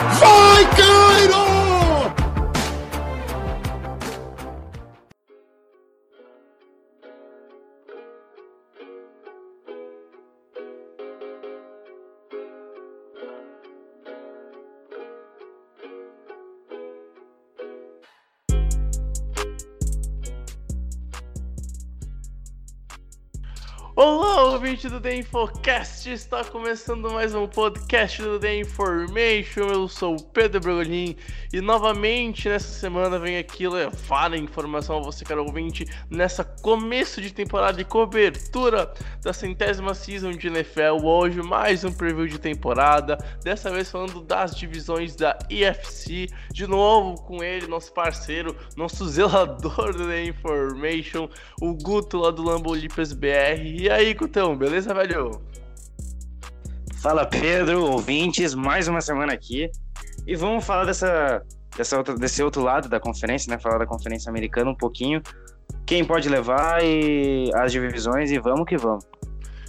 Yeah. Ouvinte do The Infocast! Está começando mais um podcast do The Information. Eu sou o Pedro Bragolin e novamente nessa semana venho aqui levar a informação a você, caro ouvinte, nessa começo de temporada e cobertura da centésima season de NFL. Hoje, mais um preview de temporada, dessa vez falando das divisões da EFC. De novo com ele, nosso parceiro, nosso zelador do The Information, o Guto lá do Lambo Lippers BR. E aí, Gutão, beleza, velho? Fala Pedro, ouvintes, mais uma semana aqui. E vamos falar dessa, dessa outra, desse outro lado da conferência, né? Falar da conferência americana um pouquinho. Quem pode levar e as divisões e vamos que vamos.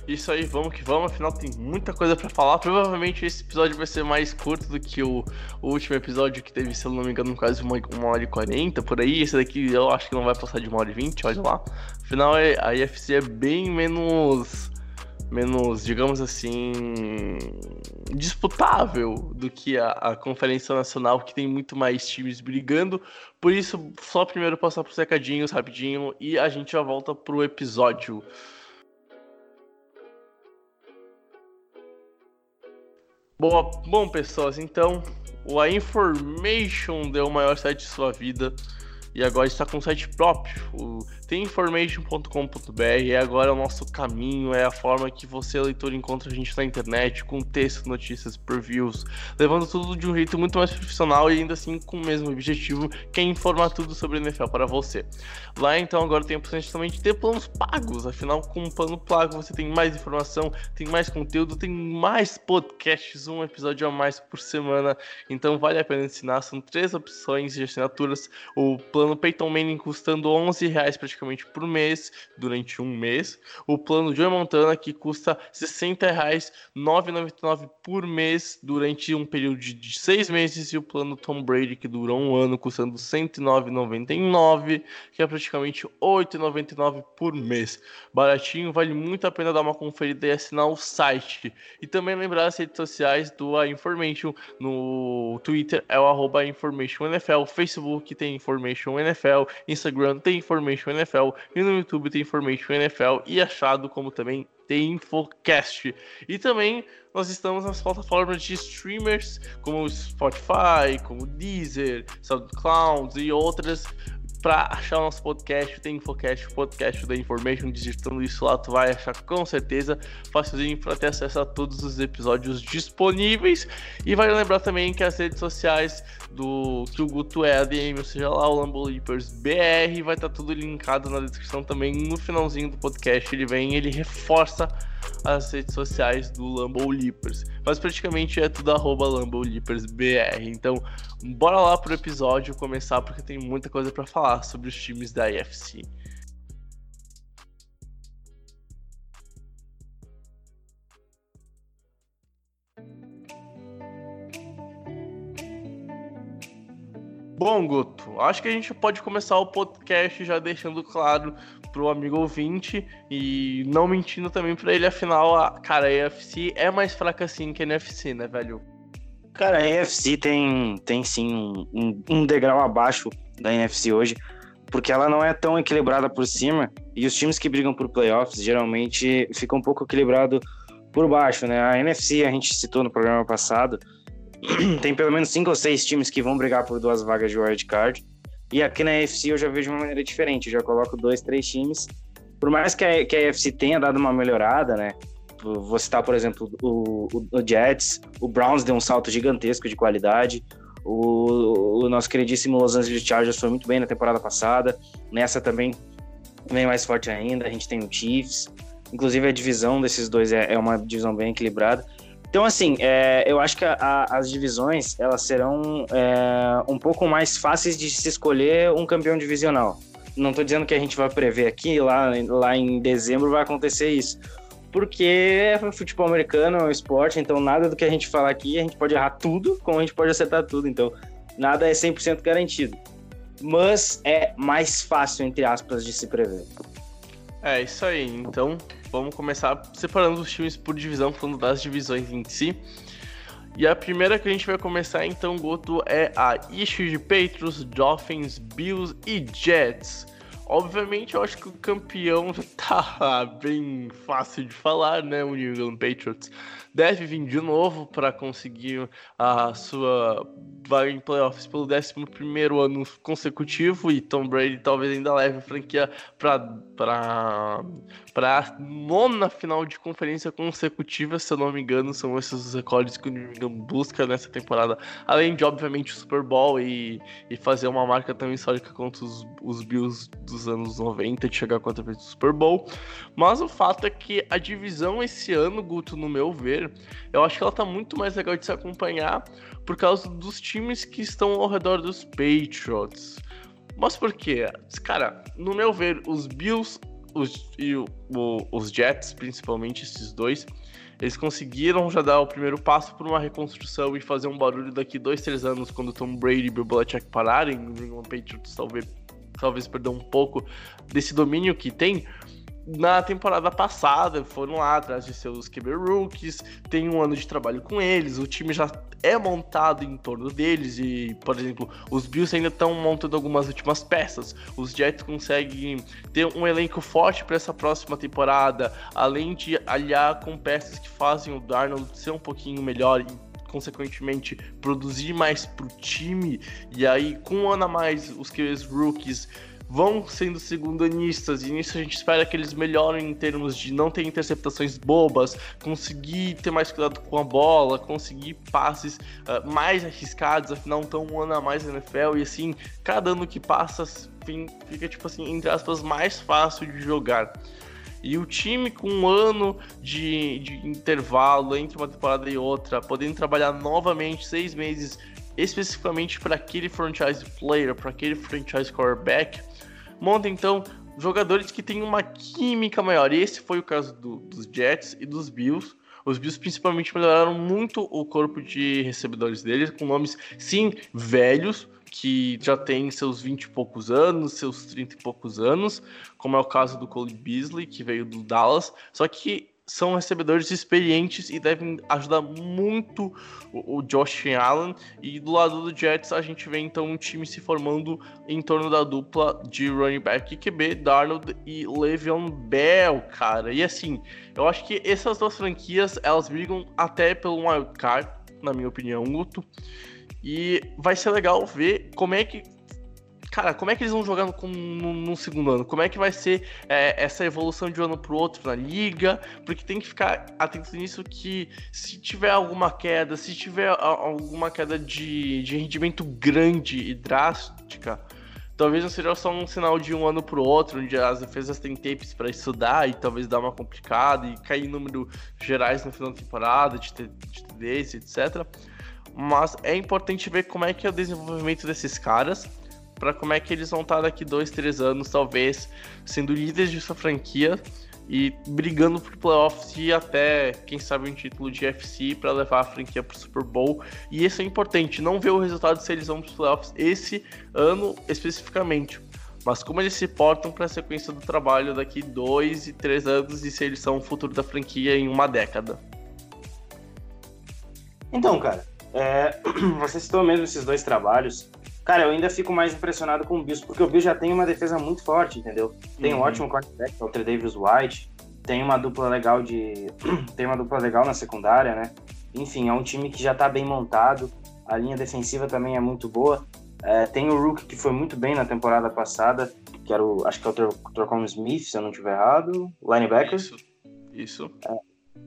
Isso aí, vamos que vamos, afinal tem muita coisa pra falar. Provavelmente esse episódio vai ser mais curto do que o, o último episódio que teve, se eu não me engano, quase uma, uma hora e quarenta por aí. Esse daqui eu acho que não vai passar de uma hora e vinte, olha lá. Afinal, é- a IFC é bem menos. Menos, digamos assim. disputável do que a, a Conferência Nacional, que tem muito mais times brigando. Por isso, só primeiro passar pros recadinhos rapidinho e a gente já volta pro episódio. Boa, bom, pessoas, então o A Information deu o maior site de sua vida e agora está com um site próprio, o theminformation.com.br. É agora o nosso caminho, é a forma que você, leitor, encontra a gente na internet, com texto, notícias, previews, levando tudo de um jeito muito mais profissional e ainda assim com o mesmo objetivo, que é informar tudo sobre a NFL para você. Lá então agora tem a possibilidade também de ter planos pagos, afinal com um plano pago você tem mais informação, tem mais conteúdo, tem mais podcasts, um episódio a mais por semana, então vale a pena ensinar, são três opções de assinaturas, o plano Peyton Manning custando 11 reais praticamente por mês, durante um mês, o plano Joe Montana que custa 60 reais, 9,99 por mês durante um período de seis meses e o plano Tom Brady que dura um ano custando 109,99 que é praticamente 8,99 por mês. Baratinho, vale muito a pena dar uma conferida e assinar o site. E também lembrar as redes sociais do A Information. No Twitter é o arroba Information NFL, Facebook tem Information NFL, Instagram tem Information NFL e no YouTube tem Information NFL e achado como também tem Infocast. E também nós estamos nas plataformas de streamers como Spotify, como Deezer, SoundCloud e outras para achar o nosso podcast, tem Infocast, o podcast da Information, digitando isso lá, tu vai achar com certeza facilzinho para ter acesso a todos os episódios disponíveis. E vale lembrar também que as redes sociais do que o Guto é ADM, ou seja lá o Lambo Leapers BR, vai estar tudo linkado na descrição também no finalzinho do podcast. Ele vem, ele reforça as redes sociais do Lambo Leapers. Mas praticamente é tudo arroba Lambo Leapers BR. Então, bora lá pro episódio começar, porque tem muita coisa para falar sobre os times da IFC. Bom, Guto, acho que a gente pode começar o podcast já deixando claro pro amigo ouvinte e não mentindo também pra ele, afinal, a, cara, a EFC é mais fraca assim que a NFC, né, velho? Cara, a NFC tem, tem sim um, um degrau abaixo da NFC hoje, porque ela não é tão equilibrada por cima e os times que brigam por playoffs geralmente ficam um pouco equilibrado por baixo, né? A NFC a gente citou no programa passado, tem pelo menos cinco ou seis times que vão brigar por duas vagas de wildcard. E aqui na AFC eu já vejo uma maneira diferente. Eu já coloco dois, três times. Por mais que a, que a AFC tenha dado uma melhorada, né? vou citar, por exemplo, o, o, o, Jets, o Browns deu um salto gigantesco de qualidade, o, o, nosso queridíssimo Los Angeles Chargers foi muito bem na temporada passada, nessa também vem mais forte ainda, a gente tem o Chiefs, inclusive a divisão desses dois é, é uma divisão bem equilibrada. Então, assim, é, eu acho que a, a, as divisões elas serão é, um pouco mais fáceis de se escolher um campeão divisional. Não estou dizendo que a gente vai prever aqui, lá, lá em dezembro vai acontecer isso. Porque é futebol americano é um esporte, então nada do que a gente falar aqui, a gente pode errar tudo, como a gente pode acertar tudo. Então, nada é 100% garantido. Mas é mais fácil, entre aspas, de se prever. É, isso aí. Então, vamos começar separando os times por divisão, falando das divisões em si. E a primeira que a gente vai começar então, Goto, é a issue de Patriots, Dolphins, Bills e Jets. Obviamente, eu acho que o campeão tá bem fácil de falar, né? O New England Patriots deve vir de novo para conseguir a sua vaga em playoffs pelo 11 ano consecutivo e Tom Brady talvez ainda leve a franquia para a nona final de conferência consecutiva, se eu não me engano, são esses os recordes que o New England busca nessa temporada, além de, obviamente, o Super Bowl e, e fazer uma marca tão histórica quanto os, os Bills dos anos 90 de chegar quatro vezes no Super Bowl. Mas o fato é que a divisão esse ano, Guto, no meu ver, eu acho que ela tá muito mais legal de se acompanhar por causa dos times que estão ao redor dos Patriots. Mas por quê? Cara, no meu ver, os Bills os, e o, os Jets, principalmente esses dois, eles conseguiram já dar o primeiro passo por uma reconstrução e fazer um barulho daqui dois, três anos, quando Tom Brady e Bill Belichick pararem, o Patriots talvez, talvez perder um pouco desse domínio que tem, na temporada passada foram lá atrás de seus QB rookies, tem um ano de trabalho com eles, o time já é montado em torno deles e, por exemplo, os Bills ainda estão montando algumas últimas peças. Os Jets conseguem ter um elenco forte para essa próxima temporada, além de aliar com peças que fazem o Darnold ser um pouquinho melhor e consequentemente produzir mais pro time. E aí, com um ano a mais, os QBs rookies vão sendo segundanistas, e nisso a gente espera que eles melhorem em termos de não ter interceptações bobas, conseguir ter mais cuidado com a bola, conseguir passes uh, mais arriscados, afinal estão um ano a mais na NFL, e assim, cada ano que passa fica, tipo assim, entre aspas, mais fácil de jogar. E o time com um ano de, de intervalo entre uma temporada e outra, podendo trabalhar novamente seis meses especificamente para aquele franchise player, para aquele franchise quarterback, monta então jogadores que têm uma química maior. Esse foi o caso do, dos Jets e dos Bills. Os Bills principalmente melhoraram muito o corpo de recebedores deles, com nomes, sim, velhos, que já têm seus 20 e poucos anos, seus 30 e poucos anos, como é o caso do Cole Beasley, que veio do Dallas. Só que são recebedores experientes e devem ajudar muito o, Josh Allen. E do lado do Jets, a gente vê então um time se formando em torno da dupla de running back QB, Darnold e Le'Veon Bell, cara. E assim, eu acho que essas duas franquias, elas brigam até pelo wild card, na minha opinião, Guto. E vai ser legal ver como é que cara, como é que eles vão jogar no, no, segundo ano? Como é que vai ser é, essa evolução de um ano pro outro na liga? Porque tem que ficar atento nisso que se tiver alguma queda, se tiver alguma queda de, de rendimento grande e drástica, talvez não seja só um sinal de um ano pro outro, onde as defesas têm tapes para estudar e talvez dar uma complicada e cair número gerais no final da temporada, de TDs, etc. Mas é importante ver como é que é o desenvolvimento desses caras para como é que eles vão estar daqui dois, três anos, talvez, sendo líderes de sua franquia e brigando por playoffs e até, quem sabe, um título de FC para levar a franquia para o Super Bowl. E isso é importante, não ver o resultado se eles vão para os playoffs esse ano especificamente, mas como eles se portam para a sequência do trabalho daqui dois e três anos e se eles são o futuro da franquia em uma década. Então, cara, é, você citou mesmo esses dois trabalhos. Cara, eu ainda fico mais impressionado com o Bills, porque o Bills já tem uma defesa muito forte, entendeu? Tem uhum. um ótimo quarterback, é o Davis White, tem uma dupla legal de. tem uma dupla legal na secundária, né? Enfim, é um time que já tá bem montado, a linha defensiva também é muito boa. É, tem o Rook que foi muito bem na temporada passada, que era o. Acho que é o Trocon Smith, se eu não estiver errado. Linebacker. Isso. Isso. É,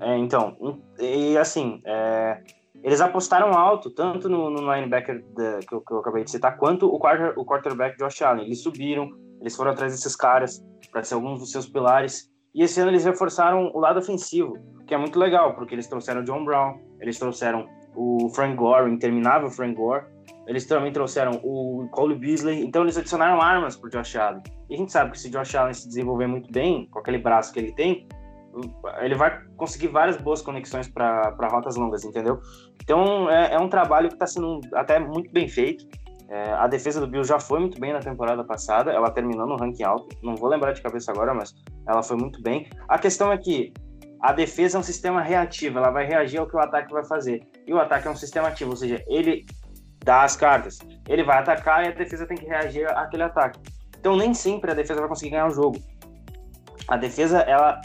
É, então, e assim, é, eles apostaram alto, tanto no, no linebacker da- que, eu, que eu acabei de citar, quanto o, quarter, o quarterback Josh Allen. Eles subiram, eles foram atrás desses caras para ser alguns dos seus pilares. E esse ano eles reforçaram o lado ofensivo, que é muito legal, porque eles trouxeram o John Brown, eles trouxeram o Frank Gore, o interminável Frank Gore, eles também trouxeram o Cole Beasley, então eles adicionaram armas pro Josh Allen. E a gente sabe que se Josh Allen se desenvolver muito bem, com aquele braço que ele tem, ele vai conseguir várias boas conexões para rotas longas, entendeu? Então é, é um trabalho que está sendo até muito bem feito. É, a defesa do Bills já foi muito bem na temporada passada, ela terminou no ranking alto, não vou lembrar de cabeça agora, mas ela foi muito bem. A questão é que a defesa é um sistema reativo, ela vai reagir ao que o ataque vai fazer. E o ataque é um sistema ativo, ou seja, ele dá as cartas, ele vai atacar e a defesa tem que reagir àquele ataque. Então nem sempre a defesa vai conseguir ganhar o jogo. A defesa ela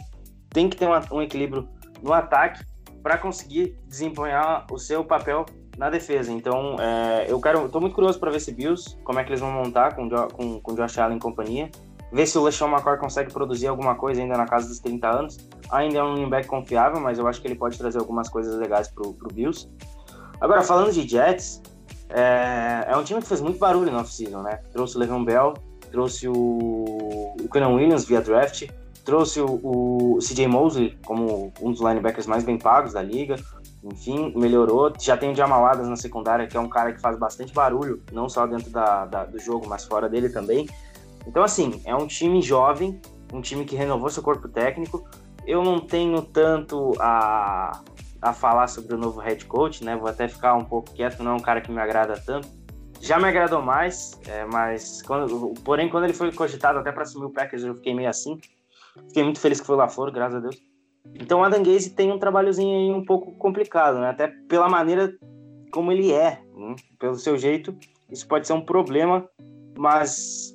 tem que ter uma- um equilíbrio no ataque para conseguir desempenhar o seu papel na defesa. Então, é, eu quero, tô muito curioso para ver esse Bills, como é que eles vão montar com, o com, com o Josh Allen e companhia. Ver se o LeSean McCoy consegue produzir alguma coisa ainda na casa dos 30 anos. Ainda é um running back confiável, mas eu acho que ele pode trazer algumas coisas legais pro, pro Bills. Agora, falando de Jets, é, é um time que fez muito barulho no off-season, né? Trouxe o Le'Veon Bell, trouxe o, o Kenan Williams via draft, trouxe o, o CJ Mosley como um dos linebackers mais bem pagos da liga. Enfim, melhorou. Já tem o Jamal Adams na secundária, que é um cara que faz bastante barulho, não só dentro da, da- do jogo, mas fora dele também. Então, assim, é um time jovem, um time que renovou seu corpo técnico. Eu não tenho tanto a, a falar sobre o novo head coach, né? Vou até ficar um pouco quieto, não é um cara que me agrada tanto. Já me agradou mais, é, mas quando, porém, quando ele foi cogitado até para assumir o Packers, eu fiquei meio assim. Fiquei muito feliz que foi lá fora, graças a Deus. Então, o Adam Gaze tem um trabalhozinho aí um pouco complicado, né? Até pela maneira como ele é, né? pelo seu jeito, isso pode ser um problema, mas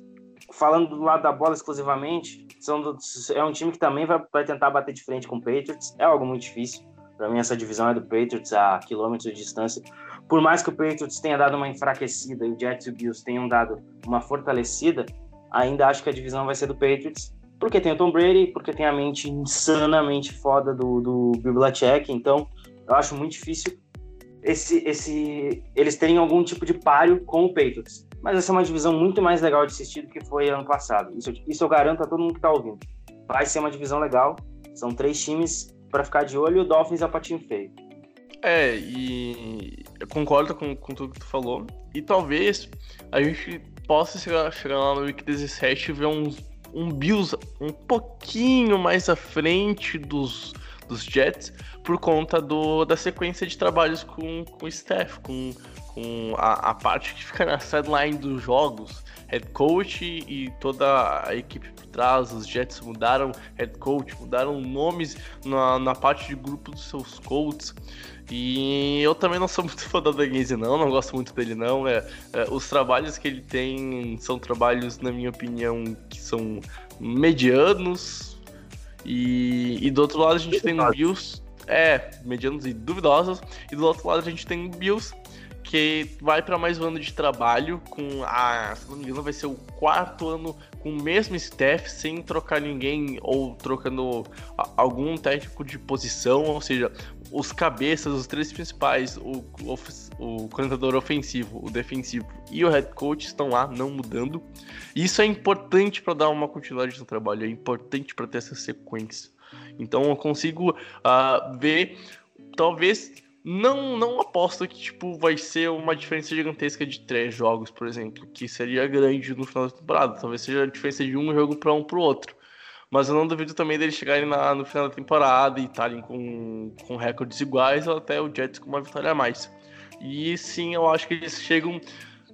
falando do lado da bola exclusivamente, do- é um time que também vai, vai tentar bater de frente com o Patriots, é algo muito difícil. Para mim, essa divisão é do Patriots a quilômetros de distância. Por mais que o Patriots tenha dado uma enfraquecida e o Jets e o Bills tenham dado uma fortalecida, ainda acho que a divisão vai ser do Patriots, porque tem o Tom Brady, porque tem a mente insanamente foda do, do Bill Belichick, então eu acho muito difícil esse, esse, eles terem algum tipo de páreo com o Patriots. Mas essa é uma divisão muito mais legal de assistir do que foi ano passado. Isso, isso eu garanto a todo mundo que tá ouvindo. Vai ser uma divisão legal. São três times para ficar de olho e o Dolphins é o patinho feio. É, e eu concordo com, com tudo que tu falou. E talvez a gente possa chegar, chegar lá no Week 17 e ver uns, um Bills um pouquinho mais à frente dos, dos Jets por conta do, da sequência de trabalhos com, com o staff, com, com a, a parte que fica na sideline dos jogos. Head coach e toda a equipe por trás, os Jets mudaram head coach, mudaram nomes na, na parte de grupo dos seus coaches. E eu também não sou muito fã da Gaze, não, não gosto muito dele, não. É, é, os trabalhos que ele tem são trabalhos, na minha opinião, que são medianos. E, e do outro lado a gente tem o Bills. É, medianos e duvidosos. E do outro lado a gente tem o Bills, que vai para mais um ano de trabalho, com a. Se não me engano, vai ser o quarto ano com o mesmo staff, sem trocar ninguém ou trocando algum técnico de posição, ou seja, os cabeças, os três principais, o, o, o coordenador ofensivo, o defensivo e o head coach estão lá, não mudando. Isso é importante para dar uma continuidade no trabalho, é importante para ter essa sequência. Então eu consigo ah, ver, talvez não, não aposto que tipo vai ser uma diferença gigantesca de três jogos, por exemplo, que seria grande no final da temporada. Talvez seja a diferença de um jogo para um para o outro. Mas eu não duvido também deles chegarem na- no final da temporada e estarem com, com recordes iguais ou até o Jets com uma vitória a mais. E sim, eu acho que eles chegam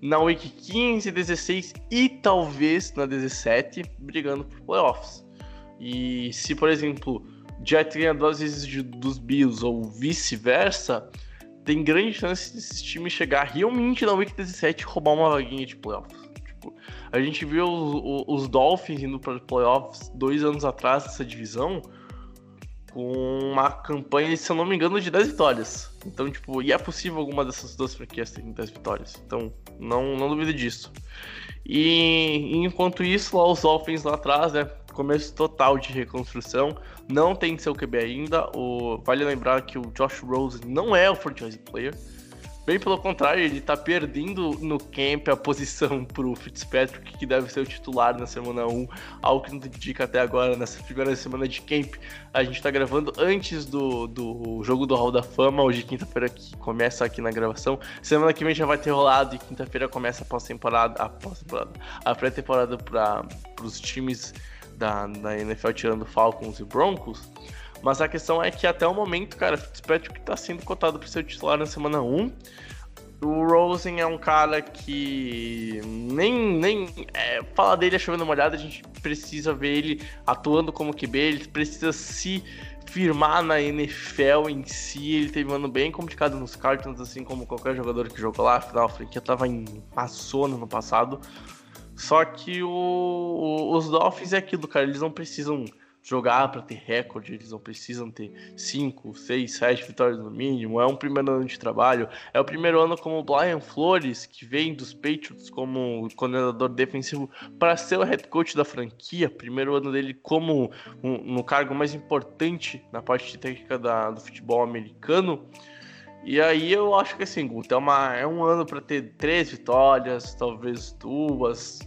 na Week 15, 16 e talvez na 17, brigando por playoffs. E se, por exemplo, Jets ganha duas vezes de- dos Bills ou vice-versa, tem grande chance desse time chegar realmente na Week 17 e roubar uma vaguinha de playoffs. A gente viu os, os- os Dolphins indo para playoffs dois anos atrás dessa divisão com uma campanha, se eu não me engano, de 10 vitórias. Então, tipo, e é possível alguma dessas duas franquias terem 10 vitórias. Então, não, não duvido disso. E enquanto isso, lá os Dolphins lá atrás, né, começo total de reconstrução. Não tem seu QB ainda. O, vale lembrar que o Josh Rose não é o franchise player. Bem pelo contrário, ele tá perdendo no camp a posição pro Fitzpatrick, que deve ser o titular na semana 1, algo que não indica até agora, nessa primeira semana de camp. A gente tá gravando antes do, do jogo do Hall da Fama, hoje quinta-feira que começa aqui na gravação. Semana que vem já vai ter rolado e quinta-feira começa a pós-temporada, a pós-temporada, a pré-temporada para os times da, da NFL tirando Falcons e Broncos. Mas a questão é que até o momento, cara, Fitzpatrick tá sendo cotado para ser titular na semana 1. O Rosen é um cara que nem, nem é, dele é chovendo molhada, a gente precisa ver ele atuando como QB, ele precisa se firmar na NFL em si, ele teve um ano bem complicado nos Cardinals, assim como qualquer jogador que jogou lá, afinal a franquia tava em passou no passado. Só que o, o, os Dolphins é aquilo, cara, eles não precisam jogar para ter recorde, eles não precisam ter 5, 6, 7 vitórias no mínimo. É um primeiro ano de trabalho. É o primeiro ano como o Brian Flores, que vem dos Patriots como coordenador defensivo, para ser o head coach da franquia. Primeiro ano dele como um, no cargo mais importante na parte técnica da, do futebol americano. E aí eu acho que assim, Guto, é, uma, é um ano para ter três vitórias, talvez duas.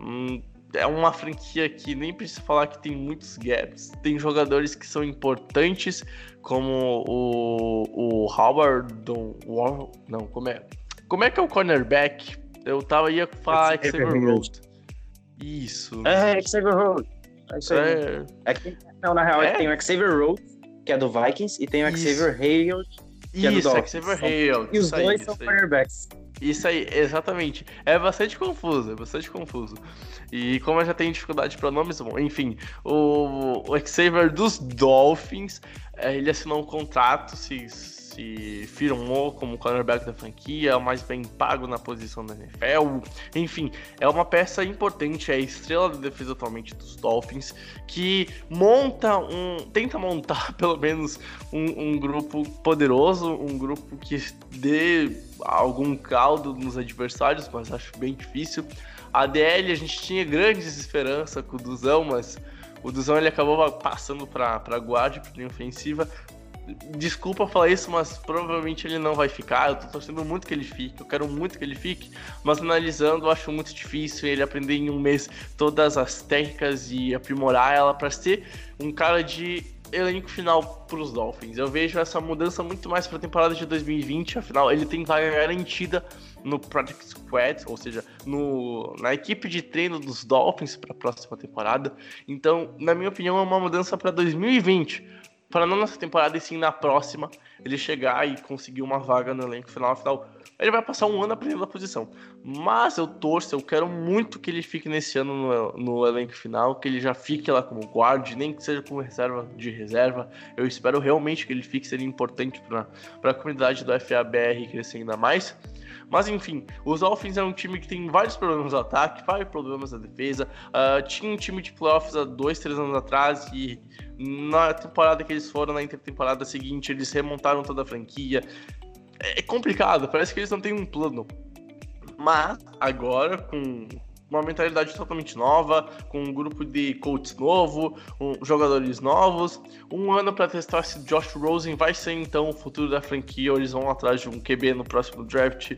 Hum, é uma franquia que nem precisa falar que tem muitos gaps. Tem jogadores que são importantes, como o, o Howard. Não, como é? Como é que é o cornerback? Eu tava ia falar Xavier Road. Isso. É, Xavier Road. É, é que, não, na real, é? tem o Xavier Road, que é do Vikings, e tem o Xavier Hayward, que isso, é do Dolphins. Xavier Hayward. E os dois são cornerbacks. Isso aí, exatamente. É bastante confuso, é bastante confuso. E como eu já tenho dificuldade de pronomes, bom, enfim, o, o Xavier dos Dolphins, é, ele assinou um contrato, se, se firmou como cornerback da franquia, o mais bem pago na posição da NFL. Enfim, é uma peça importante, é a estrela da defesa atualmente dos Dolphins, que monta um. tenta montar pelo menos um, um grupo poderoso, um grupo que dê algum caldo nos adversários, mas acho bem difícil. A DL a gente tinha grandes esperanças com o Duzão, mas o Duzão ele acabou passando para guarda, para ofensiva. Desculpa falar isso, mas provavelmente ele não vai ficar. Eu tô torcendo muito que ele fique, eu quero muito que ele fique, mas analisando, eu acho muito difícil ele aprender em um mês todas as técnicas e aprimorar ela para ser um cara de elenco final para os Dolphins. Eu vejo essa mudança muito mais para a temporada de 2020, afinal ele tem vaga garantida no Project Squad, ou seja, no, na equipe de treino dos Dolphins para a próxima temporada. Então, na minha opinião, é uma mudança para 2020. Para não nessa temporada e sim na próxima, ele chegar e conseguir uma vaga no elenco final. Afinal, ele vai passar um ano aprendendo a posição. Mas eu torço, eu quero muito que ele fique nesse ano no, no elenco final, que ele já fique lá como guarde, nem que seja como reserva de reserva. Eu espero realmente que ele fique, seria importante para a comunidade do FABR crescer ainda mais. Mas enfim, os Dolphins é um time que tem vários problemas no ataque, vários problemas na defesa. Uh, tinha um time de playoffs há dois, três anos atrás e na temporada que eles foram, na intertemporada seguinte, eles remontaram toda a franquia. É complicado, parece que eles não têm um plano. Mas agora, com uma mentalidade totalmente nova, com um grupo de coaches novo, um, jogadores novos, um ano para testar se Josh Rosen vai ser então o futuro da franquia, ou eles vão atrás de um QB no próximo draft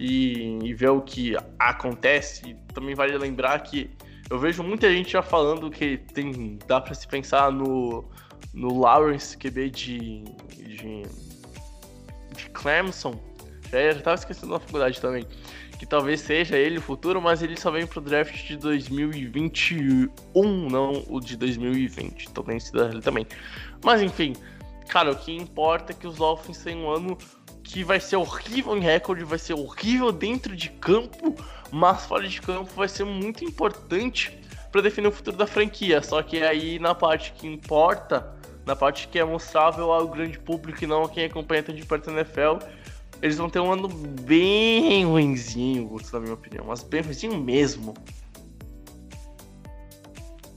e, e ver o que acontece. Também vale lembrar que eu vejo muita gente já falando que tem dá para se pensar no no Lawrence QB de, de, de Clemson. Já, já tava esquecendo da faculdade também que talvez seja ele o futuro, mas ele só vem pro draft de 2021, não o de 2020. Então tem sido ele também. Mas enfim, cara, o que importa é que os Dolphins têm um ano que vai ser horrível em recorde, vai ser horrível dentro de campo, mas fora de campo vai ser muito importante para definir o futuro da franquia. Só que aí na parte que importa, na parte que é mostrável ao grande público e não a quem acompanha de perto da NFL, eles vão ter um ano bem ruinzinho, na minha opinião, mas bem ruinzinho mesmo.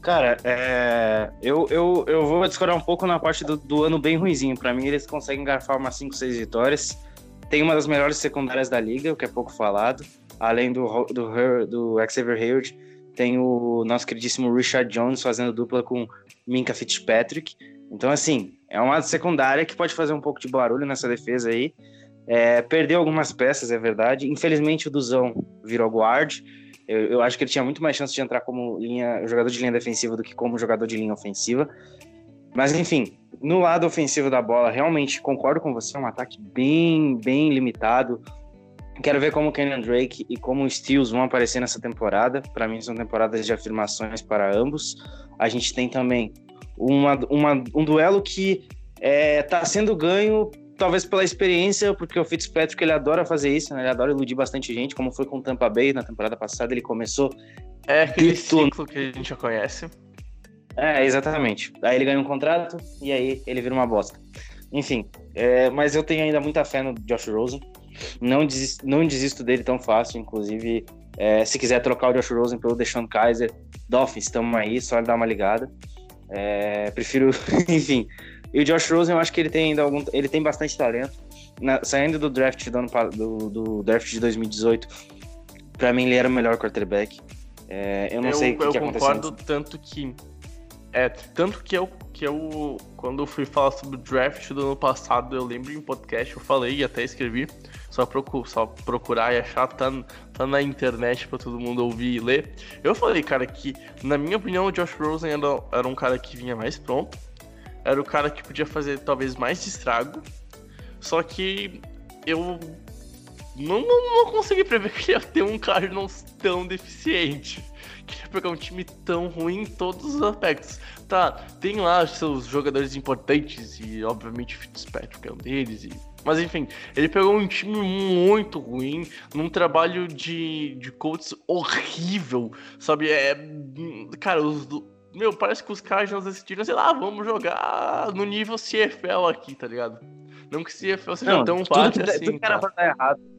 Cara, é... eu, eu, eu vou discordar um pouco na parte do, do ano bem ruinzinho. Para mim, eles conseguem garfar umas 5, 6 vitórias. Tem uma das melhores secundárias da liga, o que é pouco falado. Além do, do, do Xavier Hayward, tem o nosso queridíssimo Richard Jones fazendo dupla com Minka Fitzpatrick. Então, assim, é uma secundária que pode fazer um pouco de barulho nessa defesa aí. É, perdeu algumas peças, é verdade. Infelizmente, o Duzão virou guard. Eu, eu, acho que ele tinha muito mais chance de entrar como linha, jogador de linha defensiva do que como jogador de linha ofensiva. Mas, enfim, no lado ofensivo da bola, realmente concordo com você, é um ataque bem, bem limitado. Quero ver como o Kenyon Drake e como o Steels vão aparecer nessa temporada. Para mim, são temporadas de afirmações para ambos. A gente tem também uma, uma, um duelo que está é, tá sendo ganho, talvez pela experiência, porque o Fitzpatrick ele adora fazer isso, né? ele adora iludir bastante gente, como foi com o Tampa Bay na temporada passada. Ele começou. É aquele ciclo que a gente já conhece. É, exatamente. Aí ele ganha um contrato e aí ele vira uma bosta. Enfim, é, mas eu tenho ainda muita fé no Josh Rosen. Não desisto, não desisto dele tão fácil. Inclusive, é, se quiser trocar o Josh Rosen pelo Deshaun Kaiser, Dolphins, estamos aí, só dar uma ligada. É, prefiro, enfim. E o Josh Rosen, eu acho que ele tem ainda algum. Ele tem bastante talento. Na, saindo do draft do, ano, do, do draft de 2018, para mim ele era o melhor quarterback. É, eu não eu, sei o que, eu que aconteceu. Eu concordo tanto que é, tanto que eu, que eu, quando eu fui falar sobre o draft do ano passado, eu lembro em podcast, eu falei e até escrevi, só, procur, só procurar e achar, tá, tá na internet pra todo mundo ouvir e ler. Eu falei, cara, que na minha opinião o Josh Rosen era, era um cara que vinha mais pronto, era o cara que podia fazer talvez mais estrago, só que eu não, não, não consegui prever que ia ter um Cardinals tão deficiente queria pegar um time tão ruim em todos os aspectos. Tá, tem lá seus jogadores importantes e obviamente Fitzpatrick é um deles e mas enfim, ele pegou um time muito ruim, num trabalho de, de coaches horrível, sabe? É, cara, os, meu, parece que os Cardinals decidiram, sei lá, vamos jogar no nível CFL aqui, tá ligado? Não que CFL seja Não, tão fácil assim. Tudo que era tá? pra dar errado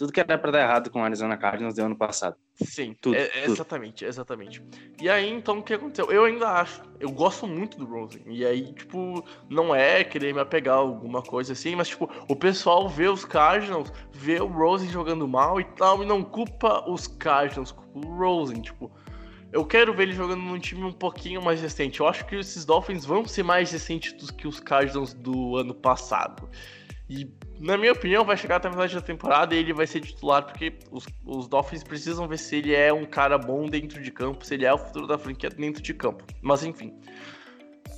tudo que era para dar errado com o Arizona Cardinals deu ano passado. Sim, tudo, é, tudo, Exatamente, exatamente. E aí, então, o que aconteceu? Eu ainda acho, eu gosto muito do Rosen. E aí, tipo, não é querer me apegar a alguma coisa assim, mas, tipo, o pessoal vê os Cardinals, vê o Rosen jogando mal e tal, e não culpa os Cardinals, culpa o Rosen. Tipo, eu quero ver ele jogando num time um pouquinho mais recente. Eu acho que esses Dolphins vão ser mais recentes do que os Cardinals do ano passado. E, na minha opinião, vai chegar até a metade da temporada e ele vai ser titular, porque os, os Dolphins precisam ver se ele é um cara bom dentro de campo, se ele é o futuro da franquia dentro de campo. Mas, enfim.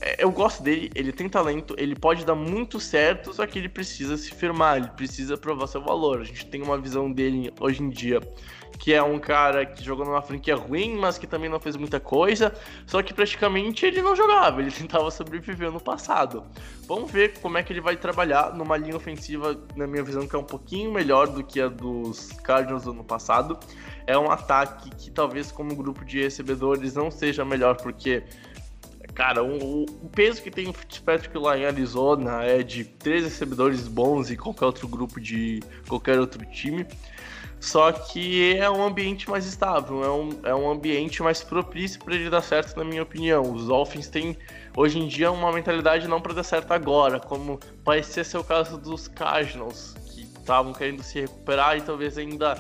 É, eu gosto dele, ele tem talento, ele pode dar muito certo, só que ele precisa se firmar, ele precisa provar seu valor. A gente tem uma visão dele hoje em dia que é um cara que jogou numa franquia ruim, mas que também não fez muita coisa, só que praticamente ele não jogava, ele tentava sobreviver no passado. Vamos ver como é que ele vai trabalhar numa linha ofensiva, na minha visão, que é um pouquinho melhor do que a dos Cardinals do ano passado. É um ataque que talvez como grupo de recebedores não seja melhor, porque cara, o, o, peso que tem o Fitzpatrick lá em Arizona é de três recebedores bons e qualquer outro grupo de qualquer outro time. Só que é um ambiente mais estável, é um, é um ambiente mais propício para ele dar certo, na minha opinião. Os Dolphins têm hoje em dia uma mentalidade não para dar certo agora, como parecia ser o caso dos Cardinals, que estavam querendo se recuperar e talvez ainda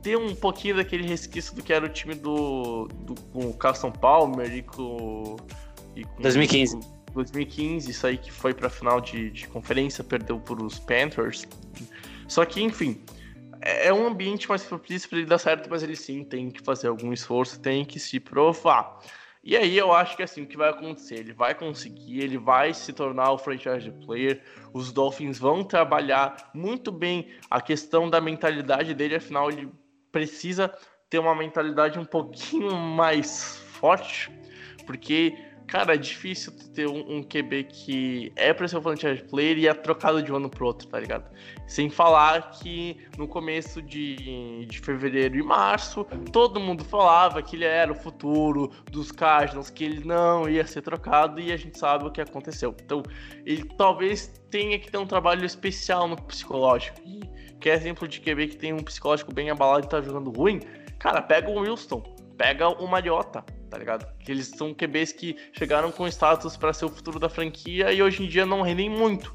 ter um pouquinho daquele resquício do que era o time do, do com o Carson Palmer e com, e com 2015. Com 2015, isso aí que foi para a final de, de conferência, perdeu para os Panthers. Só que, enfim, é, é um ambiente mais propício para ele dar certo, mas ele sim tem que fazer algum esforço, tem que se provar. E aí eu acho que assim, o que vai acontecer? Ele vai conseguir, ele vai se tornar o franchise player, os Dolphins vão trabalhar muito bem a questão da mentalidade dele, afinal ele precisa ter uma mentalidade um pouquinho mais forte, porque Cara, é difícil ter um, um QB que é pra ser um franchise player e é trocado de um ano pro outro, tá ligado? Sem falar que no começo de, de fevereiro e março, todo mundo falava que ele era o futuro dos Cardinals, que ele não ia ser trocado e a gente sabe o que aconteceu. Então, ele talvez tenha que ter um trabalho especial no psicológico. E que é exemplo de QB que tem um psicológico bem abalado e tá jogando ruim, cara, pega o Wilson, pega o Mariota, tá ligado? Que eles são QBs que chegaram com status para ser o futuro da franquia e hoje em dia não rendem muito.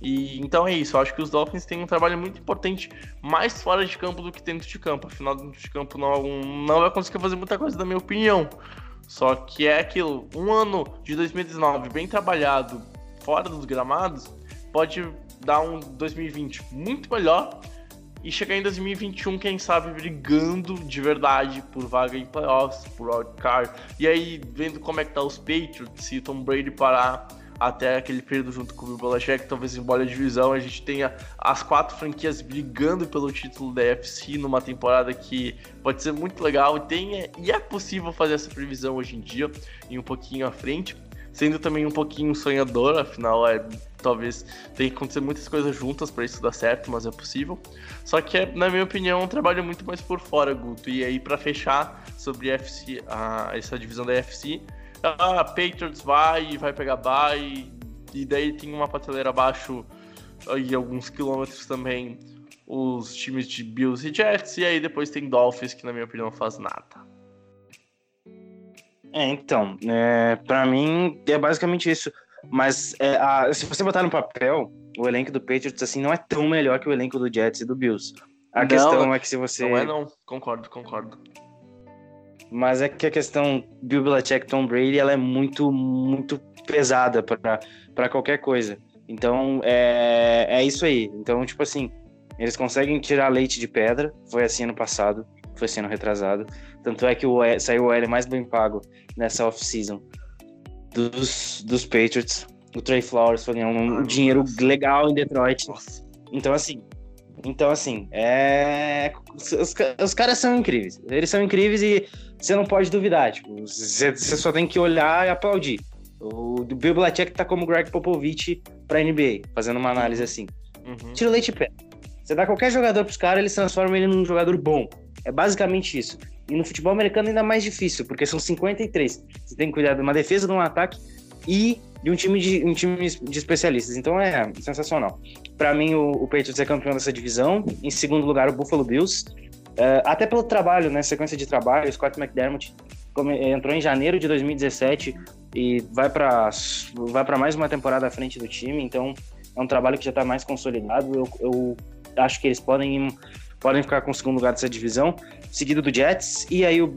E então é isso, eu acho que os Dolphins têm um trabalho muito importante mais fora de campo do que dentro de campo. Afinal, dentro de campo não, não vai conseguir fazer muita coisa, na minha opinião. Só que é aquilo, um ano de 2019 bem trabalhado fora dos gramados pode dar um 2020 muito melhor e chegar em 2021, quem sabe, brigando de verdade por vaga em playoffs, por wildcard. E aí, vendo como é que tá os Patriots, se Tom Brady parar até aquele período junto com o Belichick, talvez embora a divisão, a gente tenha as quatro franquias brigando pelo título da UFC numa temporada que pode ser muito legal e, tenha, e é possível fazer essa previsão hoje em dia e um pouquinho à frente, sendo também um pouquinho sonhador, afinal é talvez tenha que acontecer muitas coisas juntas para isso dar certo, mas é possível. Só que é, na minha opinião, um trabalho muito mais por fora, Guto. E aí para fechar sobre a FC, a, essa divisão da UFC, ah, Patriots vai e vai pegar bye, e daí tem uma prateleira abaixo e alguns quilômetros também os times de Bills e Jets, e aí depois tem Dolphins, que na minha opinião não faz nada. É, então, é, para mim é basicamente isso. Mas é, a, se você botar no papel, o elenco do Patriots assim não é tão melhor que o elenco do Jets e do Bills. A não, questão é que se você. Não é, não. Concordo, concordo. Mas é que a questão Bill Belichick Tom Brady ela é muito, muito pesada para qualquer coisa. Então, é, é isso aí. Então, tipo assim, eles conseguem tirar leite de pedra. Foi assim ano passado, foi assim ano retrasado. Tanto é que o, saiu o L mais bem pago nessa off-season dos, dos Patriots. O Trey Flowers foi ganhar um, dinheiro legal em Detroit. Nossa. Então, assim, então, assim, é... os, os, caras são incríveis. Eles são incríveis e você não pode duvidar. Tipo, você, você só tem que olhar e aplaudir. O Bill Belichick tá como Greg Popovich pra NBA, fazendo uma análise assim. Uhum. Tira o leite pé. Você dá qualquer jogador pros caras, eles transformam ele num jogador bom. É basicamente isso. E no futebol americano ainda mais difícil, porque são 53. Você tem que cuidar de uma defesa, de um ataque e de um time de, um time de especialistas. Então é sensacional. Para mim, o, o Patriots é campeão dessa divisão. Em segundo lugar, o Buffalo Bills. Uh, até pelo trabalho, né? Sequência de trabalho. O Scott McDermott entrou em janeiro de 2017 e vai para vai mais uma temporada à frente do time. Então é um trabalho que já está mais consolidado. Eu, eu acho que eles podem podem ficar com o segundo lugar dessa divisão, seguido do Jets e aí o,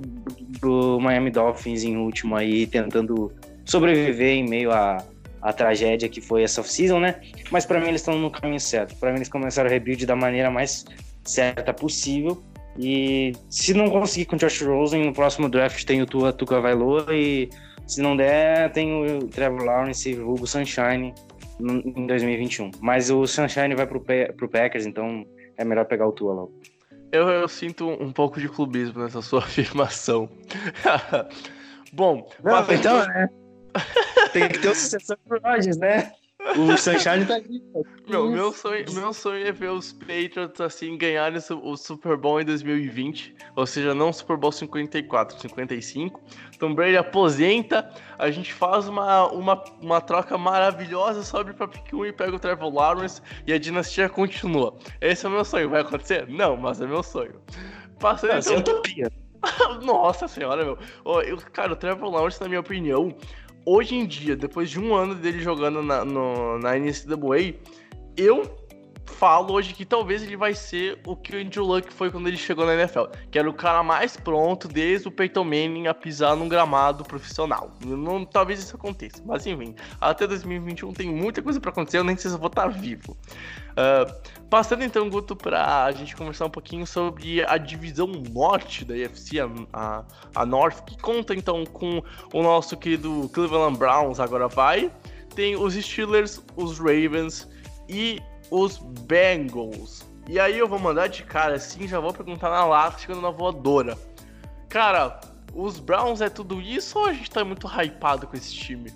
o Miami Dolphins em último aí tentando sobreviver em meio à, à tragédia que foi essa off-season, né? Mas para mim eles estão no caminho certo. Para mim eles começaram o rebuild da maneira mais certa possível. E se não conseguir com o Josh Rosen, no próximo draft tem o Tua Tuca Vailoa e se não der, tem o Trevor Lawrence e o Hugo Sunshine em 2021. Mas o Sunshine vai pro, pro Packers, então é melhor pegar o Tua logo. Eu, eu sinto um pouco de clubismo nessa sua afirmação. Bom, não, então, né? Tem que ter o sucessor pro Rodgers, né? O Sunshine tá aqui. Meu, meu, sonho, meu sonho é ver os Patriots assim ganharem o Super Bowl em 2020. Ou seja, não Super Bowl 54, 55. Tom Brady aposenta, a gente faz uma, uma, uma troca maravilhosa, sobe pra pick 1 e pega o Trevor Lawrence e a dinastia continua. Esse é o meu sonho. Vai acontecer? Não, mas é meu sonho. Passando então... é utopia. Nossa senhora, meu. Eu, cara, o Trevor Lawrence, na minha opinião, hoje em dia, depois de um ano dele jogando na, no, na NCAA, eu falo hoje que talvez ele vai ser o que o Andrew Luck foi quando ele chegou na NFL, que era o cara mais pronto desde o Peyton Manning a pisar num gramado profissional. Não, talvez isso aconteça, mas enfim, até 2021 tem muita coisa para acontecer, eu nem sei se eu vou estar vivo. Uh, passando então, Guto, para a gente conversar um pouquinho sobre a divisão norte da UFC, a, a, a North, que conta então com o nosso querido Cleveland Browns, agora vai. Tem os Steelers, os Ravens e os Bengals. E aí eu vou mandar de cara assim, já vou perguntar na lata, chegando na voadora. Cara, os Browns é tudo isso ou a gente tá muito hypado com esse time?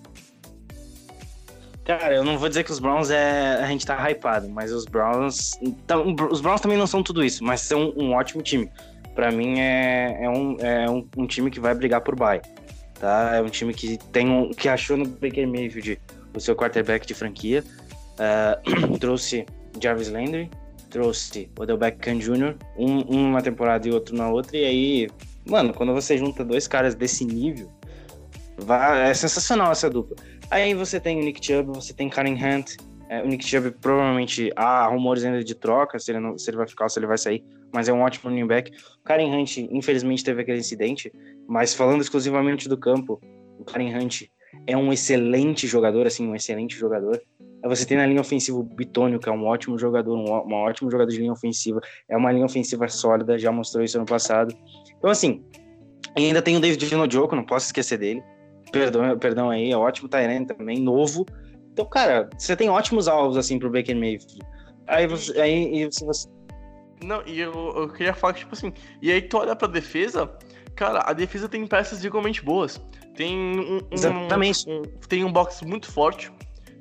Cara, eu não vou dizer que os Browns é. A gente tá hypado, mas os Browns. Então, os Browns também não são tudo isso, mas são um ótimo time. Para mim é, é, um, é um, um, time que vai brigar por bye. Tá? É um time que tem um. que achou no Baker Mayfield o seu quarterback de franquia. Uh, trouxe Jarvis Landry, trouxe Odell Beckham Jr., um, um numa temporada e outro na outra, e aí, mano, quando você junta dois caras desse nível, vai, é sensacional essa dupla. Aí você tem o Nick Chubb, você tem Karen Hunt, É, o Nick Chubb provavelmente há rumores ainda de troca, se ele, não, se ele vai ficar ou se ele vai sair, mas é um ótimo running back. O Karen Hunt, infelizmente, teve aquele incidente, mas falando exclusivamente do campo, o Karen Hunt é um excelente jogador, assim, um excelente jogador. Você tem na linha ofensiva o Bitônio, que é um ótimo jogador, um, um ótimo jogador de linha ofensiva. É uma linha ofensiva sólida, já mostrou isso ano passado. Então, assim, ainda tem o David Nojoko, não posso esquecer dele. Perdão, perdão aí, é ótimo Tyrant também, novo. Então, cara, você tem ótimos alvos, assim, pro Baker Mayfield. Aí você... Aí, você... Não, e eu, eu queria falar que, tipo assim... E aí tu olha pra defesa... Cara, a defesa tem peças igualmente boas. Tem um, um, Exatamente. Um, tem um box muito forte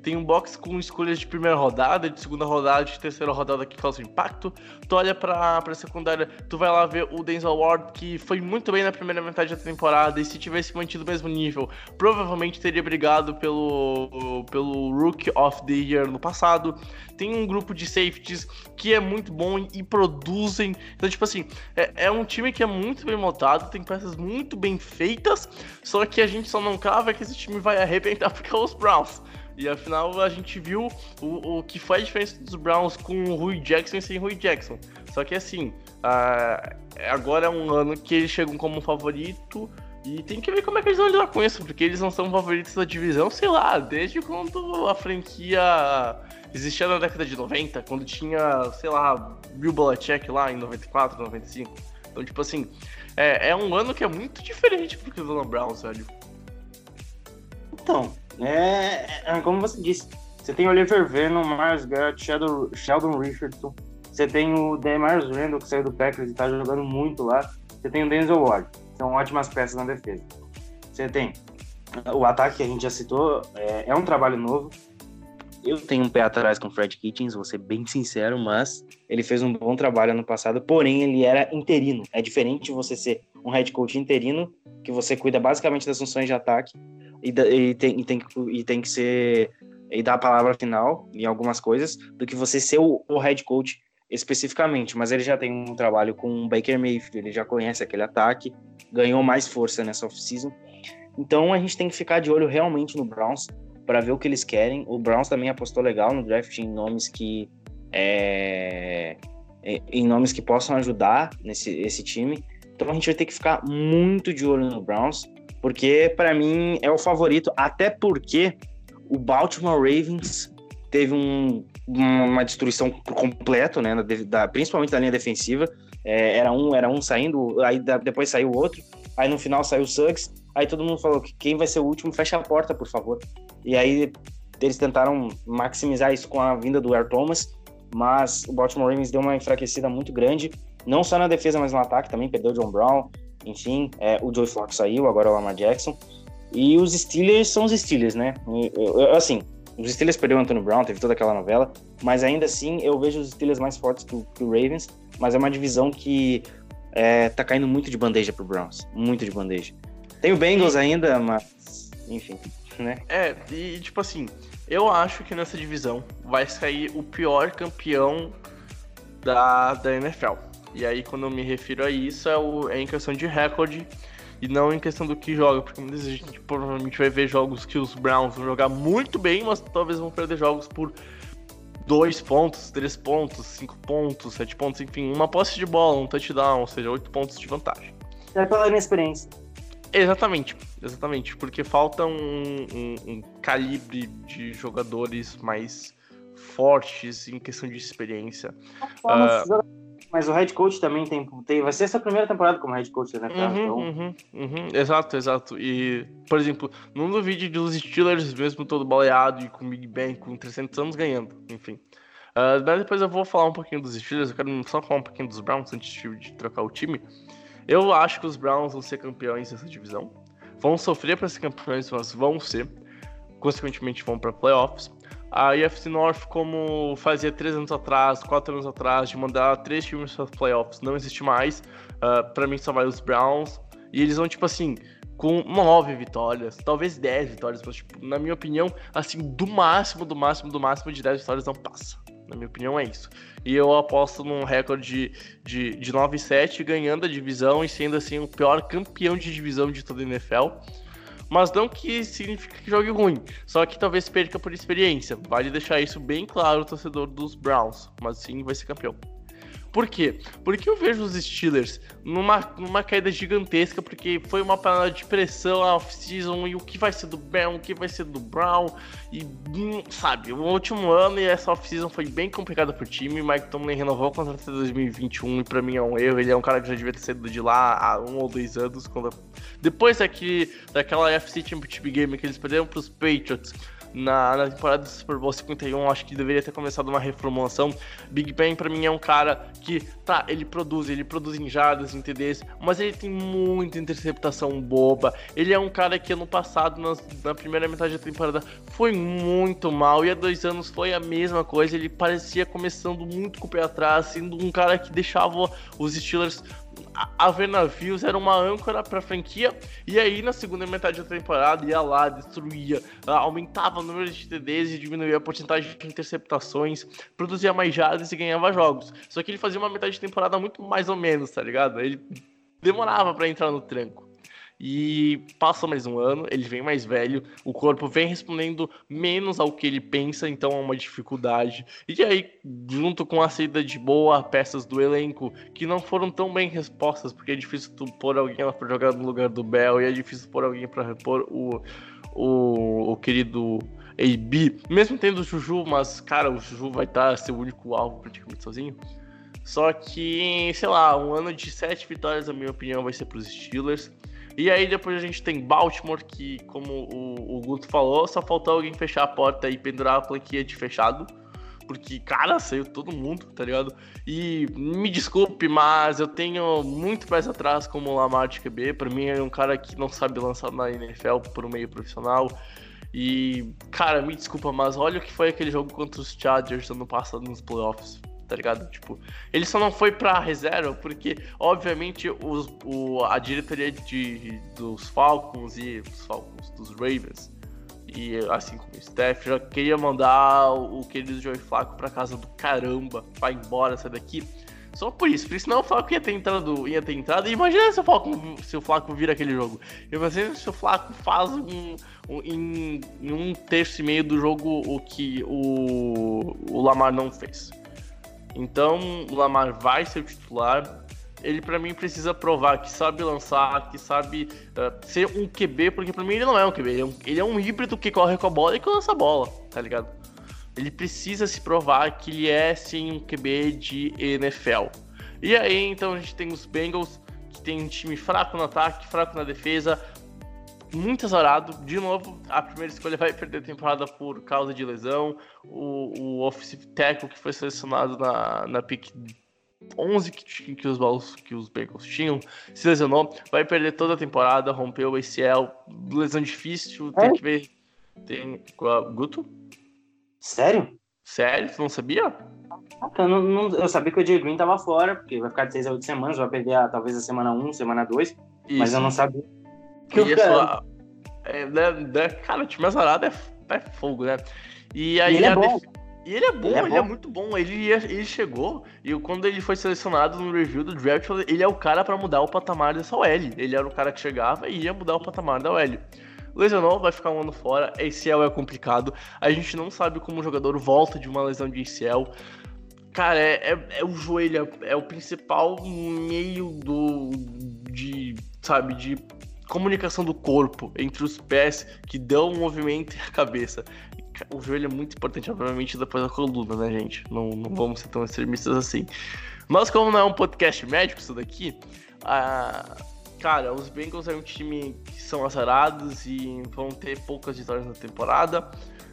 tem um box com escolhas de primeira rodada, de segunda rodada, de terceira rodada que causam impacto. Tu olha pra, pra secundária, tu vai lá ver o Denzel Ward, que foi muito bem na primeira metade da temporada, e se tivesse mantido o mesmo nível, provavelmente teria brigado pelo, pelo Rookie of the Year no passado. Tem um grupo de safeties que é muito bom e produzem. Então, tipo assim, é, é um time que é muito bem montado, tem peças muito bem feitas, só que a gente só não crava que esse time vai arrebentar porque é os Browns. E afinal a gente viu o, o que foi a diferença dos Browns com o Rui Jackson e sem Rui Jackson. Só que assim, agora é um ano que eles chegam como favorito. E tem que ver como é que eles vão lidar com isso, porque eles não são favoritos da divisão, sei lá, desde quando a franquia existia na década de 90, quando tinha, sei lá, Bill Belichick lá em 94, 95. Então, tipo assim, é, é um ano que é muito diferente pro Cleveland Browns, velho. Então, é, é, como você disse, você tem Oliver Venom, Miles Garrett, Sheldon, Sheldon Richardson, você tem o Demars Randall, que saiu do Packers e tá jogando muito lá, você tem o Denzel Ward, são ótimas peças na defesa. Você tem o ataque que a gente já citou, é, é um trabalho novo, eu tenho um pé atrás com o Fred Kitchens, vou ser bem sincero, mas ele fez um bom trabalho ano passado, porém ele era interino. É diferente você ser um head coach interino, que você cuida basicamente das funções de ataque, e, e, tem, e, tem, e tem que ser e dar a palavra final em algumas coisas do que você ser o, o head coach especificamente, mas ele já tem um trabalho com o Baker Mayfield, ele já conhece aquele ataque, ganhou mais força nessa off-season. Então a gente tem que ficar de olho realmente no Browns para ver o que eles querem. O Browns também apostou legal no draft em nomes que é, em nomes que possam ajudar nesse esse time. Então a gente vai ter que ficar muito de olho no Browns porque para mim é o favorito, até porque o Baltimore Ravens teve um, uma destruição por completo, né, da, principalmente da linha defensiva. É, era um, era um saindo, aí da, depois saiu o outro, aí no final saiu o Suggs, aí todo mundo falou que quem vai ser o último fecha a porta, por favor. E aí eles tentaram maximizar isso com a vinda do Air Thomas, mas o Baltimore Ravens deu uma enfraquecida muito grande, não só na defesa, mas no ataque também, perdeu o John Brown, enfim, é, o Joey Flacco saiu, agora é o Lamar Jackson. E os Steelers são os Steelers, né? Assim, os Steelers perderam o Antonio Brown, teve toda aquela novela, mas ainda assim eu vejo os Steelers mais fortes que o, que o Ravens, mas é uma divisão que é, tá caindo muito de bandeja pro Browns, muito de bandeja. Tem o Bengals ainda, mas enfim, né? É, e tipo assim, eu acho que nessa divisão vai sair o pior campeão da, da NFL. E aí, quando eu me refiro a isso, é, o, é em questão de recorde e não em questão do que joga, porque muitas vezes a gente provavelmente vai ver jogos que os Browns vão jogar muito bem, mas talvez vão perder jogos por dois pontos, três pontos, cinco pontos, sete pontos, enfim, uma posse de bola, um touchdown, ou seja, oito pontos de vantagem. É pela inexperiência. Exatamente, exatamente, porque falta um, um, um calibre de jogadores mais fortes em questão de experiência. Uh, mas o head coach também tem, tem. Vai ser essa primeira temporada como head coach, né? Uhum, então... uhum, uhum. Exato, exato. E, por exemplo, não duvide dos Steelers, mesmo todo baleado e com Big Ben com 300 anos ganhando, enfim. Uh, mas depois eu vou falar um pouquinho dos Steelers, eu quero só falar um pouquinho dos Browns antes de trocar o time. Eu acho que os Browns vão ser campeões dessa divisão. Vão sofrer para ser campeões, mas vão ser. Consequentemente, vão para playoffs a UFC North, como fazia três anos atrás, quatro anos atrás, de mandar três times para os playoffs, não existe mais. Uh, ah, para mim só vai os Browns. E eles vão, tipo assim, com nove vitórias, talvez dez vitórias, mas, tipo, na minha opinião, assim, do máximo, do máximo, do máximo de dez vitórias não passa. Na minha opinião, é isso. E eu aposto num recorde de, de, de 9-7, ganhando a divisão e sendo, assim, o pior campeão de divisão de toda a NFL. Mas não que significa que jogue ruim, só que talvez perca por experiência. Vale deixar isso bem claro, torcedor dos Browns, mas sim vai ser campeão. Por quê? Porque eu vejo os Steelers numa, numa queda gigantesca, porque foi uma panela de pressão a off-season e o que vai ser do Brown, o que vai ser do Brown, e hum, sabe, o último ano e essa off-season foi bem complicada pro time. Mike Tomlin renovou o contrato de 2021 e pra mim é um erro. Ele é um cara que já devia ter saído de lá há um ou dois anos. Quando... Depois daquele, daquela FC Championship Game que eles perderam pros Patriots na, na temporada do Super Bowl 51, acho que deveria ter começado uma reformulação. Big Ben, para mim, é um cara que, tá, ele produz, ele produz em jardas, em TDs, mas ele tem muita interceptação boba. Ele é um cara que ano passado, na, na primeira metade da temporada, foi muito mal, e há dois anos foi a mesma coisa. Ele parecia começando muito com o pé atrás, sendo um cara que deixava os Steelers a ver navios era uma âncora para a franquia, e aí na segunda metade da temporada ia lá, destruía, aumentava o número de TDs e diminuía a porcentagem de interceptações, produzia mais jardas e ganhava jogos. Só que ele fazia uma metade de temporada muito mais ou menos, tá ligado? Ele demorava para entrar no tranco. E passa mais um ano, ele vem mais velho, o corpo vem respondendo menos ao que ele pensa, então é uma dificuldade. E aí, junto com a saída de boa peças do elenco que não foram tão bem respostas, porque é difícil tu pôr alguém para jogar no lugar do Bell e é difícil pôr alguém para repor o, o, o querido AB, mesmo tendo o Juju, mas cara, o Juju vai estar tá, ser o único alvo praticamente sozinho. Só que, sei lá, um ano de sete vitórias, na minha opinião, vai ser para os Steelers. E aí depois a gente tem Baltimore, que, como o, o Guto falou, só faltou alguém fechar a porta e pendurar a planquinha de fechado. Porque, cara, saiu todo mundo, tá ligado? E me desculpe, mas eu tenho muito pés atrás como o Lamar de QB. Pra mim é um cara que não sabe lançar na NFL por um meio profissional. E, cara, me desculpa, mas olha o que foi aquele jogo contra os Chargers ano passado nos playoffs tá ligado? Tipo, ele só não foi pra reserva porque, obviamente, os, o, a diretoria de, dos Falcons e os Falcons dos Ravens, e assim como o Steph, já queria mandar o, o querido Joey Flaco pra casa do caramba, vai embora, sai daqui. Só por isso, porque senão o Flaco ia ter entrado, ia ter entrado. E imagina se o Flaco, se o Flaco vira aquele jogo. Imagina se o Flaco faz um, um, em, em, um terço e meio do jogo o que o, o Lamar não fez. Então, o Lamar vai ser o titular. Ele, para mim, precisa provar que sabe lançar, que sabe uh, ser um QB, porque para mim ele não é um QB, ele é um, ele é um híbrido que corre com a bola e que lança a bola, tá ligado? Ele precisa se provar que ele é, sim, um QB de NFL. E aí, então, a gente tem os Bengals, que tem um time fraco no ataque, fraco na defesa, muito azarado. De novo, a primeira escolha vai perder a temporada por causa de lesão. O, o offensive tackle que foi selecionado na, na pick 11 que, que, os que os Bengals tinham se lesionou. Vai perder toda a temporada, rompeu o ACL. Lesão difícil, tem é? que ver. Tem. Guto? Sério? Sério? Tu não sabia? Eu, não, não, eu sabia que o Jay Green tava fora, porque vai ficar de 6 a 8 semanas, vai perder a, talvez a semana 1, semana 2. Mas eu não sabia que e cara... É, né, né, cara, o time azarado é, é fogo, né? E aí e ele é bom. Def... E ele é bom, ele é, ele é muito bom. Ele, ele chegou e quando ele foi selecionado no review do draft, ele é o cara para mudar o patamar dessa OL. Ele era o cara que chegava e ia mudar o patamar da OL. Lesionou, vai ficar um ano fora. ACL é complicado. A gente não sabe como o jogador volta de uma lesão de ACL. Cara, é, é, é o joelho, é, é o principal meio do. de. sabe, de comunicação do corpo entre os pés que dão o movimento e a cabeça. O joelho é muito importante, obviamente, depois da coluna, né, gente? Não, não vamos ser tão extremistas assim. Mas como não é um podcast médico isso daqui, cara, os Bengals é um time que são azarados e vão ter poucas vitórias na temporada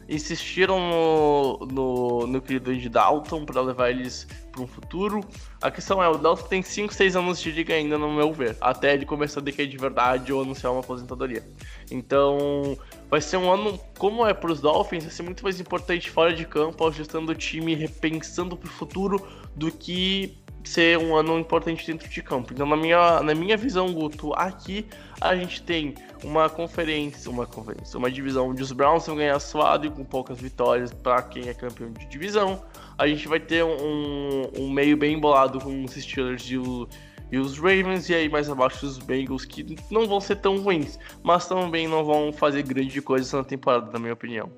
insistiram no, no, no querido Andy Dalton para levar eles para um futuro. A questão é, o Dalton tem 5, 6 anos de liga ainda, no meu ver, até ele começar a decair de verdade ou anunciar uma aposentadoria. Então, vai ser um ano, como é para os Dolphins, vai ser muito mais importante fora de campo, ajustando o time, repensando para o futuro, do que ser um ano importante dentro de campo. Então, na minha, na minha visão, Guto, aqui a gente tem uma conferência, uma conferência, uma divisão onde os Browns vão ganhar suado e com poucas vitórias para quem é campeão de divisão. A gente vai ter um, um meio bem embolado com os Steelers e, o, e os Ravens, e aí mais abaixo os Bengals, que não vão ser tão ruins, mas também não vão fazer grande coisa na temporada, na minha opinião.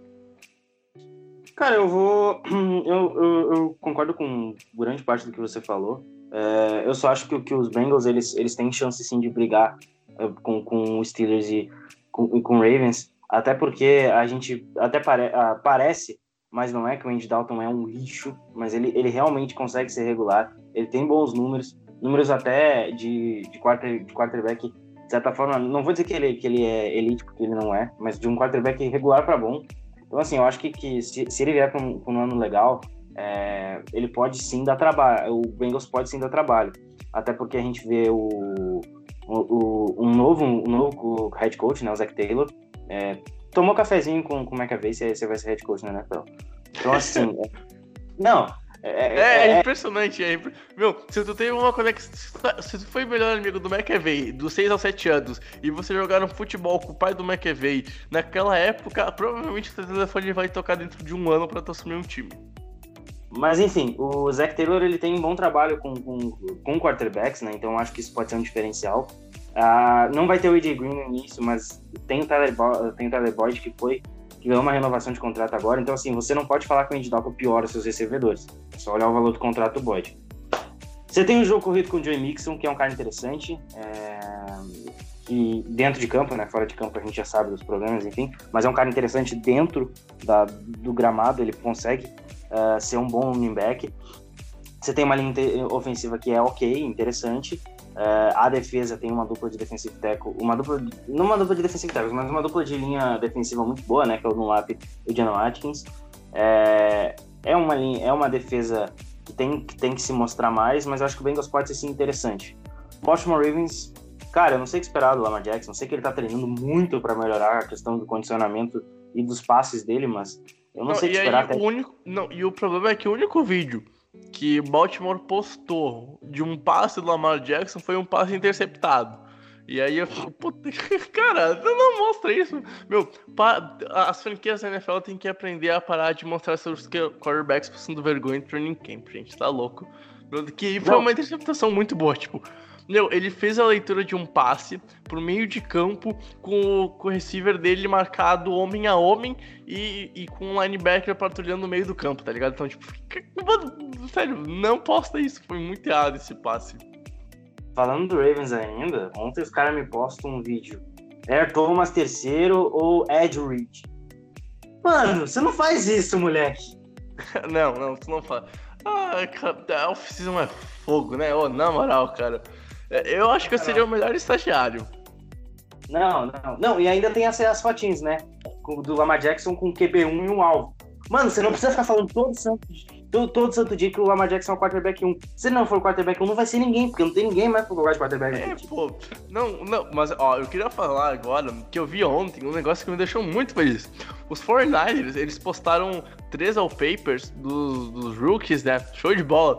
Cara, eu vou. Eu, eu, eu, concordo com grande parte do que você falou. É, eu só acho que, que os Bengals eles, eles têm chance sim de brigar é, com, com os Steelers e com, com Ravens, até porque a gente até pare, uh, parece, mas não é que o Andy Dalton é um lixo, mas ele, ele realmente consegue ser regular, ele tem bons números, números até de, de, quarter, de quarterback, de certa forma, não vou dizer que ele, que ele é elite, porque ele não é, mas de um quarterback regular para bom. Então, assim, eu acho que, que se, se ele vier para um, um, ano legal, é, ele pode sim dar trabalho, o Bengals pode sim dar trabalho, até porque a gente vê o, o, o um, novo, um novo head coach, né, o Zach Taylor, é, tomou cafezinho com, com o McAvey, você, você vai ser head coach na NFL. Então, assim, é, não, é, é, é, é, impressionante. É, meu, se tu tem uma conexão. Se tu foi melhor amigo do McAvey dos 6 aos 7 anos e você jogar um futebol com o pai do McAvey, naquela época, provavelmente o teu telefone vai tocar dentro de um ano pra tu assumir um time. Mas enfim, o Zach Taylor ele tem um bom trabalho com, com, com quarterbacks, né? Então acho que isso pode ser um diferencial. Uh, não vai ter o AJ Green no início, mas tem o Tyler, Bo tem o Tyler Boyd que foi que ganhou uma renovação de contrato agora. Então, assim, você não pode falar que o Andy Dalton piora seus recebedores. É só olhar o valor do contrato do Boyd. Você tem um jogo corrido com o Joey Mixon, que é um cara interessante. É... E dentro de campo, né? Fora de campo a gente já sabe dos problemas, enfim. Mas é um cara interessante dentro da, do gramado, ele consegue uh, ser um bom running back. Você tem uma linha ofensiva que é ok, interessante. Uh, a defesa tem uma dupla de defensive tackle, uma dupla, não uma dupla de defensive tackle, mas uma dupla de linha defensiva muito boa, né? Que é o Dunlap e o John Atkins. É, é, uma linha, é uma defesa que tem, que tem que se mostrar mais, mas acho que o Bengals pode ser sim interessante. Baltimore Ravens, cara, eu não sei o que esperar do Lamar Jackson, sei que ele tá treinando muito para melhorar a questão do condicionamento e dos passes dele, mas eu não, não sei o que esperar. Até... o único, não, e o problema é que o único vídeo que Baltimore postou de um passe do Lamar Jackson foi um passe interceptado. E aí eu fico, puta, cara, não mostra isso. Meu, as franquias da NFL têm que aprender a parar de mostrar seus quarterbacks passando vergonha em training camp, gente, tá louco. Que foi uma interceptação muito boa, tipo, meu, ele fez a leitura de um passe pro meio de campo com o, com o receiver dele marcado homem a homem e, e com um linebacker patrulhando no meio do campo, tá ligado? Então, tipo, mano, sério, não posta isso. Foi muito errado esse passe. Falando do Ravens ainda, ontem os caras me postam um vídeo. Air Thomas terceiro ou Ed Reed? Mano, você não faz isso, moleque. não, não, tu não faz. Ah, cara, a off-season é fogo, né? Oh, na moral, cara. É, eu acho que eu seria o melhor estagiário. Não, não, não. E ainda tem as, as fotinhas, né? Do Lamar Jackson com QB1 e um alvo. Mano, você não precisa ficar falando todo santo, todo, todo santo dia que o Lamar Jackson é o quarterback 1. Se não for o quarterback 1, não vai ser ninguém, porque não tem ninguém mais pra jogar de quarterback 1. É, pô. Não, não, mas ó, eu queria falar agora que eu vi ontem um negócio que me deixou muito feliz. Os 49ers, eles postaram três wallpapers dos, dos rookies, né? Show de bola.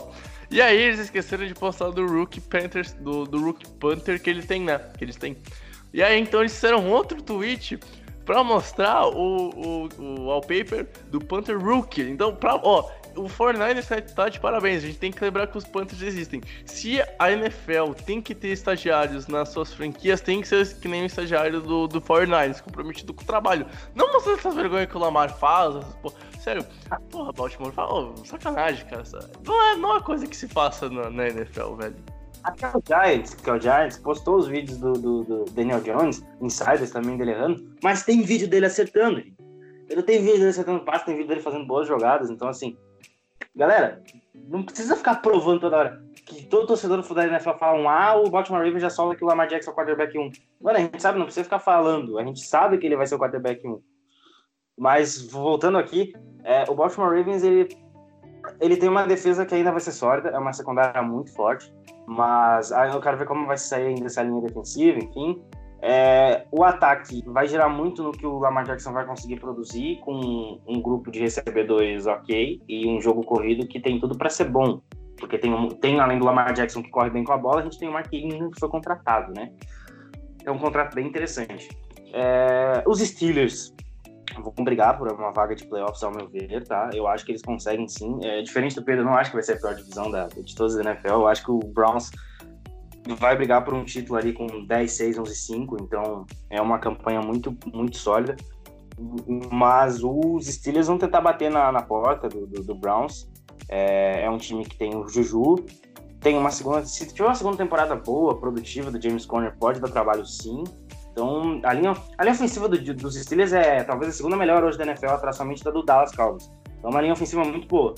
E aí eles esqueceram de postar do Rookie Panthers, do, do Rookie Panther que ele tem, né? Que eles têm. E aí então eles fizeram outro tweet pra mostrar o, o, o wallpaper do Panther Rookie. Então, pra, ó, o 49ers tá de parabéns. A gente tem que lembrar que os Panthers existem. Se a NFL tem que ter estagiários nas suas franquias, tem que ser que nem o estagiário do, do 49ers, comprometido com o trabalho. Não mostrando essas vergonhas que o Lamar faz. Pô, Sério, porra, Baltimore, oh, sacanagem, cara. Não é, não é coisa que se faça na, na NFL, velho. Até o Giants, que é o Giants, postou os vídeos do, do, do, Daniel Jones, insiders também dele errando, mas tem vídeo dele acertando. Ele tem vídeo dele acertando passe, tem vídeo dele fazendo boas jogadas, então assim, galera, não precisa ficar provando toda hora que todo torcedor do futebol da NFL fala um ah, o Baltimore Ravens já solta que o Lamar Jackson é o quarterback 1. Mano, a gente sabe, não precisa ficar falando, a gente sabe que ele vai ser o quarterback 1. Mas voltando aqui, é, o Baltimore Ravens ele, ele tem uma defesa que ainda vai ser sólida, é uma secundária muito forte, mas aí eu quero ver como vai sair ainda essa linha defensiva, enfim. É, o ataque vai gerar muito no que o Lamar Jackson vai conseguir produzir com um grupo de recebedores ok e um jogo corrido que tem tudo para ser bom. Porque tem, tem, além do Lamar Jackson que corre bem com a bola, a gente tem o Mark que foi contratado, né? É um contrato bem interessante. É, os Steelers vão brigar por uma vaga de playoffs, ao meu ver, tá? Eu acho que eles conseguem sim. É, diferente do Pedro, eu não acho que vai ser a pior divisão da, de todas as NFL. Eu acho que o Browns vai brigar por um título ali com 10, 6, 11, 5, então é uma campanha muito, muito sólida. Mas os Steelers vão tentar bater na, na porta do, do, do Browns. É, é, um time que tem o Juju, tem uma segunda. Se tiver uma segunda temporada boa, produtiva do James Conner, pode dar trabalho sim. Então, a linha, a linha ofensiva do, dos Steelers é talvez a segunda melhor hoje da NFL, atrás somente da do Dallas Cowboys. Então, é uma linha ofensiva muito boa.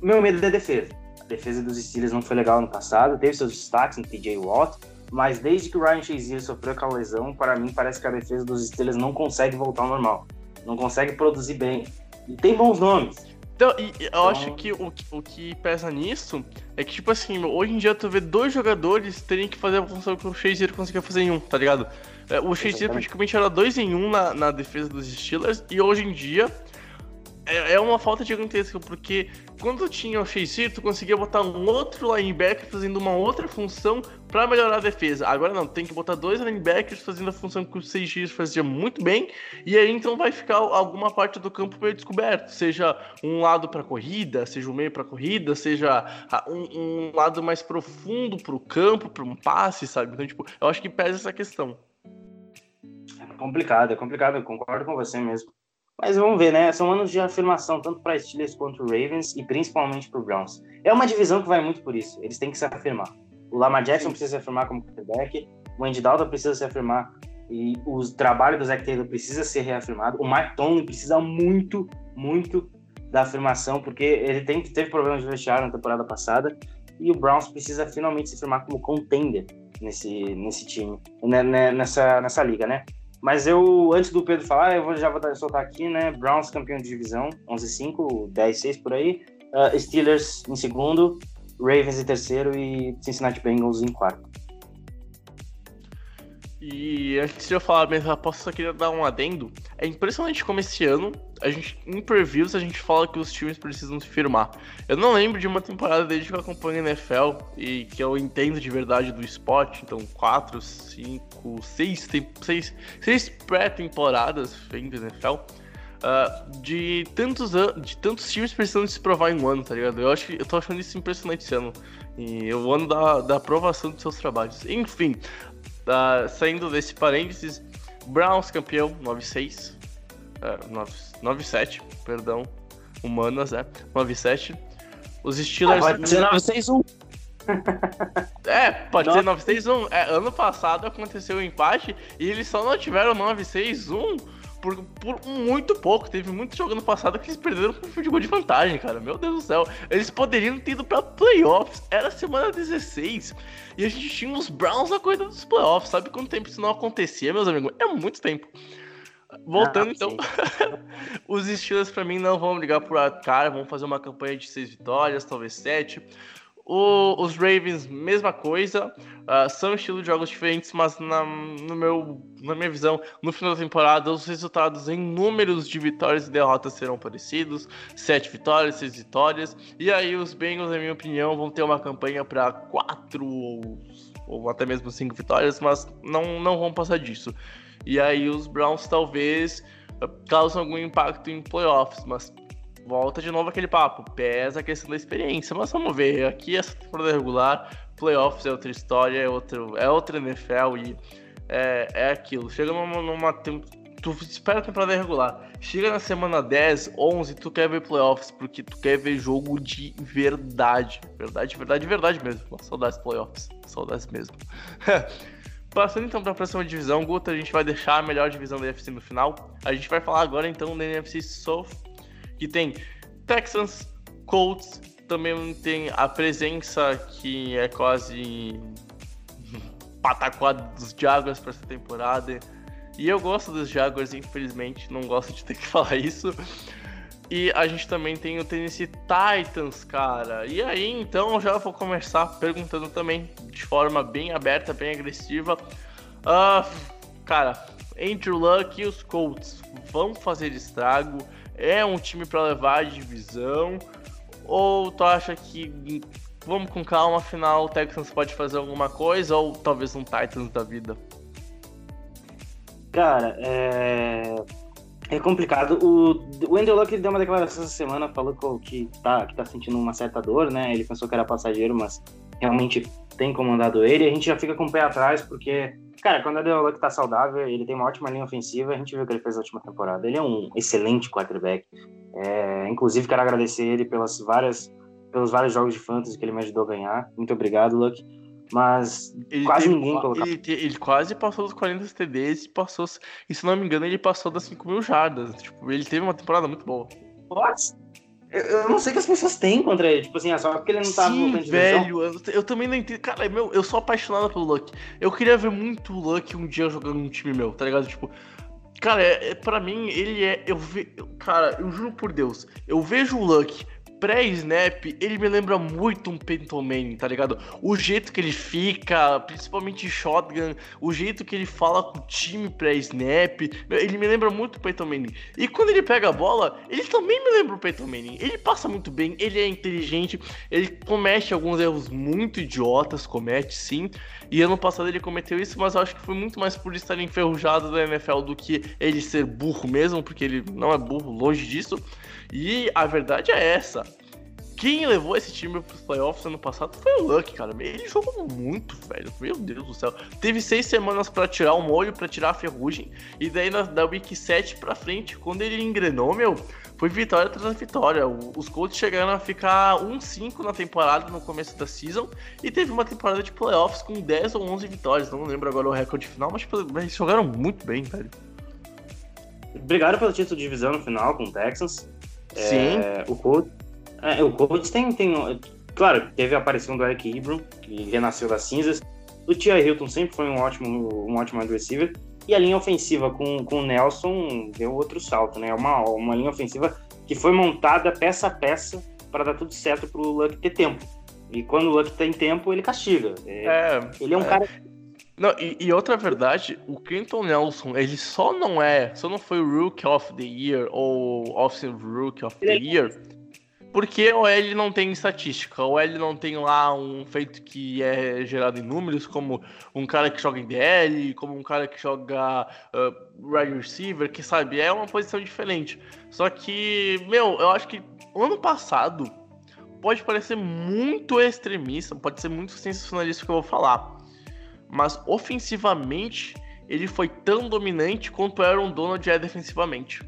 Meu medo é defesa. A defesa dos Steelers não foi legal no passado, teve seus destaques no TJ Watt, mas desde que o Ryan Shazier sofreu aquela lesão, para mim parece que a defesa dos Steelers não consegue voltar ao normal. Não consegue produzir bem. E tem bons nomes. Então, e, eu então... acho que o, o que pesa nisso é que, tipo assim, hoje em dia tu vê dois jogadores terem que fazer a função que o Shazier conseguia fazer em um, tá ligado? É, o Shazier praticamente era dois em um na, na defesa dos Steelers e hoje em dia é, é uma falta gigantesca, porque quando tinha o Shazier, tu conseguia botar um outro linebacker fazendo uma outra função para melhorar a defesa. Agora não, tem que botar dois linebackers fazendo a função que o Shazier fazia muito bem, e aí então vai ficar alguma parte do campo meio descoberto, seja um lado para corrida, seja um meio para corrida, seja um, um, lado mais profundo para o campo, para um passe, sabe? Então, tipo, eu acho que pesa essa questão. É complicado, é complicado, eu concordo com você mesmo. Mas vamos ver, né? São anos de afirmação, tanto para Steelers quanto Ravens e principalmente para o Browns. É uma divisão que vai muito por isso. Eles têm que se afirmar. O Lamar Jackson precisa se afirmar como quarterback, o Andy Dalton precisa se afirmar e o trabalho do Zach Taylor precisa ser reafirmado. O Mike Tomlin precisa muito, muito da afirmação, porque ele tem, teve problemas de vestiário na temporada passada e o Browns precisa finalmente se afirmar como contender nesse, nesse time, né, né, nessa, nessa liga, né? Mas eu, antes do Pedro falar, eu já vou soltar aqui, né? Browns campeão de divisão, 11-5, 10-6 por aí. Uh, Steelers em segundo, Ravens em terceiro e Cincinnati Bengals em quarto. E antes de eu falar mesmo, eu só queria dar um adendo. É impressionante como esse ano, a gente, em previews, a gente fala que os times precisam se firmar. Eu não lembro de uma temporada desde que eu acompanho a NFL e que eu entendo de verdade do esporte. Então, quatro, cinco, seis, seis, seis pré-temporadas vendo NFL. Uh, de, tantos, de tantos times precisando se provar em um ano, tá ligado? Eu, acho, eu tô achando isso impressionante esse ano. E o ano da, da aprovação dos seus trabalhos. Enfim, Uh, saindo desse parênteses, Browns campeão 9-6. Uh, 9-7, perdão. Humanas, né? 9-7. Os Steelers. Ah, pode ser 9-6-1. é, pode ser 9-6-1. É, ano passado aconteceu o um empate e eles só não tiveram 9-6-1 por, por muito pouco. Teve muito jogo no passado que eles perderam por futebol de vantagem, cara. Meu Deus do céu. Eles poderiam ter ido pra playoffs. Era semana 16. E a gente tinha os Browns na corrida dos playoffs. Sabe quanto tempo isso não acontecia, meus amigos? É muito tempo. Voltando ah, então, os Steelers para mim não vão ligar por a cara, vão fazer uma campanha de seis vitórias, talvez sete. O, os Ravens, mesma coisa. Uh, são estilos de jogos diferentes, mas na, no meu, na minha visão, no final da temporada, os resultados em números de vitórias e derrotas serão parecidos: sete vitórias, seis vitórias. E aí, os Bengals, na minha opinião, vão ter uma campanha para quatro ou, ou até mesmo cinco vitórias, mas não, não vão passar disso. E aí, os Browns talvez causam algum impacto em playoffs, mas volta de novo aquele papo. Pesa a questão da experiência. Mas vamos ver. Aqui essa temporada regular, playoffs é outra história, é, outro, é outra NFL e é, é aquilo. Chega numa, numa tu espera a temporada regular. Chega na semana 10, 11, tu quer ver playoffs, porque tu quer ver jogo de verdade. Verdade, verdade, verdade mesmo. Saudades playoffs. Saudades mesmo. Passando então para a próxima divisão, Guta, a gente vai deixar a melhor divisão da NFC no final. A gente vai falar agora então da NFC South que tem Texans, Colts, também tem a presença que é quase pataquada dos Jaguars para essa temporada. E eu gosto dos Jaguars, infelizmente, não gosto de ter que falar isso. E a gente também tem o Tennessee Titans, cara. E aí, então, já vou começar perguntando também, de forma bem aberta, bem agressiva. Uh, cara, Andrew Luck e os Colts vão fazer estrago? é um time para levar a divisão? Ou tu acha que vamos com calma, afinal o Texans pode fazer alguma coisa ou talvez um Titans da vida? Cara, é, é complicado. O, o Andrew Luck deu uma declaração essa semana, falou que, tá, que tá sentindo uma certa dor, né? Ele pensou que era passageiro, mas realmente tem comandado ele. A gente já fica com o pé atrás, porque, cara, quando a Deoluck tá saudável, ele tem uma ótima linha ofensiva. A gente viu o que ele fez na última temporada. Ele é um excelente quarterback. É, inclusive, quero agradecer ele pelas várias, pelos vários jogos de fantasy que ele me ajudou a ganhar. Muito obrigado, Luck. Mas Ele quase teve- ninguém colocava. Ele, te- ele quase passou dos 40 TDs e passou. E se não me engano, ele passou das 5 mil jardas. Tipo, ele teve uma temporada muito boa. What? Eu, eu não sei o que as pessoas têm contra ele. Tipo assim, é só porque ele não tá Sim, voltando de velho. Eu, eu também não entendo. Cara, meu, eu sou apaixonado pelo Luck. Eu queria ver muito o Luck um dia jogando num time meu, tá ligado? Tipo. Cara, é, é, pra mim, ele é. Eu ve, eu- cara, eu juro por Deus, eu vejo o Luck pré-snap, ele me lembra muito um Peyton Manning, tá ligado? O jeito que ele fica, principalmente shotgun, o jeito que ele fala com o time pré-snap, ele me lembra muito o Peyton. E quando ele pega a bola, ele também me lembra o Peyton. Ele passa muito bem, ele é inteligente, ele comete alguns erros muito idiotas, comete sim. E ano passado ele cometeu isso, mas eu acho que foi muito mais por estar enferrujado da NFL do que ele ser burro mesmo, porque ele não é burro, longe disso. E a verdade é essa. Quem levou esse time pros playoffs ano passado foi o Luck, cara. Ele jogou muito, velho. Meu Deus do céu. Teve seis semanas pra tirar o molho, pra tirar a ferrugem. E daí na, da Week 7 pra frente, quando ele engrenou, meu, foi vitória atrás vitória. Os Colts chegaram a ficar 1-5 na temporada no começo da season. E teve uma temporada de playoffs com 10 ou 11 vitórias. Não lembro agora o recorde final, mas eles jogaram muito bem, velho. Brigaram pelo título de divisão no final com o Texans. Sim. É, o Colts, é, o Colts tem, tem. Claro, teve a aparição do Eric Ebron, que renasceu das cinzas. O Tia Hilton sempre foi um ótimo, um ótimo receiver. E a linha ofensiva com, com o Nelson deu outro salto, né? Uma, uma linha ofensiva que foi montada peça a peça para dar tudo certo pro Luck ter tempo. E quando o Luck tem tempo, ele castiga. É, É, ele é um é. cara. Não, e, e outra verdade, o Quentin Nelson, ele só não é, só não foi o Rookie of the Year ou Offensive Rookie of the Ele é- Year, porque o L não tem estatística, o L não tem lá um feito que é gerado em números, como um cara que joga em DL, como um cara que joga uh, wide receiver, que sabe, é uma posição diferente. Só que, meu, eu acho que ano passado pode parecer muito extremista, pode ser muito sensacionalista o que eu vou falar mas ofensivamente ele foi tão dominante quanto o Aaron Donald é defensivamente.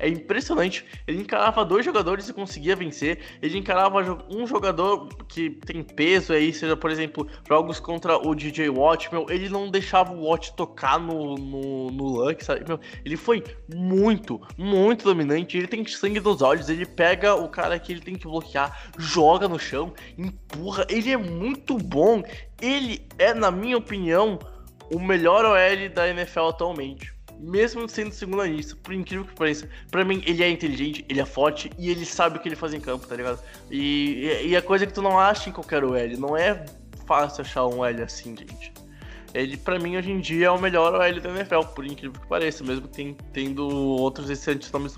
É impressionante. Ele encarava dois jogadores e conseguia vencer. Ele encarava um jogador que tem peso aí, seja, por exemplo, jogos contra o DJ Watt. Meu, ele não deixava o Watt tocar no, no, no Luck, sabe? Meu, ele foi muito, muito dominante. Ele tem sangue nos olhos. Ele pega o cara que ele tem que bloquear, joga no chão, empurra. Ele é muito bom. Ele é, na minha opinião, o melhor OL da NFL atualmente. Mesmo sendo segunda lista, por incrível que pareça. Pra mim, ele é inteligente, ele é forte e ele sabe o que ele faz em campo, tá ligado? E, e, coisa que tu não acha em qualquer OL. Não é fácil achar um OL assim, gente. Ele, pra mim, hoje em dia é o melhor OL da NFL, por incrível que pareça, mesmo tem, tendo outros excelentes nomes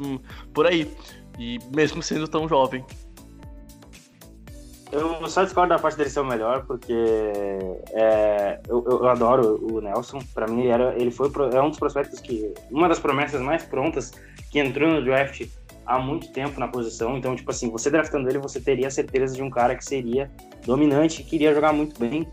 por aí. E mesmo sendo tão jovem. Eu só discordo da parte dele ser o melhor, porque é, eu, eu- adoro o Nelson. Pra mim, ele, era, ele foi é um dos prospectos que. Uma das promessas mais prontas que entrou no draft há muito tempo na posição. Então, tipo assim, você draftando ele, você teria certeza de um cara que seria dominante, que iria jogar muito bem.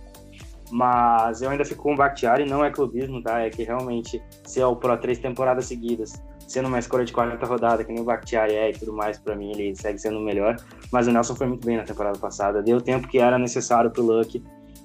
Mas eu ainda fico com o Bakhtiari, não é clubismo, tá? É que realmente, se é o Pro três temporadas seguidas, sendo uma escolha de quarta rodada, que nem o Bakhtiari é e tudo mais, pra mim ele segue sendo o melhor. Mas o Nelson foi muito bem na temporada passada, deu o tempo que era necessário pro Luck.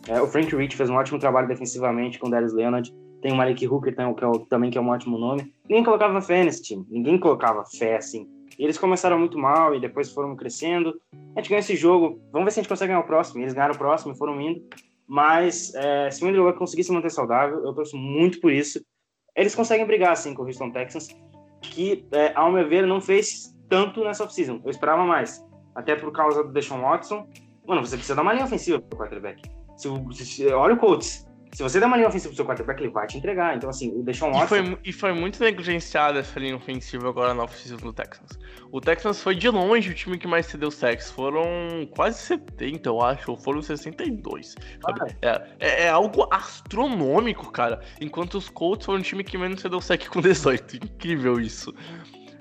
É, o Frank Rich fez um ótimo trabalho defensivamente com o Darius Leonard. Tem o Malik Hooker tem, que é o- também, que é um ótimo nome. Ninguém colocava fé nesse time, ninguém colocava fé assim. Eles começaram muito mal e depois foram crescendo. A gente ganhou esse jogo, vamos ver se a gente consegue ganhar o próximo. Eles ganharam o próximo e foram indo. Mas é, se o Andrew Luck conseguir se manter saudável, eu torço muito por isso. Eles conseguem brigar assim com o Houston Texans, que, é, ao meu ver, não fez tanto nessa off-season. Eu esperava mais. Até por causa do Deshaun Watson. Mano, você precisa dar uma linha ofensiva pro quarterback. Se, se- olha o Colts. Se você der uma linha ofensiva pro seu quarterback, ele vai te entregar. Então, assim, o Deshaun E Watson... foi, mu- e foi muito negligenciada essa linha ofensiva agora na off-season do Texans. O Texans foi de longe o time que mais cedeu sacks. Foram quase 70, eu acho, ou foram 62. sabe? É, é, é algo astronômico, cara. Enquanto os Colts foram o time que menos cedeu sack com 18. Incrível isso.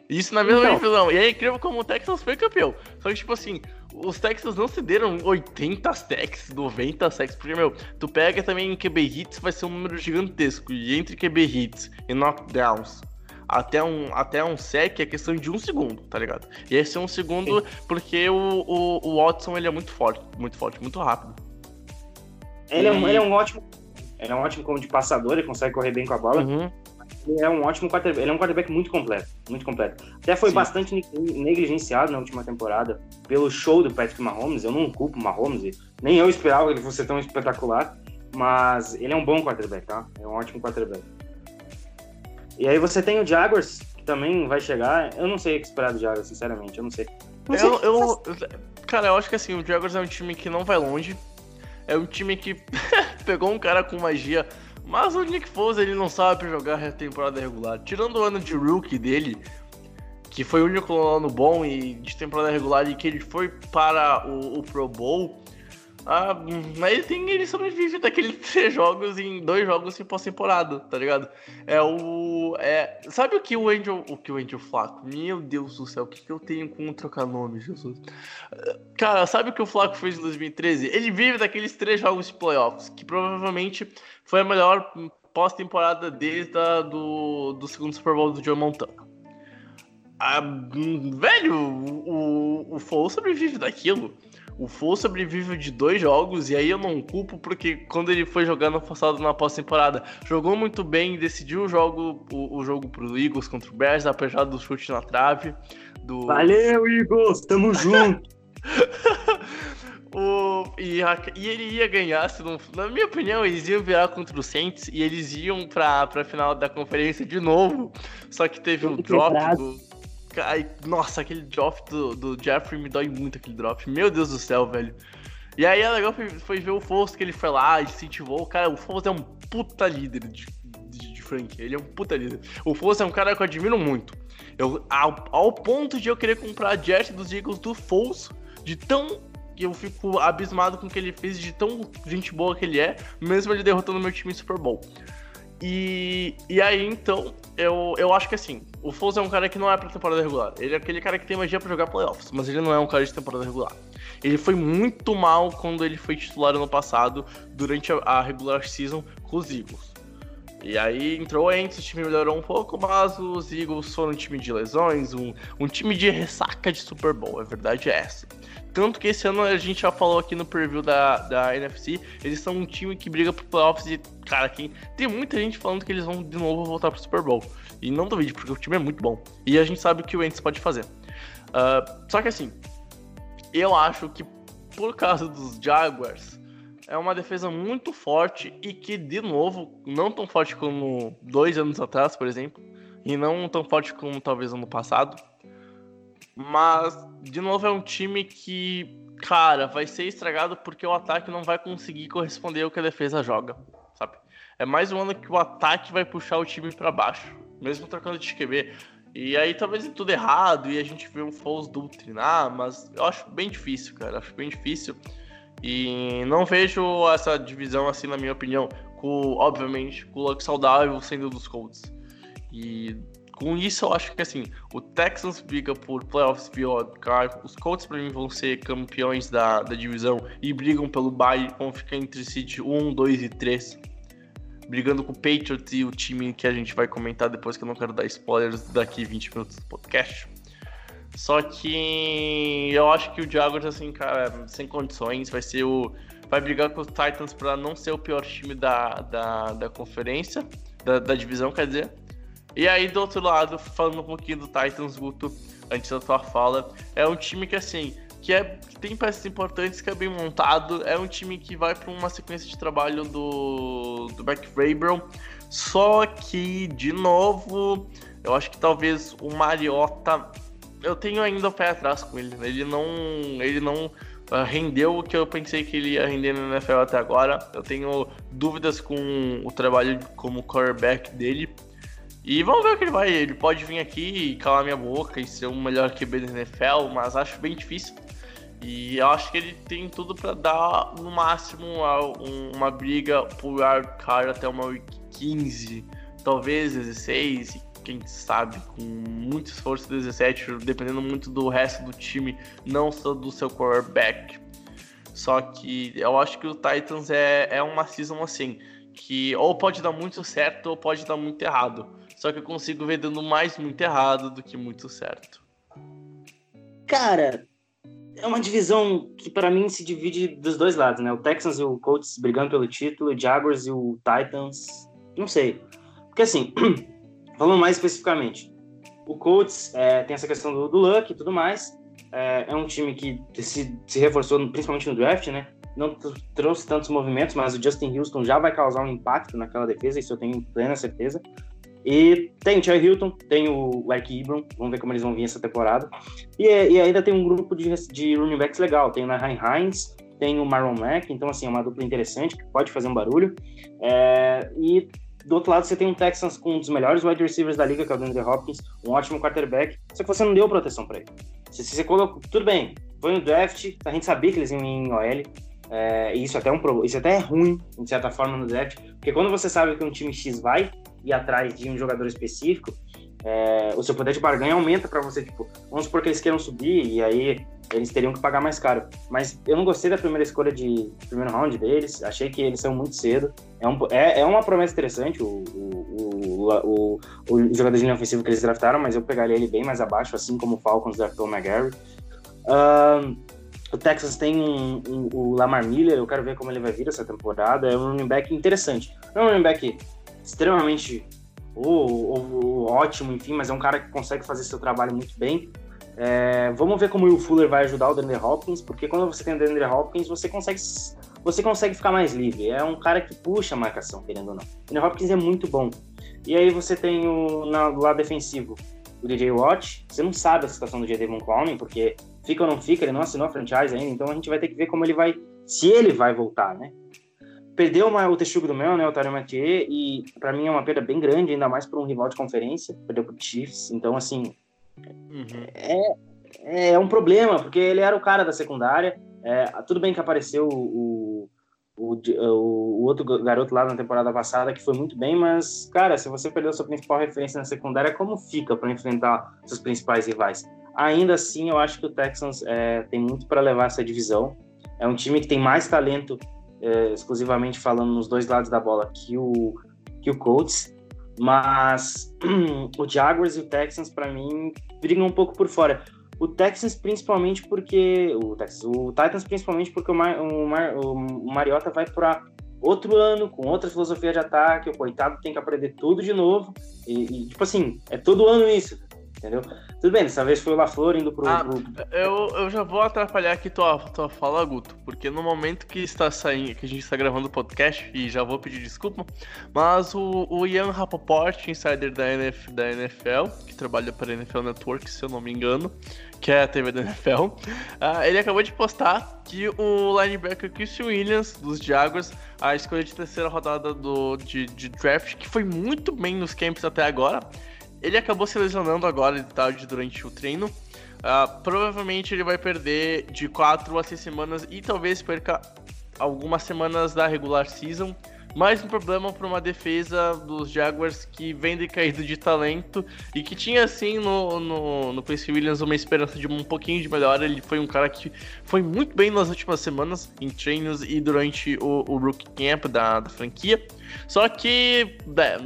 Isso na mesma Então. divisão. E é incrível como o Texas foi campeão. Só que, tipo assim, os Texans não cederam 80 sacks, 90 sacks, porque, meu, tu pega também em QB hits, vai ser um número gigantesco. E entre QB hits e knockdowns, até um, até um sec é questão de um segundo, tá ligado? E esse é um segundo porque o, o, o Watson, ele é muito forte, muito forte, muito rápido. Ele é, um, ele é um ótimo. Ele é um ótimo como de passador, ele consegue correr bem com a bola. Uhum. Ele é um ótimo quarterback. Ele é um quarterback muito completo. Muito completo. Até foi Sim. bastante ne- negligenciado na última temporada pelo show do Patrick Mahomes. Eu não culpo o Mahomes. Nem eu esperava que ele fosse tão espetacular. Mas ele é um bom quarterback, tá? É um ótimo quarterback. E aí você tem o Jaguars, que também vai chegar. Eu não sei o que esperar do Jaguars, sinceramente. Eu não sei. Não sei Eu, eu, cara, eu acho que assim, o Jaguars é um time que não vai longe. É um time que pegou um cara com magia. Mas o Nick Foles, ele não sabe jogar a temporada regular. Tirando o ano de rookie dele, que foi o único ano bom e de temporada regular e que ele foi para o, o Pro Bowl. Ah, mas ele. Ele sobrevive daqueles três jogos em dois jogos em pós-temporada, tá ligado? É o. É, sabe o que o Angel. O que o Angel Flaco? Meu Deus do céu, o que, que eu tenho com trocar nome, Jesus? Cara, sabe o que o Flaco fez em 2013? Ele vive daqueles três jogos de playoffs, que provavelmente foi a melhor pós-temporada desde a do, do segundo Super Bowl do Joe Montana. Ah, hum, velho, o, o, o sobrevive daquilo. O Foles sobrevive de dois jogos, e aí eu não culpo, porque quando ele foi jogar no passado na pós-temporada, jogou muito bem, decidiu o jogo, o, o jogo pro Eagles contra o Bears, apesar do chute na trave. Do... Valeu, Eagles! Tamo junto! O, e, a- e ele ia ganhar, se não, na minha opinião, eles iam virar contra o Saints e eles iam pra, pra final da conferência de novo. Só que teve o Jogo drop do. Ai, nossa, aquele drop do, do Jeffrey me dói muito aquele drop. Meu Deus do céu, velho. E aí é legal foi, foi ver o Foles que ele foi lá, incentivou. Cara, o Foles é um puta líder de, de, de franquia. Ele é um puta líder. O Foles é um cara que eu admiro muito. Eu, ao, ao ponto de eu querer comprar a jersey dos Eagles do Foles, de tão que eu fico abismado com o que ele fez, de tão gente boa que ele é, mesmo ele derrotando meu time em Super Bowl. E, e aí, então, eu, eu acho que assim, o Foles é um cara que não é pra temporada regular. Ele é aquele cara que tem magia pra jogar playoffs, mas ele não é um cara de temporada regular. Ele foi muito mal quando ele foi titular ano passado, durante a, a regular season com os Eagles. E aí entrou antes, o time melhorou um pouco, mas os Eagles foram um time de lesões, um, um time de ressaca de Super Bowl, a verdade é essa. Tanto que esse ano a gente já falou aqui no preview da, da NFC, eles são um time que briga pro playoffs e, cara, quem, tem muita gente falando que eles vão de novo voltar pro Super Bowl. E não duvide, porque o time é muito bom. E a gente sabe o que o Wentz pode fazer. Ah, só que assim, eu acho que por causa dos Jaguars, é uma defesa muito forte e que, de novo, não tão forte como dois anos atrás, por exemplo, e não tão forte como talvez ano passado. Mas, de novo, é um time que, cara, vai ser estragado porque o ataque não vai conseguir corresponder ao que a defesa joga, sabe? É mais um ano que o ataque vai puxar o time para baixo, mesmo trocando de QB. E aí talvez dê tudo errado e a gente vê o Foles doutrinar, mas eu acho bem difícil, cara. Acho bem difícil. E não vejo essa divisão assim, na minha opinião, com, obviamente, com o Luck saudável sendo dos Colts. E com isso eu acho que assim, o Texans briga por playoffs via card, os Colts pra mim vão ser campeões da, da divisão e brigam pelo bye, vão ficar entre seed 1, 2 e 3. Brigando com o Patriots e o time que a gente vai comentar depois, que eu não quero dar spoilers daqui 20 minutos do podcast. Só que eu acho que o Jaguars, assim, cara, sem condições, vai ser o. Vai brigar com os Titans pra não ser o pior time da, da, da conferência, da, da divisão, quer dizer. E aí, do outro lado, falando um pouquinho do Titans, Guto, antes da tua fala, é um time que, assim, que, é, tem peças importantes, que é bem montado, é um time que vai para uma sequência de trabalho do, do Beck Vrabel, só que, de novo, eu acho que talvez o Mariota, eu tenho ainda o pé atrás com ele, ele não, ele não uh, rendeu o que eu pensei que ele ia render na NFL até agora, eu tenho dúvidas com o trabalho como quarterback dele, e vamos ver o que ele vai. Ele pode vir aqui e calar minha boca e ser o melhor QB da NFL, mas acho bem difícil. E eu acho que ele tem tudo para dar no máximo uma, uma briga por card até uma week 15, talvez 16. Quem sabe, com muito esforço 17, dependendo muito do resto do time, não só do seu quarterback. Só que eu acho que o Titans é, é uma season assim, que ou pode dar muito certo ou pode dar muito errado. Só que eu consigo ver dando mais muito errado do que muito certo. Cara, é uma divisão que para mim se divide dos dois lados, né? O Texans e o Colts brigando pelo título, o Jaguars e o Titans, não sei. Porque assim, falando mais especificamente, o Colts é, tem essa questão do, do luck e tudo mais. É, é um time que se, se, reforçou principalmente no draft, né? Não trouxe tantos movimentos, mas o Justin Houston já vai causar um impacto naquela defesa, isso eu tenho plena certeza. E tem o Charlie Hilton, tem o Eric Ebron, vamos ver como eles vão vir essa temporada. E, e ainda tem um grupo de, de running backs legal, tem o Naheem Hines, tem o Marlon Mack, então assim, é uma dupla interessante que pode fazer um barulho. É, e do outro lado você tem um Texans com um dos melhores wide receivers da liga, que é o DeAndre Hopkins, um ótimo quarterback, só que você não deu proteção para ele. Se, você colocou, tudo bem, foi no draft, a gente sabia que eles iam em OL, é, isso, até é um, isso até é ruim, de certa forma, no draft, porque quando você sabe que um time X vai ir atrás de um jogador específico, é, o seu poder de barganha aumenta para você, tipo, vamos supor que eles queiram subir e aí eles teriam que pagar mais caro. Mas eu não gostei da primeira escolha de primeiro round deles, achei que eles são muito cedo. É, um, é, é uma promessa interessante o, o, o, o, jogador de linha ofensiva que eles draftaram, mas eu pegaria ele bem mais abaixo, assim como o Falcons draftou o McGarry. Um, o Texas tem um, um, o Lamar Miller, eu quero ver como ele vai vir essa temporada. É um running back interessante. É um running back extremamente ou, ou, ótimo, enfim, mas é um cara que consegue fazer seu trabalho muito bem. É, vamos ver como o Will Fuller vai ajudar o DeAndre Hopkins, porque quando você tem o DeAndre Hopkins, você consegue, você consegue ficar mais livre. É um cara que puxa a marcação, querendo ou não. O DeAndre Hopkins é muito bom. E aí você tem o na, do lado defensivo o DJ Watt. Você não sabe a situação do J.D. Clowney, porque fica ou não fica, ele não assinou a franchise ainda, então a gente vai ter que ver como ele vai, se ele vai voltar, né? Perdeu uma, o Texugo do Mel, né, o Tyron Mathieu, e para mim é uma perda bem grande, ainda mais para um rival de conferência, perdeu pro Chiefs, então assim, uhum. é, é um problema, porque ele era o cara da secundária, é, tudo bem que apareceu o, o, o, o, outro garoto lá na temporada passada que foi muito bem, mas, cara, se você perdeu sua principal referência na secundária, como fica para enfrentar seus principais rivais? Ainda assim, eu acho que o Texans é, tem muito para levar essa divisão. É um time que tem mais talento é, exclusivamente falando nos dois lados da bola que o, que o Colts, mas o Jaguars e o Texans, para mim, brigam um pouco por fora. O Texans principalmente porque. O, o Titans principalmente porque o, Mar, o, Mar, o Mariota vai para outro ano, com outra filosofia de ataque, o coitado tem que aprender tudo de novo. E, e tipo assim, é todo ano isso entendeu? Tudo bem, dessa vez foi o LaFleur indo pro. Ah, pro... Eu, eu já vou atrapalhar aqui tua, tua fala, Guto, porque no momento que está saindo, que a gente está gravando o podcast, e já vou pedir desculpa, mas o, o Ian Rapoport, insider da, NF, da NFL, que trabalha para a NFL Network, se eu não me engano, que é a TV da NFL, uh, ah, ele acabou de postar que o linebacker Chris Williams, dos Jaguars, a escolha de terceira rodada do, de, de draft, que foi muito bem nos camps até agora, ele acabou se lesionando agora de tarde durante o treino. Uh, provavelmente ele vai perder de 4 a 6 semanas e talvez perca algumas semanas da regular season. Mais um problema para uma defesa dos Jaguars que vem decaído de talento e que tinha, assim, no, no, no Prince Williams uma esperança de um pouquinho de melhora. Ele foi um cara que foi muito bem nas últimas semanas, em treinos e durante o, o Rookie Camp da, da franquia. Só que, é,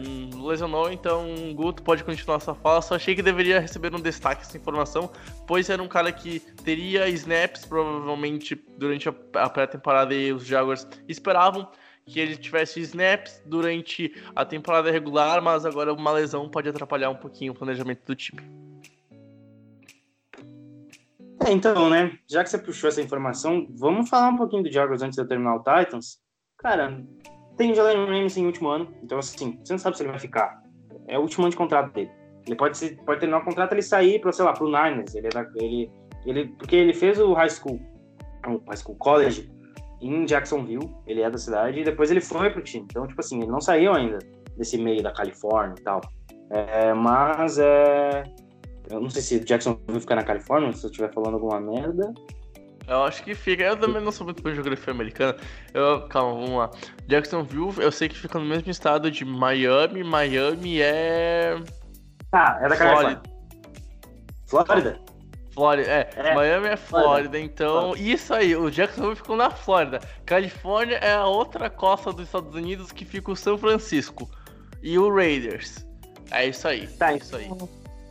lesionou, então Guto pode continuar sua fala. Só achei que deveria receber um destaque essa informação, pois era um cara que teria snaps provavelmente durante a, a pré-temporada e os Jaguars esperavam que ele tivesse snaps durante a temporada regular, mas agora uma lesão pode atrapalhar um pouquinho o planejamento do time. É, então, né? Já que você puxou essa informação, vamos falar um pouquinho do Jaguars antes de eu terminar o Titans. Cara, tem Jalen Ramsey em último ano, então assim, você não sabe se ele vai ficar. É o último ano de contrato dele. Ele pode, ser, pode terminar o contrato ele sair para, sei lá, pro Niners. Ele, é ele, ele, porque ele fez o high school, o high school college em Jacksonville, ele é da cidade, e depois ele foi pro time. Então, tipo assim, ele não saiu ainda desse meio da Califórnia e tal. É, mas é. Eu não sei se Jacksonville fica na Califórnia, se eu estiver falando alguma merda. Eu acho que fica. Eu também não sou muito bom de geografia americana. Eu, calma, vamos lá. Jacksonville, eu sei que fica no mesmo estado de Miami. Miami é. Tá, é da Califórnia. Flórida? Flórida, é, É, Miami é Flórida, Flórida. então isso aí, o Jacksonville ficou na Flórida. Califórnia é a outra costa dos Estados Unidos que fica o São Francisco e o Raiders. É isso aí, Tá, é isso aí.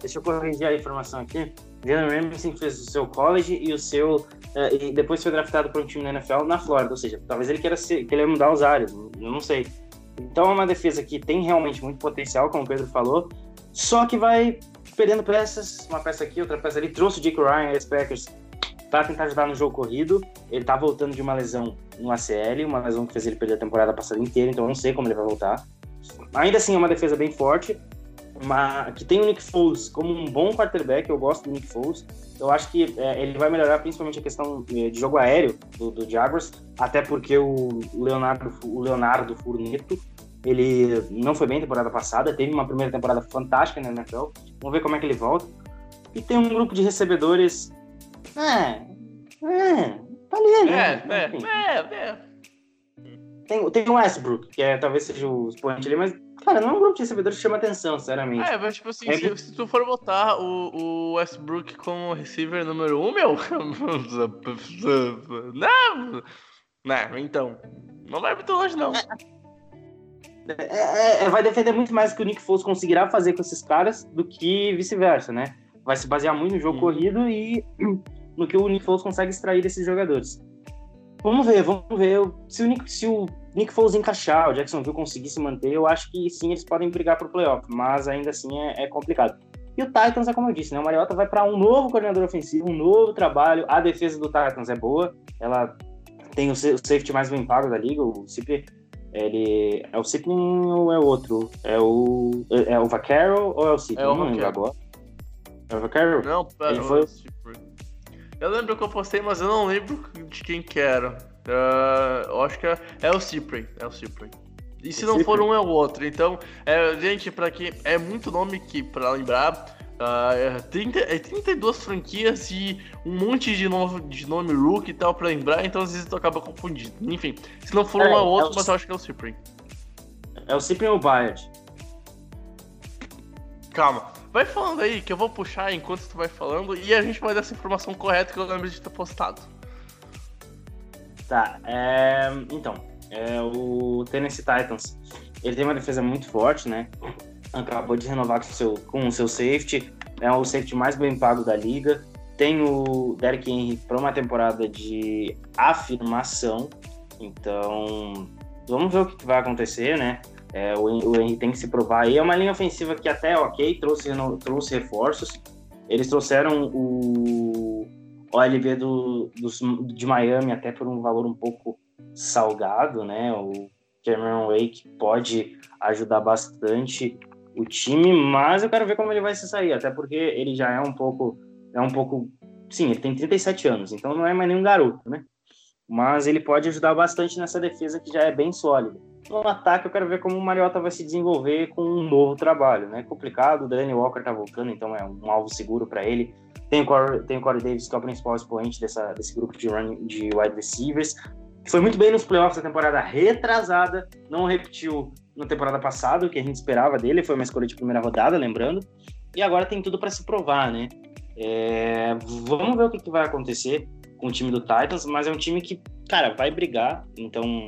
Deixa eu corrigir a informação aqui. Jalen Ramsey fez o seu college e o seu. eh, e depois foi draftado para um time na NFL na Flórida. Ou seja, talvez ele queira ser, que ele ia mudar os áreas. Eu não sei. Então é uma defesa que tem realmente muito potencial, como o Pedro falou. Só que vai perdendo peças, uma peça aqui, outra peça ali. Trouxe o Jake Ryan, ex-Packers, para tentar ajudar no jogo corrido. Ele tá voltando de uma lesão no ACL, uma lesão que fez ele perder a temporada passada inteira, então eu não sei como ele vai voltar. Ainda assim é uma defesa bem forte, uma, que tem o Nick Foles como um bom quarterback, eu gosto do Nick Foles. Eu acho que é, ele vai melhorar principalmente a questão eh, de jogo aéreo do, do Jaguars, até porque o Leonardo, o Leonardo Furneto, ele não foi bem temporada passada, teve uma primeira temporada fantástica na NFL. Vamos ver como é que ele volta. E tem um grupo de recebedores. É. É. Tá ali, É, né? Enfim. é, é, é. Tem, tem o Westbrook, que é, talvez seja o expoente ali, mas, cara, não é um grupo de recebedores que chama atenção, sinceramente. É, mas tipo assim, É se, se tu for botar o, o Westbrook como receiver número um, meu. não! Não, então. Não vai muito longe, não. É, é, é, vai defender muito mais o que o Nick Foles conseguirá fazer com esses caras do que vice-versa, né? Vai se basear muito no jogo Uhum. corrido e no que o Nick Foles consegue extrair desses jogadores. Vamos ver, vamos ver. Se o Nick, se o Nick Foles encaixar, o Jacksonville conseguir se manter, eu acho que sim, eles podem brigar pro playoff, mas ainda assim é, é complicado. E o Titans é como eu disse, né? O Mariota vai para um novo coordenador ofensivo, um novo trabalho. A defesa do Titans é boa, ela tem o sa- o safety mais bem pago da liga, o Cipri. Ele é o Cipri ou é o outro? É o é é o Vaquero ou é o Cipri? É o não lembro agora. É o Vaquero? Não, pera, Ele foi- Eu lembro que eu postei, mas eu não lembro de quem que era. Ah, eu acho que é, é o Cyprian. É o Cyprian. E se O não for Cyprian? um, é o outro. Então, é, gente, pra quem. É muito nome que, pra lembrar. Ah, é, 30, é 32 franquias e um monte de, novo, de nome rookie e tal pra lembrar, então às vezes tu acaba confundindo. Enfim, se não for É, um, é o é outro, o- mas eu acho que é o Cyprian. É o Cipri ou o Bayard? Calma, vai falando aí que eu vou puxar enquanto tu vai falando e a gente vai dar essa informação correta que eu lembro de ter postado. Tá, é, então, é, o Tennessee Titans, ele tem uma defesa muito forte, né? Acabou de renovar com o seu, com o seu safety, é o safety mais bem pago da liga. Tem o Derrick Henry para uma temporada de afirmação, então vamos ver o que vai acontecer, né? É, o, o Henry tem que se provar aí. É uma linha ofensiva que até ok, trouxe, trouxe reforços. Eles trouxeram o OLB do, de Miami até por um valor um pouco salgado, né? O Cameron Wake pode ajudar bastante o time, mas eu quero ver como ele vai se sair, até porque ele já é um pouco, é um pouco, sim, ele tem 37 anos, então não é mais nenhum garoto, né? Mas ele pode ajudar bastante nessa defesa que já é bem sólida. No ataque, eu quero ver como o Mariota vai se desenvolver com um novo trabalho, né? Complicado, o Danny Walker tá voltando, então é um alvo seguro para ele. Tem o, Corey, tem o Corey Davis, que é o principal expoente dessa, desse grupo de, running, de wide receivers. Foi muito bem nos playoffs da temporada retrasada, não repetiu na temporada passada, o que a gente esperava dele, foi uma escolha de primeira rodada, lembrando. E agora tem tudo para se provar, né? É, vamos ver o que, que vai acontecer com o time do Titans, mas é um time que, cara, vai brigar, então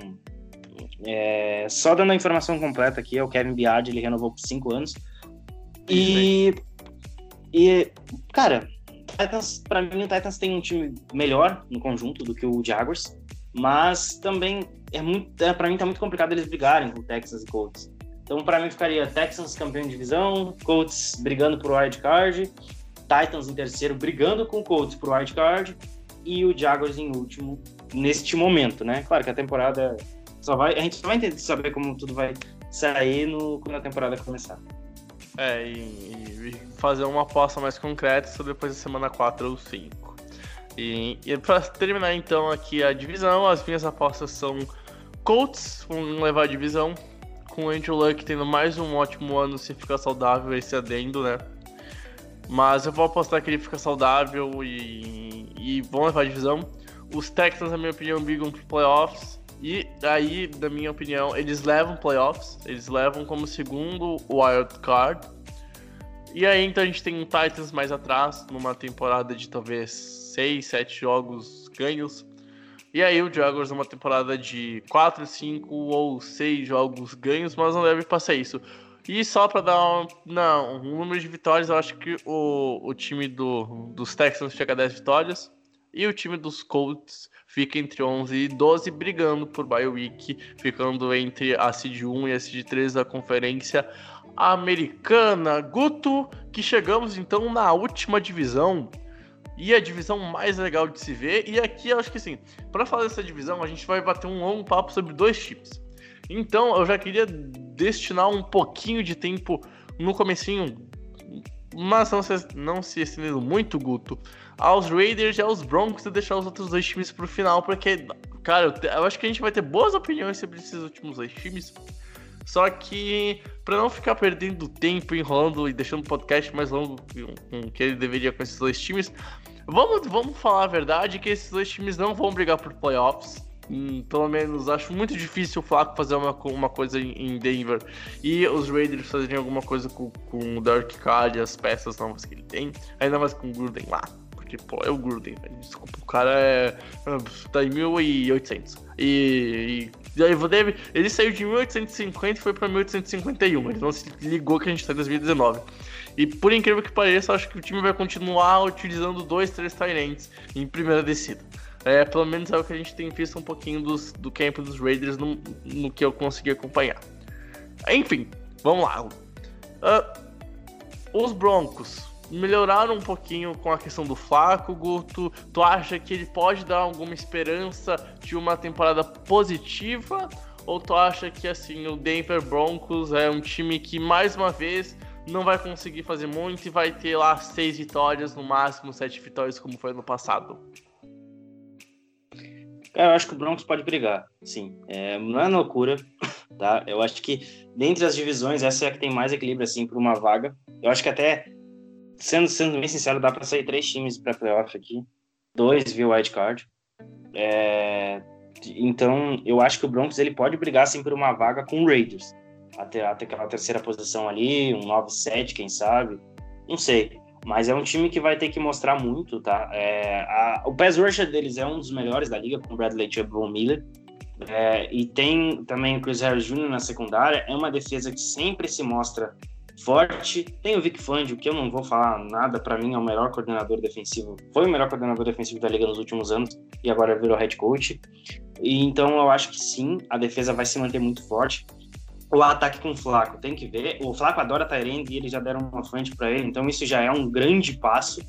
é, só dando a informação completa aqui, é o Kevin Biard, ele renovou por cinco anos. E, e cara, Titans, pra mim o Titans tem um time melhor no conjunto do que o Jaguars, mas também é muito, é, para mim tá muito complicado eles brigarem com Texans e Colts. Então para mim ficaria Texans campeão de divisão, Colts brigando por wild card, Titans em terceiro brigando com Colts por wild card e o Jaguars em último neste momento, né? Claro que a temporada só vai, a gente só vai entender, saber como tudo vai sair no, quando a temporada começar. É, e, e fazer uma aposta mais concreta só depois da semana 4 ou 5. E, e pra terminar então aqui a divisão, as minhas apostas são Colts vão levar a divisão, com o Andrew Luck tendo mais um ótimo ano se ficar saudável, esse adendo, né? Mas eu vou apostar que ele fica saudável e, e vão levar a divisão. Os Texans, na minha opinião, brigam pro playoffs. E aí, na minha opinião, eles levam playoffs. Eles levam como segundo wild card. E aí, então, a gente tem um Titans mais atrás, numa temporada de talvez 6, 7 jogos ganhos. E aí, o Jaguars numa temporada de 4, 5 ou 6 jogos ganhos, mas não deve passar isso. E só para dar um, não, um número de vitórias, eu acho que o, o time do, dos Texans chega a 10 vitórias. E o time dos Colts fica entre 11 e 12, brigando por bye week, ficando entre a seed 1 e a seed 3 da conferência americana. Guto, que chegamos então na última divisão. E a divisão mais legal de se ver. E aqui eu acho que assim, para falar dessa divisão, a gente vai bater um longo papo sobre dois times. Então eu já queria destinar um pouquinho de tempo no comecinho, mas não se, não se estendendo muito, Guto, aos Raiders e aos Broncos e deixar os outros dois times pro final, porque, cara, eu, eu acho que a gente vai ter boas opiniões sobre esses últimos dois times. Só que, para não ficar perdendo tempo, enrolando e deixando o podcast mais longo que ele deveria com esses dois times, vamos, vamos falar a verdade que esses dois times não vão brigar por playoffs. Hum, pelo menos acho muito difícil o Flaco fazer uma, uma coisa em Denver e os Raiders fazerem alguma coisa com, com o Dark Card e as peças novas que ele tem, ainda mais com o Gruden lá. Porque, pô, é o Gruden. Desculpa, o cara é. tá em 1800. E, e ele saiu de 1850 e foi pra 1851. Ele não se ligou que a gente tá em 2019. E por incrível que pareça, acho que o time vai continuar utilizando dois, três Tyrants em primeira descida. É, pelo menos é o que a gente tem visto um pouquinho dos, do camp dos Raiders no, no que eu consegui acompanhar. Enfim, vamos lá. Uh, os Broncos melhoraram um pouquinho com a questão do Flaco, Guto. Tu acha que ele pode dar alguma esperança de uma temporada positiva? Ou tu acha que assim o Denver Broncos é um time que mais uma vez não vai conseguir fazer muito e vai ter lá seis vitórias, no máximo sete vitórias, como foi no passado? eu acho que o Broncos pode brigar, sim. É, não é loucura, tá? Eu acho que dentre as divisões, essa é a que tem mais equilíbrio, assim, por uma vaga. Eu acho que até, sendo, sendo bem sincero, dá para sair três times para playoff aqui. Dois via wild card. É, então, eu acho que o Broncos ele pode brigar, assim, por uma vaga com o Raiders. Até, até aquela terceira posição ali, um 9-7, quem sabe. Não sei. Mas é um time que vai ter que mostrar muito, tá? É, a, o pass rusher deles é um dos melhores da liga, com o Bradley Chubb e o Miller. É, e tem também o Chris Harris Jr. na secundária. É uma defesa que sempre se mostra forte. Tem o Vic Fangio, que eu não vou falar nada, para mim é o melhor coordenador defensivo. Foi o melhor coordenador defensivo da liga nos últimos anos e agora virou head coach. E então eu acho que sim, a defesa vai se manter muito forte o ataque com o Flaco, tem que ver. O Flaco adora Tyrande e eles já deram uma frente para ele, então isso já é um grande passo,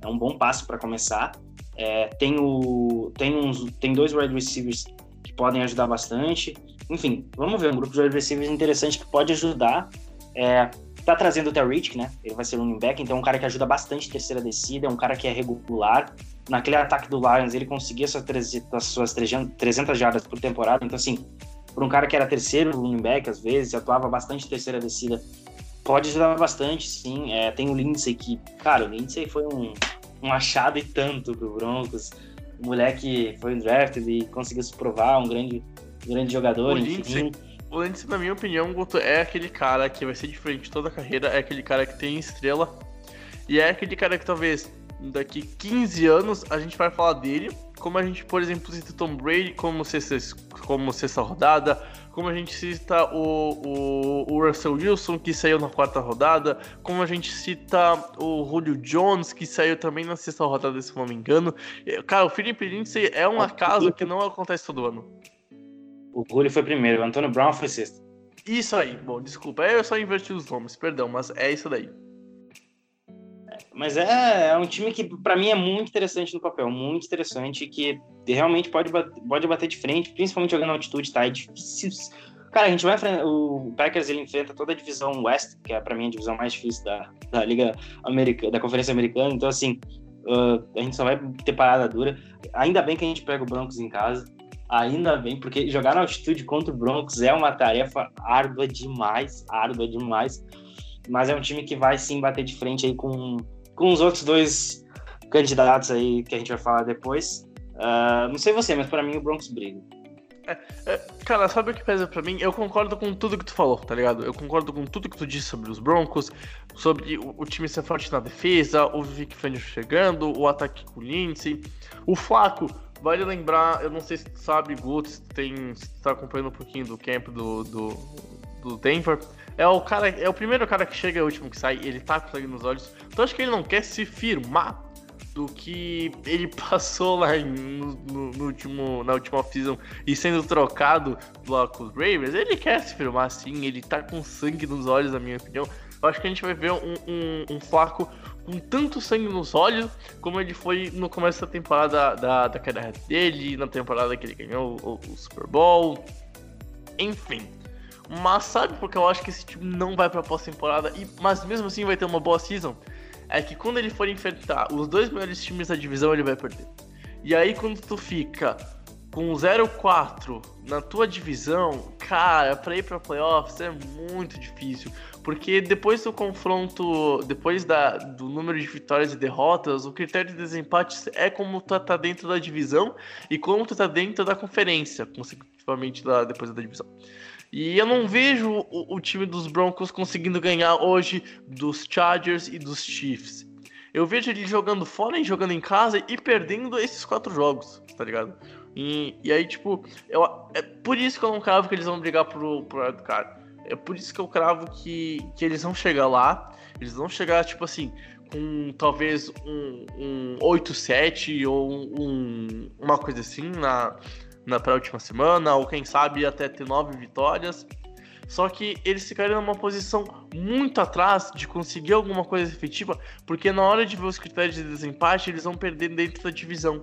é um bom passo para começar. É, tem, o, tem, uns, tem dois wide receivers que podem ajudar bastante. Enfim, vamos ver, um grupo de wide receivers interessante que pode ajudar. É, tá trazendo o Terry né? Ele vai ser running back, então é um cara que ajuda bastante terceira descida, é um cara que é regular. Naquele ataque do Lions, ele conseguia suas, suas 300 jardas por temporada, então assim, por um cara que era terceiro running back, às vezes, atuava bastante terceira descida, pode ajudar bastante, sim. É, tem o Lindsay que, cara, o Lindsay foi um, um achado e tanto pro Broncos. O moleque foi um drafted e conseguiu se provar, um grande, grande jogador, o enfim. Lindsay, o Lindsay, na minha opinião, Guto, é aquele cara que vai ser diferente toda a carreira, é aquele cara que tem estrela, e é aquele cara que talvez daqui 15 anos a gente vai falar dele, como a gente, por exemplo, cita Tom Brady como sexta, como sexta rodada, como a gente cita o, o, o, Russell Wilson, que saiu na quarta rodada, como a gente cita o Julio Jones, que saiu também na sexta rodada, se não me engano. Cara, o Felipe Lindsay é um acaso que não acontece todo ano. O Julio foi primeiro, o Antônio Brown foi sexto. Isso aí, bom, desculpa, eu só inverti os nomes, perdão, mas é isso daí. Mas é, é um time que, para mim, é muito interessante no papel, muito interessante, que realmente pode, pode bater de frente, principalmente jogando altitude, tá? É difícil. Cara, a gente vai enfrentar. O Packers ele enfrenta toda a divisão West, que é para mim a divisão mais difícil da, da Liga Americana, da Conferência Americana. Então, assim, uh, a gente só vai ter parada dura. Ainda bem que a gente pega o Broncos em casa. Ainda bem, porque jogar na altitude contra o Broncos é uma tarefa árdua demais, árdua demais. Mas é um time que vai sim bater de frente aí com com os outros dois candidatos aí que a gente vai falar depois. Uh, não sei você, mas para mim o Broncos briga. É, cara, sabe o que pesa pra mim? Eu concordo com tudo que tu falou, tá ligado? Eu concordo com tudo que tu disse sobre os Broncos, sobre o, o time ser forte na defesa, o Vic Fangio chegando, o ataque com o Lindsay. O Flaco, vale lembrar, eu não sei se tu sabe, tu, tem, se tá acompanhando um pouquinho do camp do, do, do Denver. É o cara, é o primeiro cara que chega, é o último que sai, ele tá com sangue nos olhos. Então acho que ele não quer se firmar do que ele passou lá em, no, no, último, na última season e sendo trocado lá com os Ravens, ele quer se firmar assim, ele tá com sangue nos olhos, na minha opinião. Eu acho que a gente vai ver um, um, um Flaco com tanto sangue nos olhos como ele foi no começo da temporada da, da carreira dele, na temporada que ele ganhou o, o Super Bowl. Enfim. Mas sabe porque eu acho que esse time não vai pra pós-temporada, mas mesmo assim vai ter uma boa season? é que quando ele for enfrentar os dois melhores times da divisão, ele vai perder. E aí quando tu fica com 0-4 na tua divisão, cara, pra ir pra playoffs é muito difícil. Porque depois do confronto, depois da, do número de vitórias e derrotas, o critério de desempate é como tu tá dentro da divisão e como tu tá dentro da conferência, consecutivamente da, depois da divisão. E eu não vejo o, o, time dos Broncos conseguindo ganhar hoje dos Chargers e dos Chiefs. Eu vejo ele jogando fora e jogando em casa e perdendo esses quatro jogos, tá ligado? E, e aí, tipo, eu, é por isso que eu não cravo que eles vão brigar pro, pro wildcard. É por isso que eu cravo que, que eles vão chegar lá. Eles vão chegar, tipo assim, com talvez um, um 8-7 ou um, uma coisa assim na, na pré-última semana, ou quem sabe até ter nove vitórias. Só que eles ficariam numa posição muito atrás de conseguir alguma coisa efetiva, porque na hora de ver os critérios de desempate, eles vão perder dentro da divisão.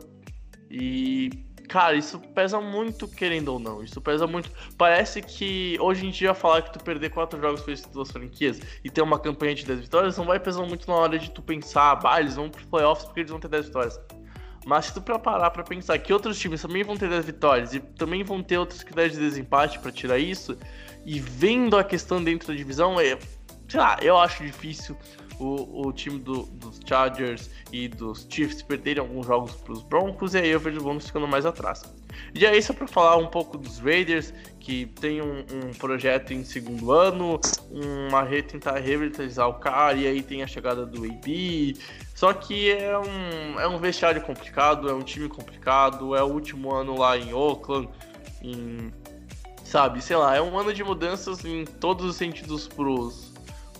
E, cara, isso pesa muito, querendo ou não. Isso pesa muito. Parece que hoje em dia falar que tu perder quatro jogos para essas duas franquias e ter uma campanha de 10 vitórias não vai pesar muito na hora de tu pensar, ah, eles vão pro playoffs porque eles vão ter 10 vitórias. Mas se tu pra parar pra pensar que outros times também vão ter 10 vitórias e também vão ter outros critérios de desempate para tirar isso, e vendo a questão dentro da divisão, é, sei lá, eu acho difícil o, o time do, dos Chargers e dos Chiefs perderem alguns jogos para os Broncos, e aí eu vejo o Broncos ficando mais atrás. E aí, só para falar um pouco dos Raiders, que tem um, um projeto em segundo ano, uma re, tentar revitalizar o cara, e aí tem a chegada do AB. Só que é um, é um vestiário complicado, é um time complicado, é o último ano lá em Oakland, em, sabe, sei lá, é um ano de mudanças em todos os sentidos pros,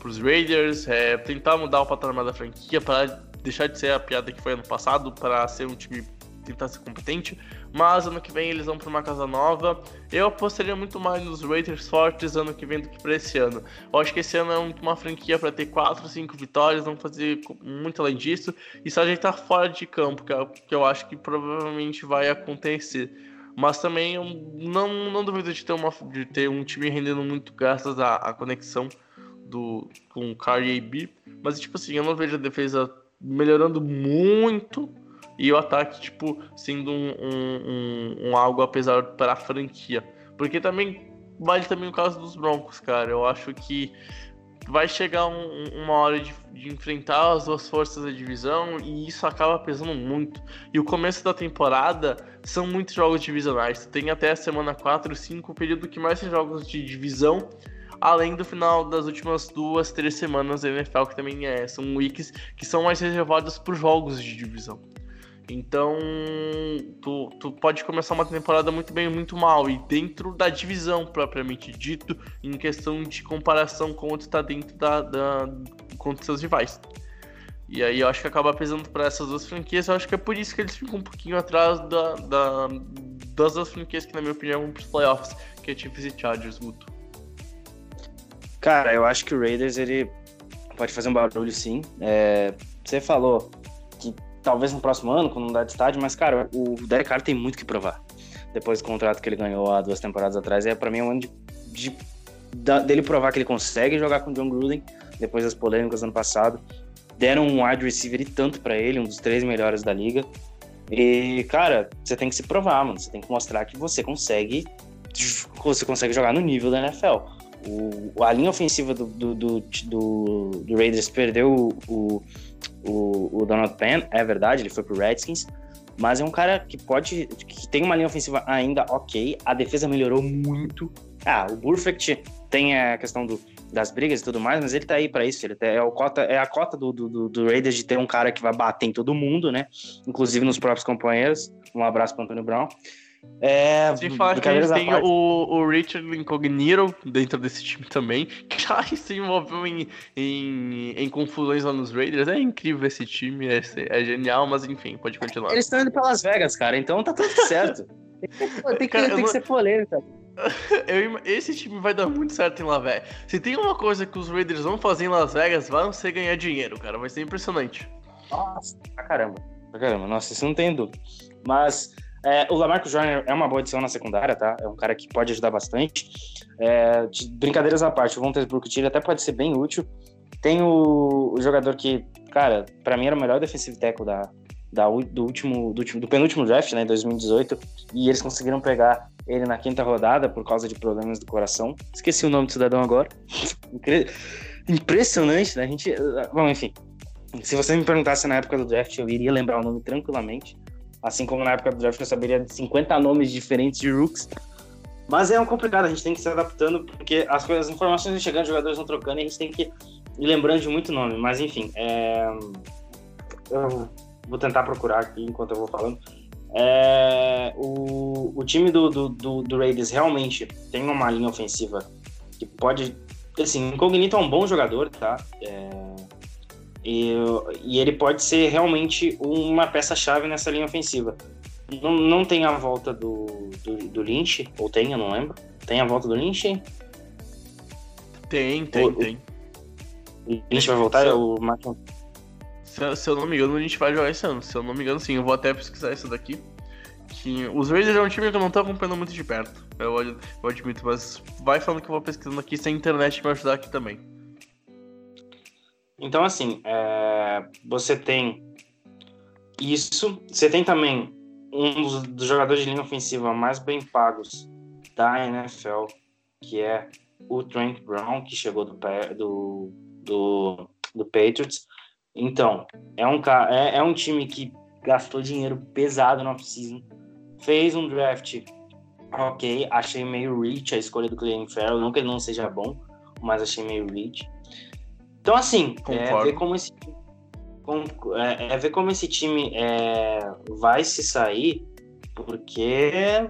pros Raiders, é tentar mudar o patamar da franquia para deixar de ser a piada que foi ano passado, para ser um time tentar ser competente, mas ano que vem eles vão para uma casa nova. Eu apostaria muito mais nos Raiders fortes ano que vem do que para esse ano. Eu acho que esse ano é uma franquia para ter 4, 5 vitórias, não fazer muito além disso e só ajeitar fora de campo, que, é, que eu acho que provavelmente vai acontecer. Mas também eu não, não duvido de ter, uma, de ter um time rendendo muito graças à, à conexão do, com o Car e AB. Mas, tipo assim, eu não vejo a defesa melhorando muito e o ataque, tipo, sendo um, um, um, um algo apesar para a franquia. Porque também vale também o caso dos Broncos, cara. Eu acho que vai chegar um, uma hora de, de, enfrentar as duas forças da divisão e isso acaba pesando muito. E o começo da temporada são muitos jogos divisionais. Tem até a semana 4, 5, o período que mais tem jogos de divisão, além do final das últimas duas, três semanas da NFL, que também é, são weeks que são mais reservadas para jogos de divisão. Então, tu, tu pode começar uma temporada muito bem, muito mal. E dentro da divisão, propriamente dito, em questão de comparação com o que está dentro da, da, com seus rivais. E aí eu acho que acaba pesando para essas duas franquias. Eu acho que é por isso que eles ficam um pouquinho atrás da, da das duas franquias que, na minha opinião, vão para os playoffs, que é Chiefs e Chargers, Guto. Cara, eu acho que o Raiders ele pode fazer um barulho sim. É, você falou que talvez no próximo ano, quando mudar de estádio, mas, cara, o Derek Carr tem muito que provar. Depois do contrato que ele ganhou há duas temporadas atrás, é para mim um ano de, de, dele provar que ele consegue jogar com o John Gruden, depois das polêmicas do ano passado. Deram um wide receiver e tanto para ele, um dos três melhores da liga. E, cara, você tem que se provar, mano. Você tem que mostrar que você consegue. Você consegue jogar no nível da NFL. O, a linha ofensiva do, do, do, do, do Raiders perdeu o, o, o Donald Penn, é verdade, ele foi pro Redskins, Mas é um cara que pode. que tem uma linha ofensiva ainda ok. A defesa melhorou muito. Ah, o Burfict tem a questão do, das brigas e tudo mais, mas ele tá aí para isso. Ele tá, é, o cota, é a cota do, do, do Raiders de ter um cara que vai bater em todo mundo, né? Inclusive nos próprios companheiros. Um abraço para Antônio Brown. É, Sem falar que a gente tem o, o Richard Incognito dentro desse time também, que já se envolveu em, em, em, confusões lá nos Raiders. É incrível esse time, é, é genial, mas enfim, pode continuar. Eles estão indo para Las Vegas, cara, então tá tudo certo. tem que, tem cara, tem que ser polêmica. Eu, esse time vai dar muito certo em Las Vegas. Se tem uma coisa que os Raiders vão fazer em Las Vegas, vai ser ganhar dinheiro, cara. Vai ser impressionante. Nossa, pra caramba. Pra caramba. Nossa, isso não tem dúvida. Mas é, o Lamarcus Joyner é uma boa adição na secundária, tá? É um cara que pode ajudar bastante. É, brincadeiras à parte, o Vontaze ele até pode ser bem útil. Tem o, o jogador que, cara, para mim era o melhor defensive tackle da, da, do, último, do, último, do penúltimo draft, né, 2018, e eles conseguiram pegar ele na quinta rodada por causa de problemas do coração. Esqueci o nome do cidadão agora. Impressionante, né? A gente. Bom, enfim. Se você me perguntasse na época do draft, eu iria lembrar o nome tranquilamente. Assim como na época do draft eu saberia de 50 nomes diferentes de rooks. Mas é um complicado, a gente tem que se adaptando, porque as, coisas, as informações vão chegando, os jogadores vão trocando e a gente tem que ir lembrando de muito nome. Mas enfim, é... eu vou tentar procurar aqui enquanto eu vou falando. É... O, o time do, do, do, do Raiders realmente tem uma linha ofensiva que pode. Assim, o Incognito é um bom jogador, tá? É e, e ele pode ser realmente uma peça-chave nessa linha ofensiva. Não, não tem a volta do, do, do, Lynch, ou tem, eu não lembro. Tem a volta do Lynch? Tem, tem, o, tem. O Lynch vai voltar? Se o Martin... se, se eu não me engano, o Lynch vai jogar esse ano. Se eu não me engano, sim. Eu vou até pesquisar isso daqui. Que os Raiders é um time que eu não tô acompanhando muito de perto. Eu, eu admito, mas vai falando que eu vou pesquisando aqui sem internet me ajudar aqui também. Então, assim, é, você tem isso. Você tem também um dos, dos, jogadores de linha ofensiva mais bem pagos da NFL, que é o Trent Brown, que chegou do, do, do, do Patriots. Então, é um, é, é um time que gastou dinheiro pesado no off-season, fez um draft ok, achei meio rich a escolha do Clayton Farrell, não que ele não seja bom, mas achei meio rich. Então, assim, é ver como esse, com, é, é, ver como esse time é, vai se sair, porque,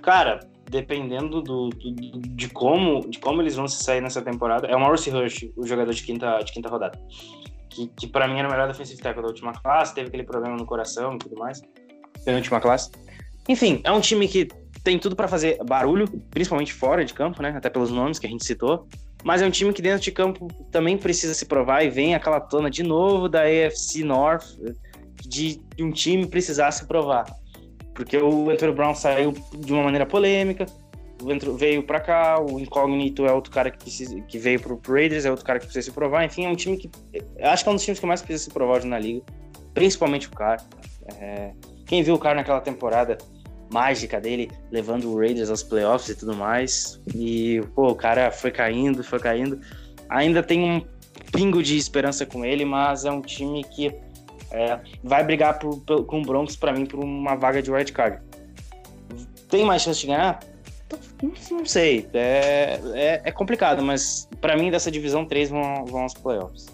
cara, dependendo do, do, de, como, de como eles vão se sair nessa temporada, é o Maurice Rush, o jogador de quinta, de quinta rodada. Que, que para mim era o melhor defensive tackle da última classe, teve aquele problema no coração e tudo mais. última classe. Enfim, é um time que tem tudo para fazer barulho, principalmente fora de campo, né? Até pelos nomes que a gente citou mas é um time que dentro de campo também precisa se provar e vem aquela tona de novo da AFC North de, um time precisar se provar. Porque o Anthony Brown saiu de uma maneira polêmica, veio para cá, o Incognito é outro cara que, precisa, que veio pro Raiders, é outro cara que precisa se provar. Enfim, é um time que. Acho que é um dos times que mais precisa se provar hoje na liga, principalmente o cara. É, quem viu o cara naquela temporada mágica dele, levando o Raiders aos playoffs e tudo mais. E, pô, o cara foi caindo, foi caindo. Ainda tem um pingo de esperança com ele, mas é um time que é, vai brigar por, por, com o Broncos, para mim, por uma vaga de wild card. Tem mais chance de ganhar? Não sei. É, é, é complicado, mas para mim, dessa divisão, três vão, vão aos playoffs.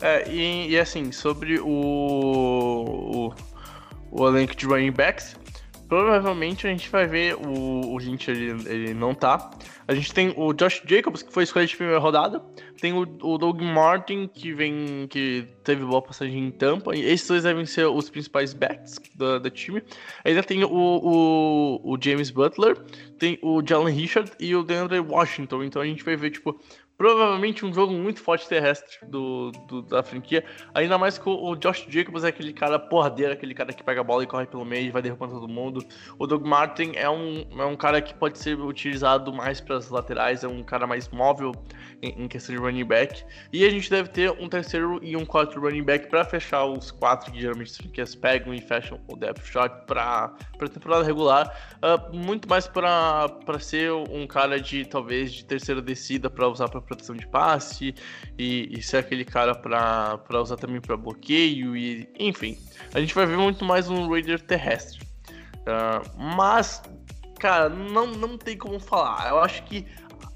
É, e, e assim, sobre o, o o elenco de running backs. Provavelmente a gente vai ver o, o Lynch, ele, ele não tá. A gente tem o Josh Jacobs, que foi escolha de primeira rodada. Tem o, o Doug Martin, que vem. que teve boa passagem em tampa. E esses dois devem ser os principais backs do, do time. Ainda tem o, o, o James Butler, tem o Jalen Richard e o DeAndre Washington. Então a gente vai ver, tipo, Provavelmente um jogo muito forte terrestre do, do, da franquia. Ainda mais que o Josh Jacobs é aquele cara porradeiro, aquele cara que pega a bola e corre pelo meio e vai derrubando todo mundo. O Doug Martin é um, é um cara que pode ser utilizado mais para as laterais, é um cara mais móvel em, em, questão de running back. E a gente deve ter um terceiro e um quarto running back para fechar os quatro que geralmente as franquias pegam e fecham o depth shot para a temporada regular. Uh, muito mais para ser um cara de talvez de terceira descida para usar para proteção de passe e, e ser aquele cara para usar também para bloqueio e enfim. A gente vai ver muito mais um Raider terrestre. Uh, mas, cara, não, não tem como falar. Eu acho que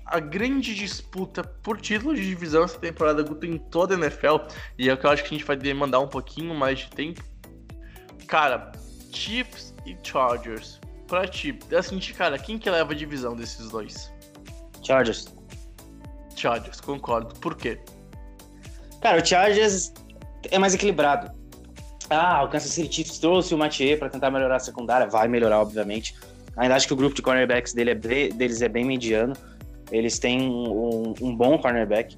a grande disputa por título de divisão essa temporada em toda a NFL, e é o que eu acho que a gente vai demandar um pouquinho mais de tempo. Cara, Chiefs e Chargers. Pra ti, assim, cara, quem que leva a divisão desses dois? Chargers. Chargers, concordo. Por quê? Cara, o Chargers é mais equilibrado. Ah, o Kansas City Chiefs trouxe o Mathieu para tentar melhorar a secundária. Vai melhorar, obviamente. Ainda acho que o grupo de cornerbacks dele é bem, deles é bem mediano. Eles têm um, um bom cornerback.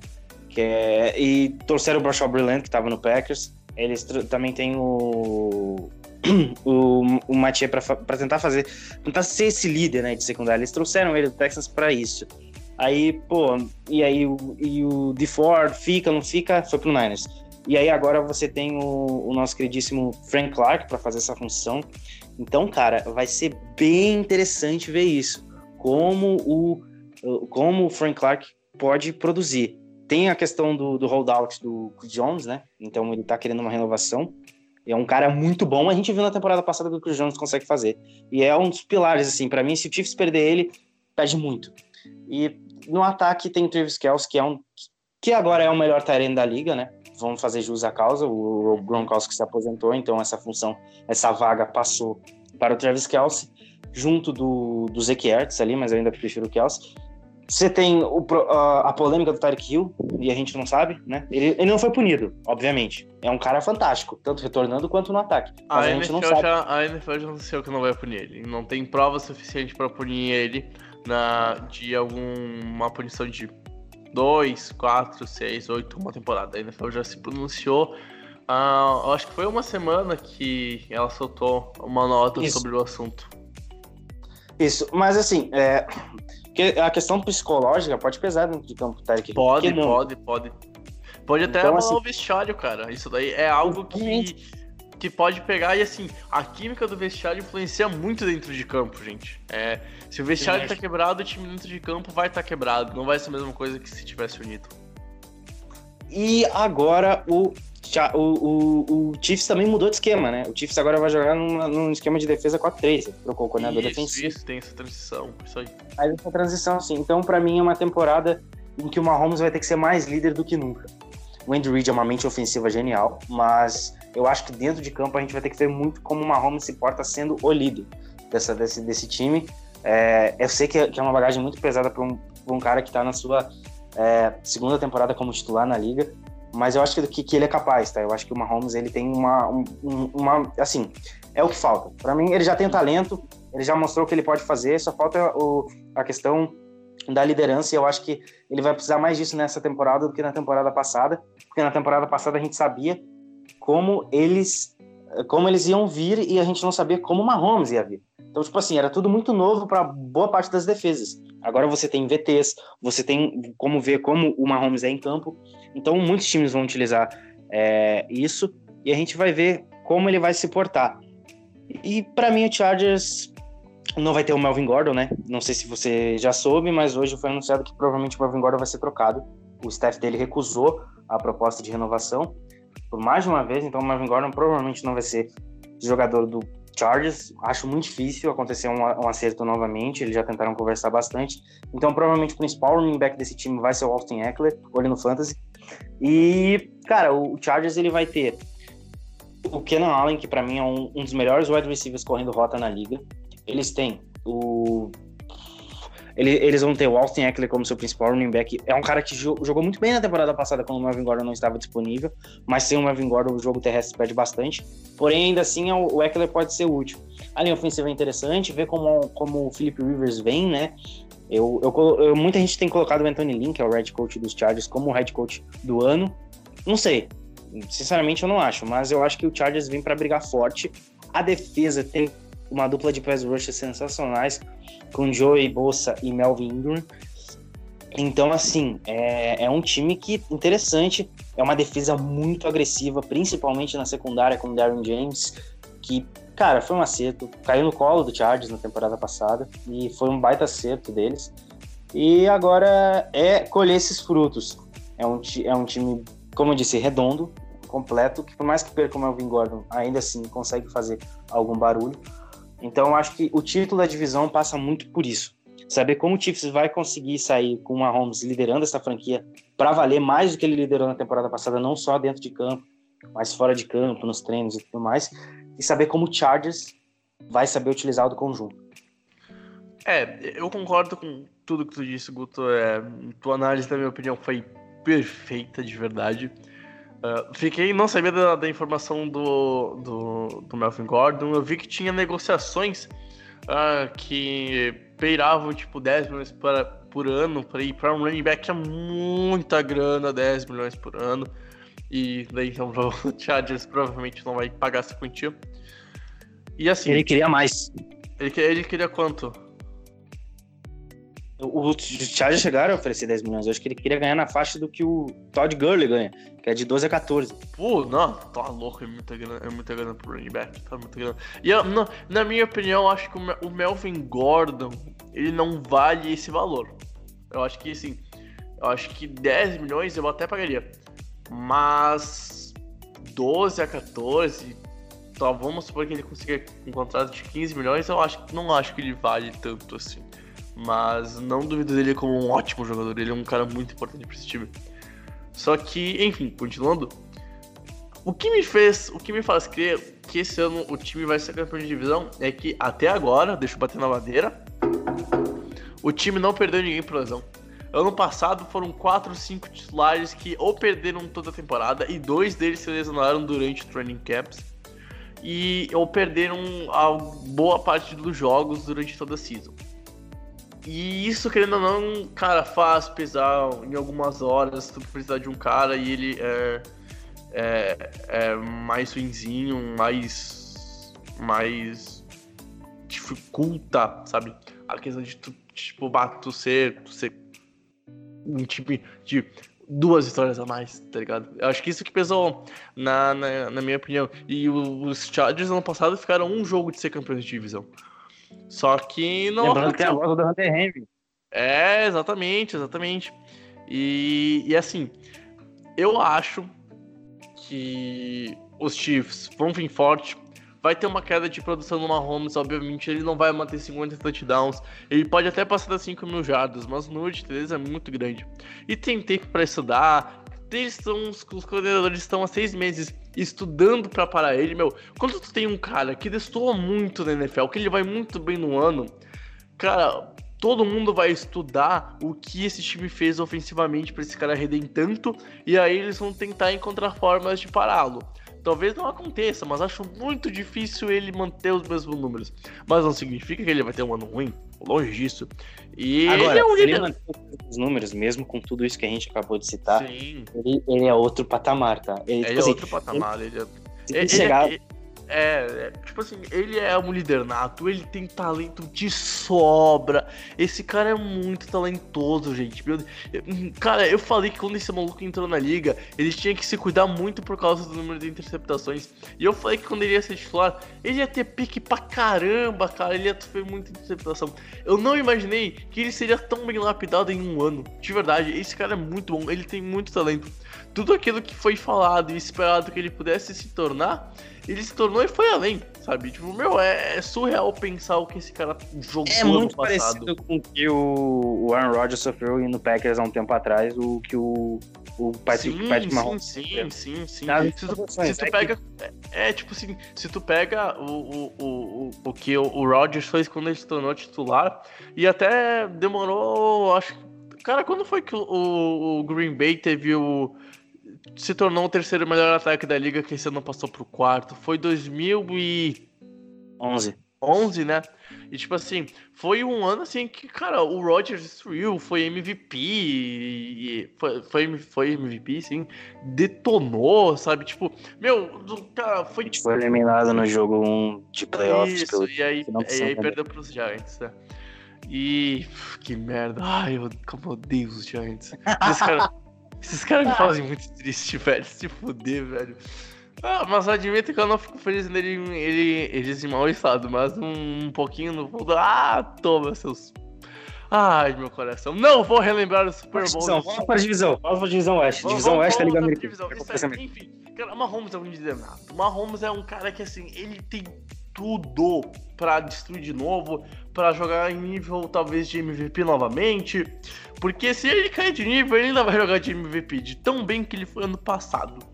Que é, e trouxeram o Brashaw Brillant, que estava no Packers. Eles também têm o, o, o Mathieu para tentar fazer, tentar ser esse líder né, de secundária. Eles trouxeram ele do Texans para isso. Aí, pô, e aí o, e o DeFord fica, não fica, foi pro Niners. E aí agora você tem o, o nosso queridíssimo Frank Clark para fazer essa função. Então, cara, vai ser bem interessante ver isso. Como o, como o Frank Clark pode produzir. Tem a questão do, do holdout do Jones, né? Então ele tá querendo uma renovação. É um cara muito bom. A gente viu na temporada passada que o Jones consegue fazer. E é um dos pilares, assim, para mim, se o Chiefs perder ele, perde muito. E no ataque tem o Travis Kelce, que é um que agora é o melhor Tyrene da liga, né? Vamos fazer jus à causa. O Gronkowski se aposentou, então essa função, essa vaga passou para o Travis Kelce, junto do, do Zeke Ertz ali, mas eu ainda prefiro o Kelce. Você tem o, a, a, polêmica do Tarek Hill, e a gente não sabe, né? Ele, ele, não foi punido, obviamente. É um cara fantástico, tanto retornando quanto no ataque. A, a gente não sabe. Já, a NFL já anunciou que não vai punir ele. Não tem prova suficiente para punir ele na, de alguma punição de 2, 4, 6, 8, uma temporada. A NFL já se pronunciou. Uh, acho que foi uma semana que ela soltou uma nota Isso. sobre o assunto. Isso, mas assim, é, a questão psicológica pode pesar dentro de campo, Tarek. Pode, pode, pode. Pode até então, assim, o vestiário, cara. Isso daí é algo que, que pode pegar e assim, a química do vestiário influencia muito dentro de campo, gente. É, se o vestiário Sim, tá quebrado, o time dentro de campo vai estar tá quebrado. Não vai ser a mesma coisa que se tivesse unido. E agora o o, o, o Chiefs também mudou de esquema, né? O Chiefs agora vai jogar num, num esquema de defesa 4-3, trocou o coordenador isso, defensivo. Isso, tem essa transição, isso aí. Aí essa transição, sim. Então, para mim, é uma temporada em que o Mahomes vai ter que ser mais líder do que nunca. O Andy Reid é uma mente ofensiva genial, mas eu acho que dentro de campo a gente vai ter que ver muito como o Mahomes se porta sendo o líder dessa, desse, desse time. É, eu sei que é, que é, uma bagagem muito pesada para um, um cara que está na sua é, segunda temporada como titular na liga, mas eu acho que, que, ele é capaz, tá? Eu acho que o Mahomes ele tem uma, um, uma assim, é o que falta. Para mim, ele já tem talento, ele já mostrou o que ele pode fazer, só falta o, a questão da liderança. E eu acho que ele vai precisar mais disso nessa temporada do que na temporada passada, porque na temporada passada a gente sabia como eles como eles iam vir e a gente não sabia como o Mahomes ia vir. Então, tipo assim, era tudo muito novo para boa parte das defesas. Agora você tem VTs, você tem como ver como o Mahomes é em campo. Então, muitos times vão utilizar é, isso e a gente vai ver como ele vai se portar. E para mim, o Chargers não vai ter o Melvin Gordon, né? Não sei se você já soube, mas hoje foi anunciado que provavelmente o Melvin Gordon vai ser trocado. O staff dele recusou a proposta de renovação por mais de uma vez, então o Melvin Gordon provavelmente não vai ser jogador do Chargers. Acho muito difícil acontecer um, um, acerto novamente. Eles já tentaram conversar bastante. Então, provavelmente o principal running back desse time vai ser o Austin Eckler, olho no Fantasy. E, cara, o Chargers ele vai ter o Kenan Allen, que para mim é um, um, dos melhores wide receivers correndo rota na liga. Eles têm o eles vão ter o Austin Eckler como seu principal running back. É um cara que jogou muito bem na temporada passada quando o Marvin Gordon não estava disponível, mas sem o Marvin Gordon o jogo terrestre perde bastante. Porém, ainda assim, o Eckler pode ser útil. A linha ofensiva é interessante, ver como, como o Philip Rivers vem, né? Eu, eu, eu, muita gente tem colocado o Anthony Lynn, que é o head coach dos Chargers, como o head coach do ano. Não sei. Sinceramente, eu não acho, mas eu acho que o Chargers vem para brigar forte. A defesa tem uma dupla de pass rushers sensacionais com Joey Bossa e Melvin Ingram. Então, assim, é, é um time que interessante, é uma defesa muito agressiva, principalmente na secundária com o Darren James, que, cara, foi um acerto, caiu no colo do Chargers na temporada passada e foi um baita acerto deles. E agora é colher esses frutos. É um, é um time, como eu disse, redondo, completo, que por mais que perca o Melvin Gordon, ainda assim consegue fazer algum barulho. Então eu acho que o título da divisão passa muito por isso. Saber como o Chiefs vai conseguir sair com o Mahomes liderando essa franquia para valer mais do que ele liderou na temporada passada, não só dentro de campo, mas fora de campo, nos treinos e tudo mais. E saber como o Chargers vai saber utilizar o do conjunto. É, eu concordo com tudo que tu disse, Guto. É, tua análise, na minha opinião, foi perfeita, de verdade. Uh, fiquei, não sabia da, da informação do, do, do, Melvin Gordon. Eu vi que tinha negociações uh, que peiravam tipo 10 milhões para, por ano para ir para um running back é muita grana, 10 milhões por ano. E daí então o Chargers provavelmente não vai pagar essa quantia. E assim. Ele queria mais. Ele, ele queria quanto? O Chargers chegaram a oferecer 10 milhões. Eu acho que ele queria ganhar na faixa do que o Todd Gurley ganha, que é de 12 a 14. Pô, não, tá louco, é muita grana, é muita grana pro running back, tá muita grana. E eu, na, na minha opinião, acho que o Melvin Gordon, ele não vale esse valor. Eu acho que, assim, eu acho que 10 milhões eu até pagaria. Mas 12 a 14, então vamos supor que ele consiga um contrato de 15 milhões, eu acho, não acho que ele vale tanto assim. Mas não duvido dele como um ótimo jogador. Ele é um cara muito importante para esse time. Só que, enfim, continuando. O que me fez, o que me faz crer que esse ano o time vai ser campeão de divisão é que até agora, deixa eu bater na madeira, o time não perdeu ninguém por lesão. Ano passado foram 4 ou 5 titulares que ou perderam toda a temporada e dois deles se lesionaram durante o training camps e ou perderam a boa parte dos jogos durante toda a season. E isso, querendo ou não, cara, faz pesar em algumas horas tu precisar de um cara e ele é, é, é mais ruinzinho, mais. mais. dificulta, sabe? A questão de tu, tipo, tu ser, tu ser um time de duas histórias a mais, tá ligado? Eu acho que isso que pesou, na, na, na minha opinião. E os Chargers ano passado ficaram um jogo de ser campeões de divisão. Só que não. Lembrando que tem a volta do Hunter Henry. É, exatamente, exatamente. E, e assim, eu acho que os Chiefs vão vir forte. Vai ter uma queda de produção no Mahomes, obviamente ele não vai manter 50 touchdowns. Ele pode até passar das 5 mil jardas, mas o número de é muito grande. E tem tempo para estudar. Eles estão, os coordenadores estão há seis meses estudando para parar ele, meu. Quando tu tem um cara que destoa muito na NFL, que ele vai muito bem no ano, cara, todo mundo vai estudar o que esse time fez ofensivamente para esse cara render tanto, e aí eles vão tentar encontrar formas de pará-lo. Talvez não aconteça, mas acho muito difícil ele manter os mesmos números. Mas não significa que ele vai ter um ano ruim, longe disso. E Agora, ele é um ele líder. manter os números, mesmo com tudo isso que a gente acabou de citar, Sim, ele, ele é outro patamar, tá? Ele, ele tipo é assim, outro patamar. Ele é... se Ele- chegar- ele- é, é, tipo assim, ele é um líder nato, ele tem talento de sobra. Esse cara é muito talentoso, gente. Meu Cara, eu falei que quando esse maluco entrou na liga, ele tinha que se cuidar muito por causa do número de interceptações. E eu falei que quando ele ia ser titular, ele ia ter pique pra caramba, cara. Ele ia sofrer muita interceptação. Eu não imaginei que ele seria tão bem lapidado em um ano. De verdade, esse cara é muito bom, ele tem muito talento. Tudo aquilo que foi falado e esperado que ele pudesse se tornar, ele se tornou e foi além, sabe? Tipo, meu, é, é surreal pensar o que esse cara jogou É no muito passado. parecido com o que o Aaron Rodgers sofreu no Packers há um tempo atrás, o que o, o Patrick, sim, Patrick sim, Mahomes sim, sim, sim. Nas Se tu, se tu é pega. É, é, tipo assim, se tu pega o, o, o, o, que o, o Rodgers fez quando ele se tornou titular, e até demorou, acho que. Cara, quando foi que o, o Green Bay teve o. Se tornou o terceiro melhor ataque da liga, que esse ano passou pro quarto? Foi 2011, 11. né? E tipo assim, foi um ano assim que, cara, o Rodgers destruiu, foi MVP, foi, foi, foi MVP, sim, detonou, sabe? Tipo, meu, cara, foi gente foi eliminado no jogo 1 de playoffs isso, pelo e aí, e aí perdeu pros Giants, né? E que merda. Ai, eu como eu odeio os Giants. Esses caras esses caras me fazem muito triste, velho. Se fuder, velho. Ah, mas admito que eu não fico feliz nele ele, eles em mau estado, mas um, um pouquinho no fundo. Ah, toma, seus. Ai, meu coração. Não vou relembrar o Super Bowl. Divisão, vamos para a divisão. Vamos para a divisão Oeste. Divisão Oeste da Liga Americana. aí, enfim, cara, o Mahomes é um indeterminado. O Mahomes é um cara que, assim, ele tem tudo pra destruir de novo, pra jogar em nível, talvez, de MVP novamente. Porque se ele cair de nível, ele ainda vai jogar de MVP, de tão bem que ele foi ano passado.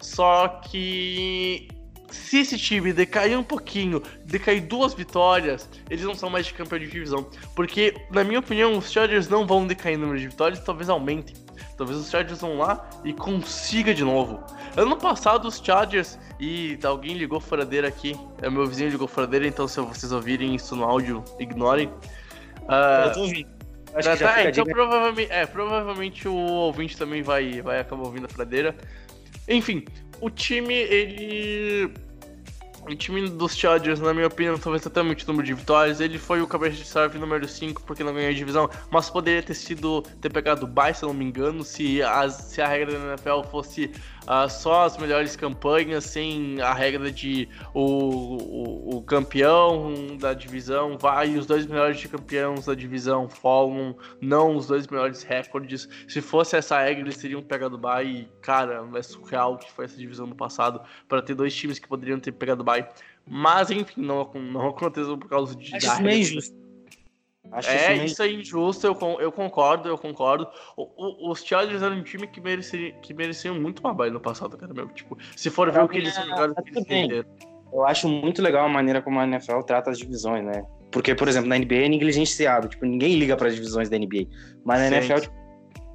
Só que se esse time decair um pouquinho, decair duas vitórias, eles não são mais de campeão de divisão. Porque, na minha opinião, os Chargers não vão decair no número de vitórias, talvez aumentem. Talvez os Chargers vão lá e consiga de novo. Ano passado, os Chargers. E alguém ligou furadeira aqui. É meu vizinho ligou furadeira, então se vocês ouvirem isso no áudio, ignorem. Ah, Eu tô ouvindo. Acho já tá, então provavelmente, é, provavelmente o ouvinte também vai, vai acabar ouvindo a fradeira. Enfim, o time, ele. O time dos Chargers, na minha opinião, talvez até muito número de vitórias. Ele foi o cabeça de serve número 5 porque não ganhou a divisão, mas poderia ter sido ter pegado o se não me engano, se, as, se a regra da NFL fosse ah, só as melhores campanhas, sem a regra de o, o, o campeão da divisão vai e os dois melhores campeões da divisão folgam, não os dois melhores recordes. Se fosse essa regra, eles teriam pegado o bye. E, cara, é surreal que foi essa divisão no passado para ter dois times que poderiam ter pegado o bye. Mas enfim, não, não aconteceu por causa de. Acho isso meio injusto. Acho É, meio- isso é injusto, eu, eu concordo, eu concordo. O- o- os Chargers eram um time que mereciam, que mereciam muito uma baile no passado, cara, meu. Tipo, se for ver o que eles jogaram, tá eles perderam. Eu acho muito legal a maneira como a NFL trata as divisões, né? Porque, por exemplo, na NBA é negligenciado. Tipo, ninguém liga para as divisões da NBA. Mas na Sim. NFL, tipo,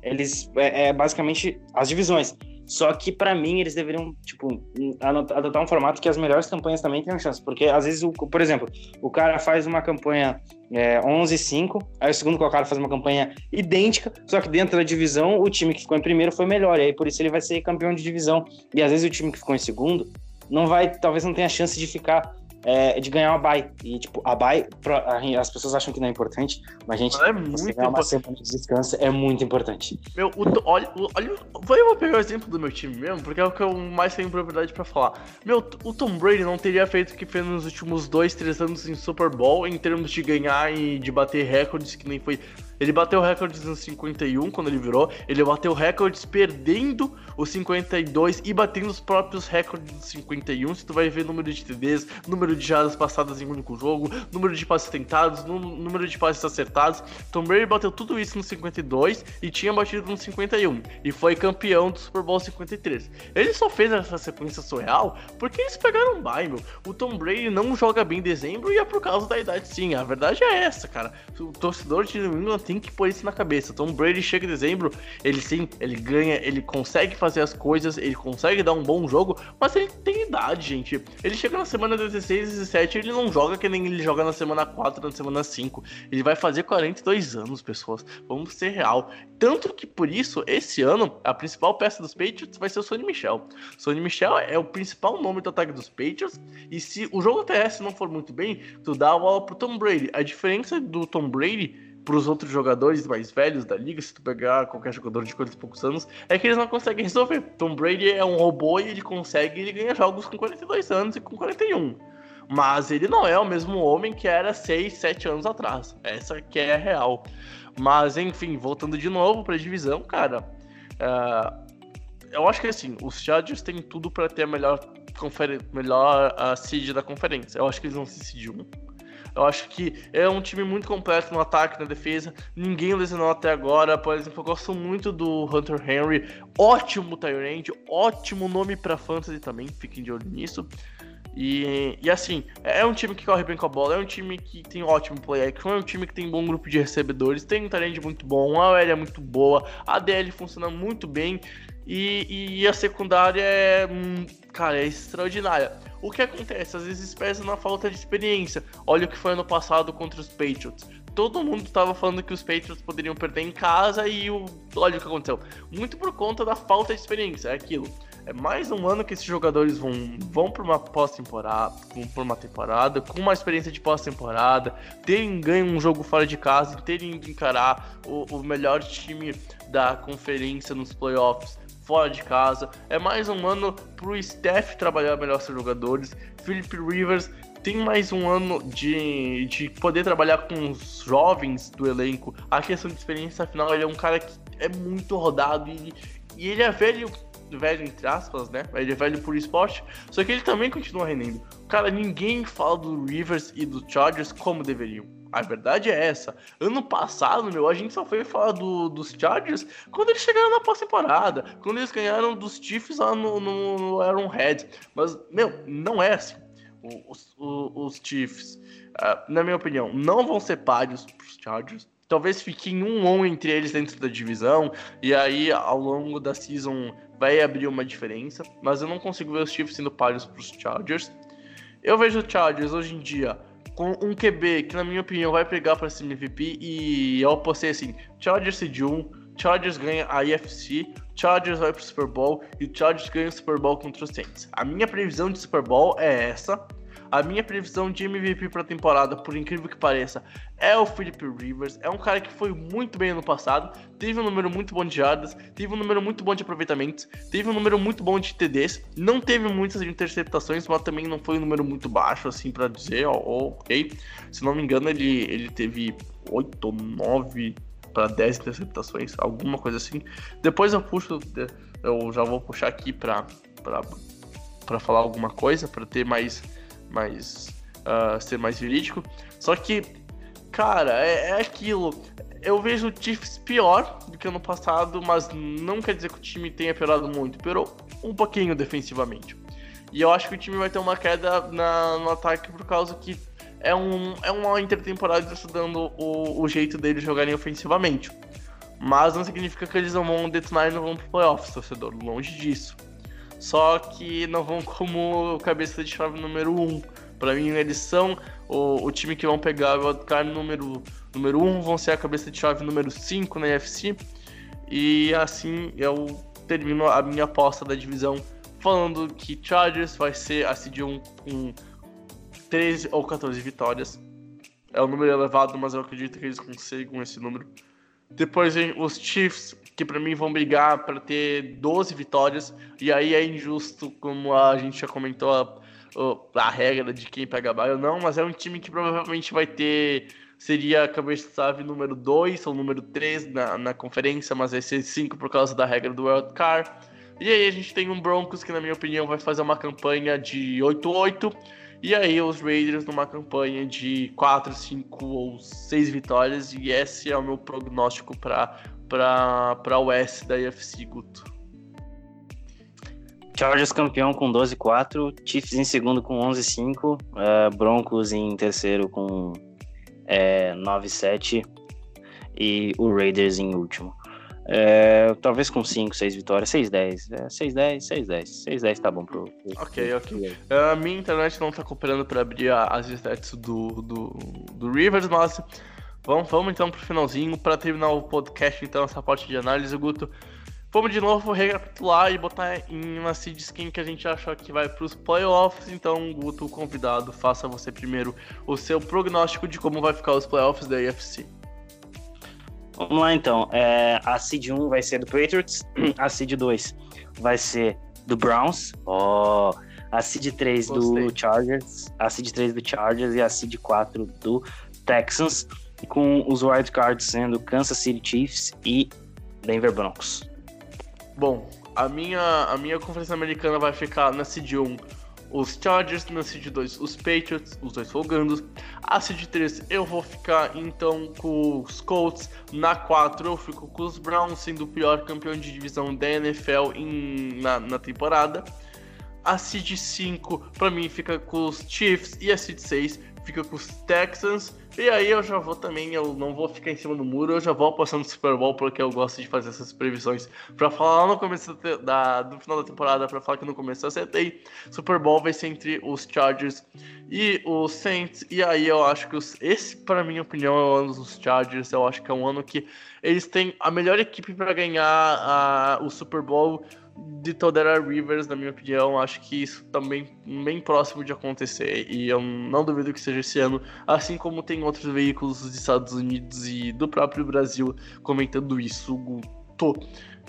eles... É, é basicamente as divisões. Só que, pra mim, eles deveriam, tipo, adotar um formato que as melhores campanhas também tenham chance. Porque, às vezes, o, por exemplo, o cara faz uma campanha é, 11-5, aí o segundo colocado faz uma campanha idêntica, só que dentro da divisão, o time que ficou em primeiro foi melhor. E aí, por isso, ele vai ser campeão de divisão. E, às vezes, o time que ficou em segundo não vai, talvez não tenha chance de ficar, é, de ganhar uma bye. E, tipo, a bye, as pessoas acham que não é importante, mas, gente, É você ganhar uma semana de descanso é muito importante. Meu, o olha, olha, vou pegar o exemplo do meu time mesmo, porque é o que eu mais tenho propriedade pra falar. Meu, o Tom Brady não teria feito o que fez nos últimos dois, três anos em Super Bowl, em termos de ganhar e de bater recordes, que nem foi. Ele bateu recordes no 51 quando ele virou, ele bateu recordes perdendo os 52 e batendo os próprios recordes do 51. Se tu vai ver número de TDs, número de jardas passadas em um único jogo, número de passes tentados, nú- número de passes acertados. Tom Brady bateu tudo isso no 52 e tinha batido no 51 e foi campeão do Super Bowl 53. Ele só fez essa sequência surreal porque eles pegaram um bye, meu. O Tom Brady não joga bem em dezembro e é por causa da idade sim. A verdade é essa, cara. O torcedor de New England tem que pôr isso na cabeça. Tom Brady chega em dezembro, ele sim, ele ganha, ele consegue fazer as coisas, ele consegue dar um bom jogo, mas ele tem idade, gente. Ele chega na semana 16 e 17 ele não joga que nem ele joga na semana 4, na semana 5. Ele vai fazer 42 anos, pessoas. Vamos ser real. Tanto que por isso, esse ano, a principal peça dos Patriots vai ser o Sonny Michel. Sonny Michel é o principal nome do ataque dos Patriots. E se o jogo terrestre não for muito bem, tu dá a bola pro Tom Brady. A diferença do Tom Brady pros outros jogadores mais velhos da liga, se tu pegar qualquer jogador de 40 e poucos anos, é que eles não conseguem resolver. Tom Brady é um robô e ele consegue, ele ganha jogos com 42 anos e com 41. Mas ele não é o mesmo homem que era 6, 7 anos atrás. Essa que é a real. Mas, enfim, voltando de novo pra divisão, cara. ah, eu acho que assim, os Chargers têm tudo pra ter a melhor, melhor ah, seed da conferência. Eu acho que eles vão ser seed 1. Eu acho que é um time muito completo no ataque, na defesa. Ninguém lesionou até agora. Por exemplo, eu gosto muito do Hunter Henry. Ótimo Tyrande, ótimo nome pra fantasy também. Fiquem de olho nisso. E, e assim, é um time que corre bem com a bola, é um time que tem ótimo play action, é um time que tem bom grupo de recebedores, tem um talento muito bom, a OL é muito boa, a DL funciona muito bem e, e a secundária é, hum, cara, é extraordinária. O que acontece? Às vezes pesa na falta de experiência. Olha o que foi ano passado contra os Patriots. Todo mundo estava falando que os Patriots poderiam perder em casa e o... olha o que aconteceu. Muito por conta da falta de experiência, é aquilo. É mais um ano que esses jogadores vão, vão para uma pós-temporada, por uma temporada, com uma experiência de pós-temporada, terem ganho um jogo fora de casa, terem ido encarar o, o melhor time da conferência nos playoffs fora de casa. É mais um ano pro staff trabalhar melhor seus jogadores. Philip Rivers tem mais um ano de, de poder trabalhar com os jovens do elenco. A questão de experiência, afinal, ele é um cara que é muito rodado e, e ele é velho, velho entre aspas, né? Ele é velho por esporte, só que ele também continua rendendo. Cara, ninguém fala do Rivers e do Chargers como deveriam. A verdade é essa. Ano passado, meu, a gente só foi falar do, dos Chargers quando eles chegaram na pós-temporada. Quando eles ganharam dos Chiefs lá no, no, no Arrowhead. Mas, meu, não é assim. Os, os, os Chiefs, uh, na minha opinião, não vão ser páreos pros Chargers. Talvez fiquem um on entre eles dentro da divisão. E aí, ao longo da season, vai abrir uma diferença. Mas eu não consigo ver os Chiefs sendo páreos pros Chargers. Eu vejo o Chargers hoje em dia com um QB que, na minha opinião, vai pegar para ser MVP. E eu apostei assim: Chargers de 1, Chargers ganha a IFC, Chargers vai pro Super Bowl e Chargers ganha o Super Bowl contra os Saints. A minha previsão de Super Bowl é essa. A minha previsão de MVP para a temporada, por incrível que pareça, é o Philip Rivers. É um cara que foi muito bem ano passado, teve um número muito bom de jardas, teve um número muito bom de aproveitamentos, teve um número muito bom de TDs, não teve muitas interceptações, mas também não foi um número muito baixo, assim, para dizer, ó, ok. Se não me engano, ele, ele teve 8 ou 9 para 10 interceptações, alguma coisa assim. Depois eu puxo, eu já vou puxar aqui para para falar alguma coisa, para ter mais mais uh, ser mais verídico. Só que, cara, é, é, aquilo. Eu vejo o Chiefs pior do que ano passado, mas não quer dizer que o time tenha piorado muito. Piorou um pouquinho defensivamente. E eu acho que o time vai ter uma queda na, no ataque por causa que é, um, é uma intertemporada estudando o, o jeito deles jogarem ofensivamente. Mas não significa que eles não vão detonar e não vão pro playoffs, torcedor. Longe disso. Só que não vão como cabeça de chave número 1. Um. Para mim, eles são o, o, time que vão pegar o wildcard número, número 1, um, vão ser a cabeça de chave número 5 na UFC. E assim eu termino a minha aposta da divisão falando que Chargers vai ser a seed 1 com 13 ou 14 vitórias. É um número elevado, mas eu acredito que eles consigam esse número. Depois os Chiefs, que para mim vão brigar para ter 12 vitórias. E aí é injusto, como a gente já comentou, a, a regra de quem pega ou não, mas é um time que provavelmente vai ter. Seria a cabeça-chave número 2 ou número 3 na, na conferência, mas vai ser 5 por causa da regra do World Card. E aí a gente tem um Broncos que, na minha opinião, vai fazer uma campanha de 8-8. E aí os Raiders numa campanha de 4, 5 ou 6 vitórias. E esse é o meu prognóstico para o S da UFC, Guto. Chargers campeão com 12-4, Chiefs em segundo com 11-5, uh, eh, Broncos em terceiro com é, 9-7 e o Raiders em último. É, talvez com 5, 6 vitórias, 6-10. É, 6-10, 6-10. 6-10 tá bom pro. pro ok, ok. A minha internet não tá cooperando pra abrir as stats do, do, do Rivers, mas vamos, vamos então pro finalzinho. Pra terminar o podcast, então, essa parte de análise, Guto. Vamos de novo recapitular e botar em uma seed quem que a gente acha que vai para os playoffs. Então, Guto, convidado, faça você primeiro o seu prognóstico de como vai ficar os playoffs da AFC. Vamos lá então. É, a Seed 1 vai ser do Patriots, a Seed 2 vai ser do Browns, oh, a Seed 3 Gostei. do Chargers, a Seed 3 do Chargers e a Seed 4 do Texans, com os wildcards sendo Kansas City Chiefs e Denver Broncos. Bom, a minha, a minha conferência americana vai ficar na Seed 1 os Chargers, na Seed 2 os Patriots, os dois folgando. A Seed 3 eu vou ficar então com os Colts. Na 4 eu fico com os Browns, sendo o pior campeão de divisão da NFL em, na, na temporada. A Seed 5 para mim fica com os Chiefs e a Seed 6 fica com os Texans. E aí eu já vou também, eu não vou ficar em cima do muro, eu já vou passando no Super Bowl, porque eu gosto de fazer essas previsões. Pra falar lá no começo da, do final da temporada, pra falar que no começo eu acertei. Super Bowl vai ser entre os Chargers e os Saints. E aí eu acho que os, esse, para minha opinião, é o ano dos Chargers. Eu acho que é um ano que eles têm a melhor equipe para ganhar a, o Super Bowl de Todera Rivers, na minha opinião, acho que isso também bem próximo de acontecer e eu não duvido que seja esse ano, assim como tem outros veículos dos Estados Unidos e do próprio Brasil comentando isso, Guto.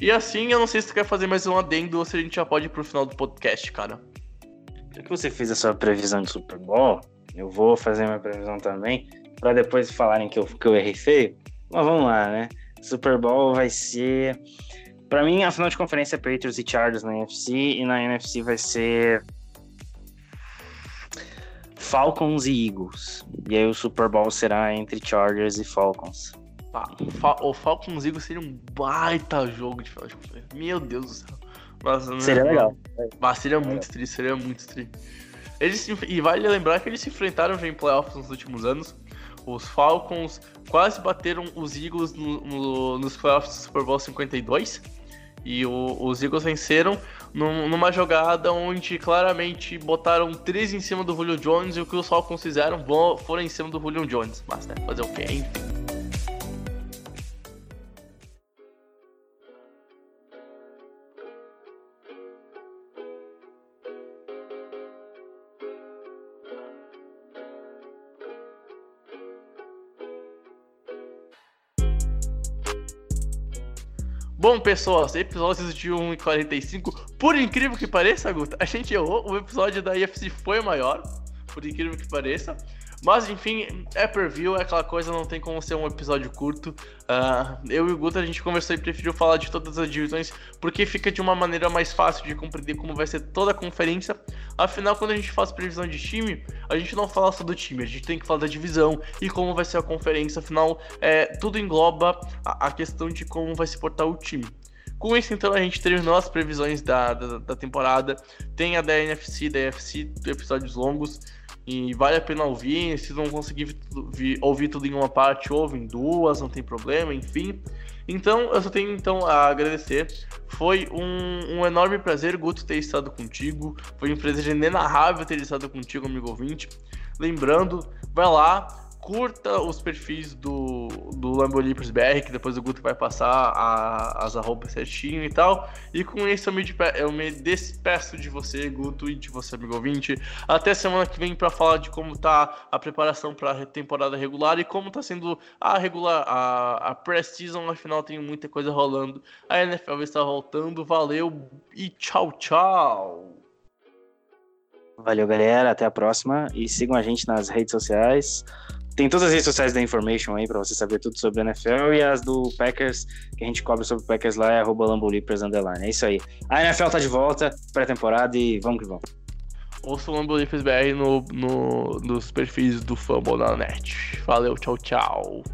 E assim, eu não sei se tu quer fazer mais um adendo ou se a gente já pode ir pro final do podcast, cara. Já que você fez a sua previsão de Super Bowl, Eu vou fazer minha previsão também, para depois falarem que eu, que eu errei feio. Mas vamos lá, né? Super Bowl vai ser. Para mim, a final de conferência é Patriots e Chargers na NFC, e na NFC vai ser. Falcons e Eagles. E aí o Super Bowl será entre Chargers e Falcons. o Falcons e Eagles seria um baita jogo de final de conferência. Meu Deus do céu. Mas, né, seria legal. Mas seria muito triste, seria muito triste. Eles, e vale lembrar que eles se enfrentaram já em playoffs nos últimos anos. Os Falcons quase bateram os Eagles no, no, nos playoffs do Super Bowl 52. E o, os Eagles venceram num, numa jogada onde claramente botaram três em cima do Julio Jones e o que os Falcons fizeram foram em cima do Julio Jones. Mas, né, fazer o quê? Enfim. Bom, pessoal, episódios de 1 e 45. Por incrível que pareça, Guta, a gente errou. O episódio da IFC foi maior, por incrível que pareça. Mas enfim, é per view, é aquela coisa, não tem como ser um episódio curto. Uh, eu e o Guto a gente conversou e preferiu falar de todas as divisões porque fica de uma maneira mais fácil de compreender como vai ser toda a conferência. Afinal, quando a gente faz previsão de time, a gente não fala só do time, a gente tem que falar da divisão e como vai ser a conferência. Afinal, é, tudo engloba a, a questão de como vai se portar o time. Com isso, então, a gente terminou as previsões da, da, da temporada. Tem a da NFC, da UFC, episódios longos. E vale a pena ouvir. Se não conseguir ouvir tudo em uma parte, ouve em duas, não tem problema, enfim. Então, eu só tenho então a agradecer. Foi um, um enorme prazer, Guto, ter estado contigo. Foi um prazer inenarrável ter estado contigo, amigo ouvinte. Lembrando, vai lá, curta os perfis do, do Lambolipers BR, que depois o Guto vai passar a, as arrobas certinho e tal. E com isso eu me, eu me despeço de você, Guto, e de você, amigo ouvinte. Até semana que vem para falar de como tá a preparação para a temporada regular e como tá sendo a regular, a, a pré-season. Afinal, tem muita coisa rolando. A NFL está voltando. Valeu e tchau, tchau! Valeu, galera. Até a próxima. E sigam a gente nas redes sociais. Tem todas as redes sociais da Information aí para você saber tudo sobre a NFL e as do Packers, que a gente cobre sobre o Packers lá, é arroba. É isso aí. A NFL tá de volta, pré-temporada e vamos que vamos. Ouça o Lambolipers BR no, no, nos perfis do Fumble na net. Valeu, tchau, tchau.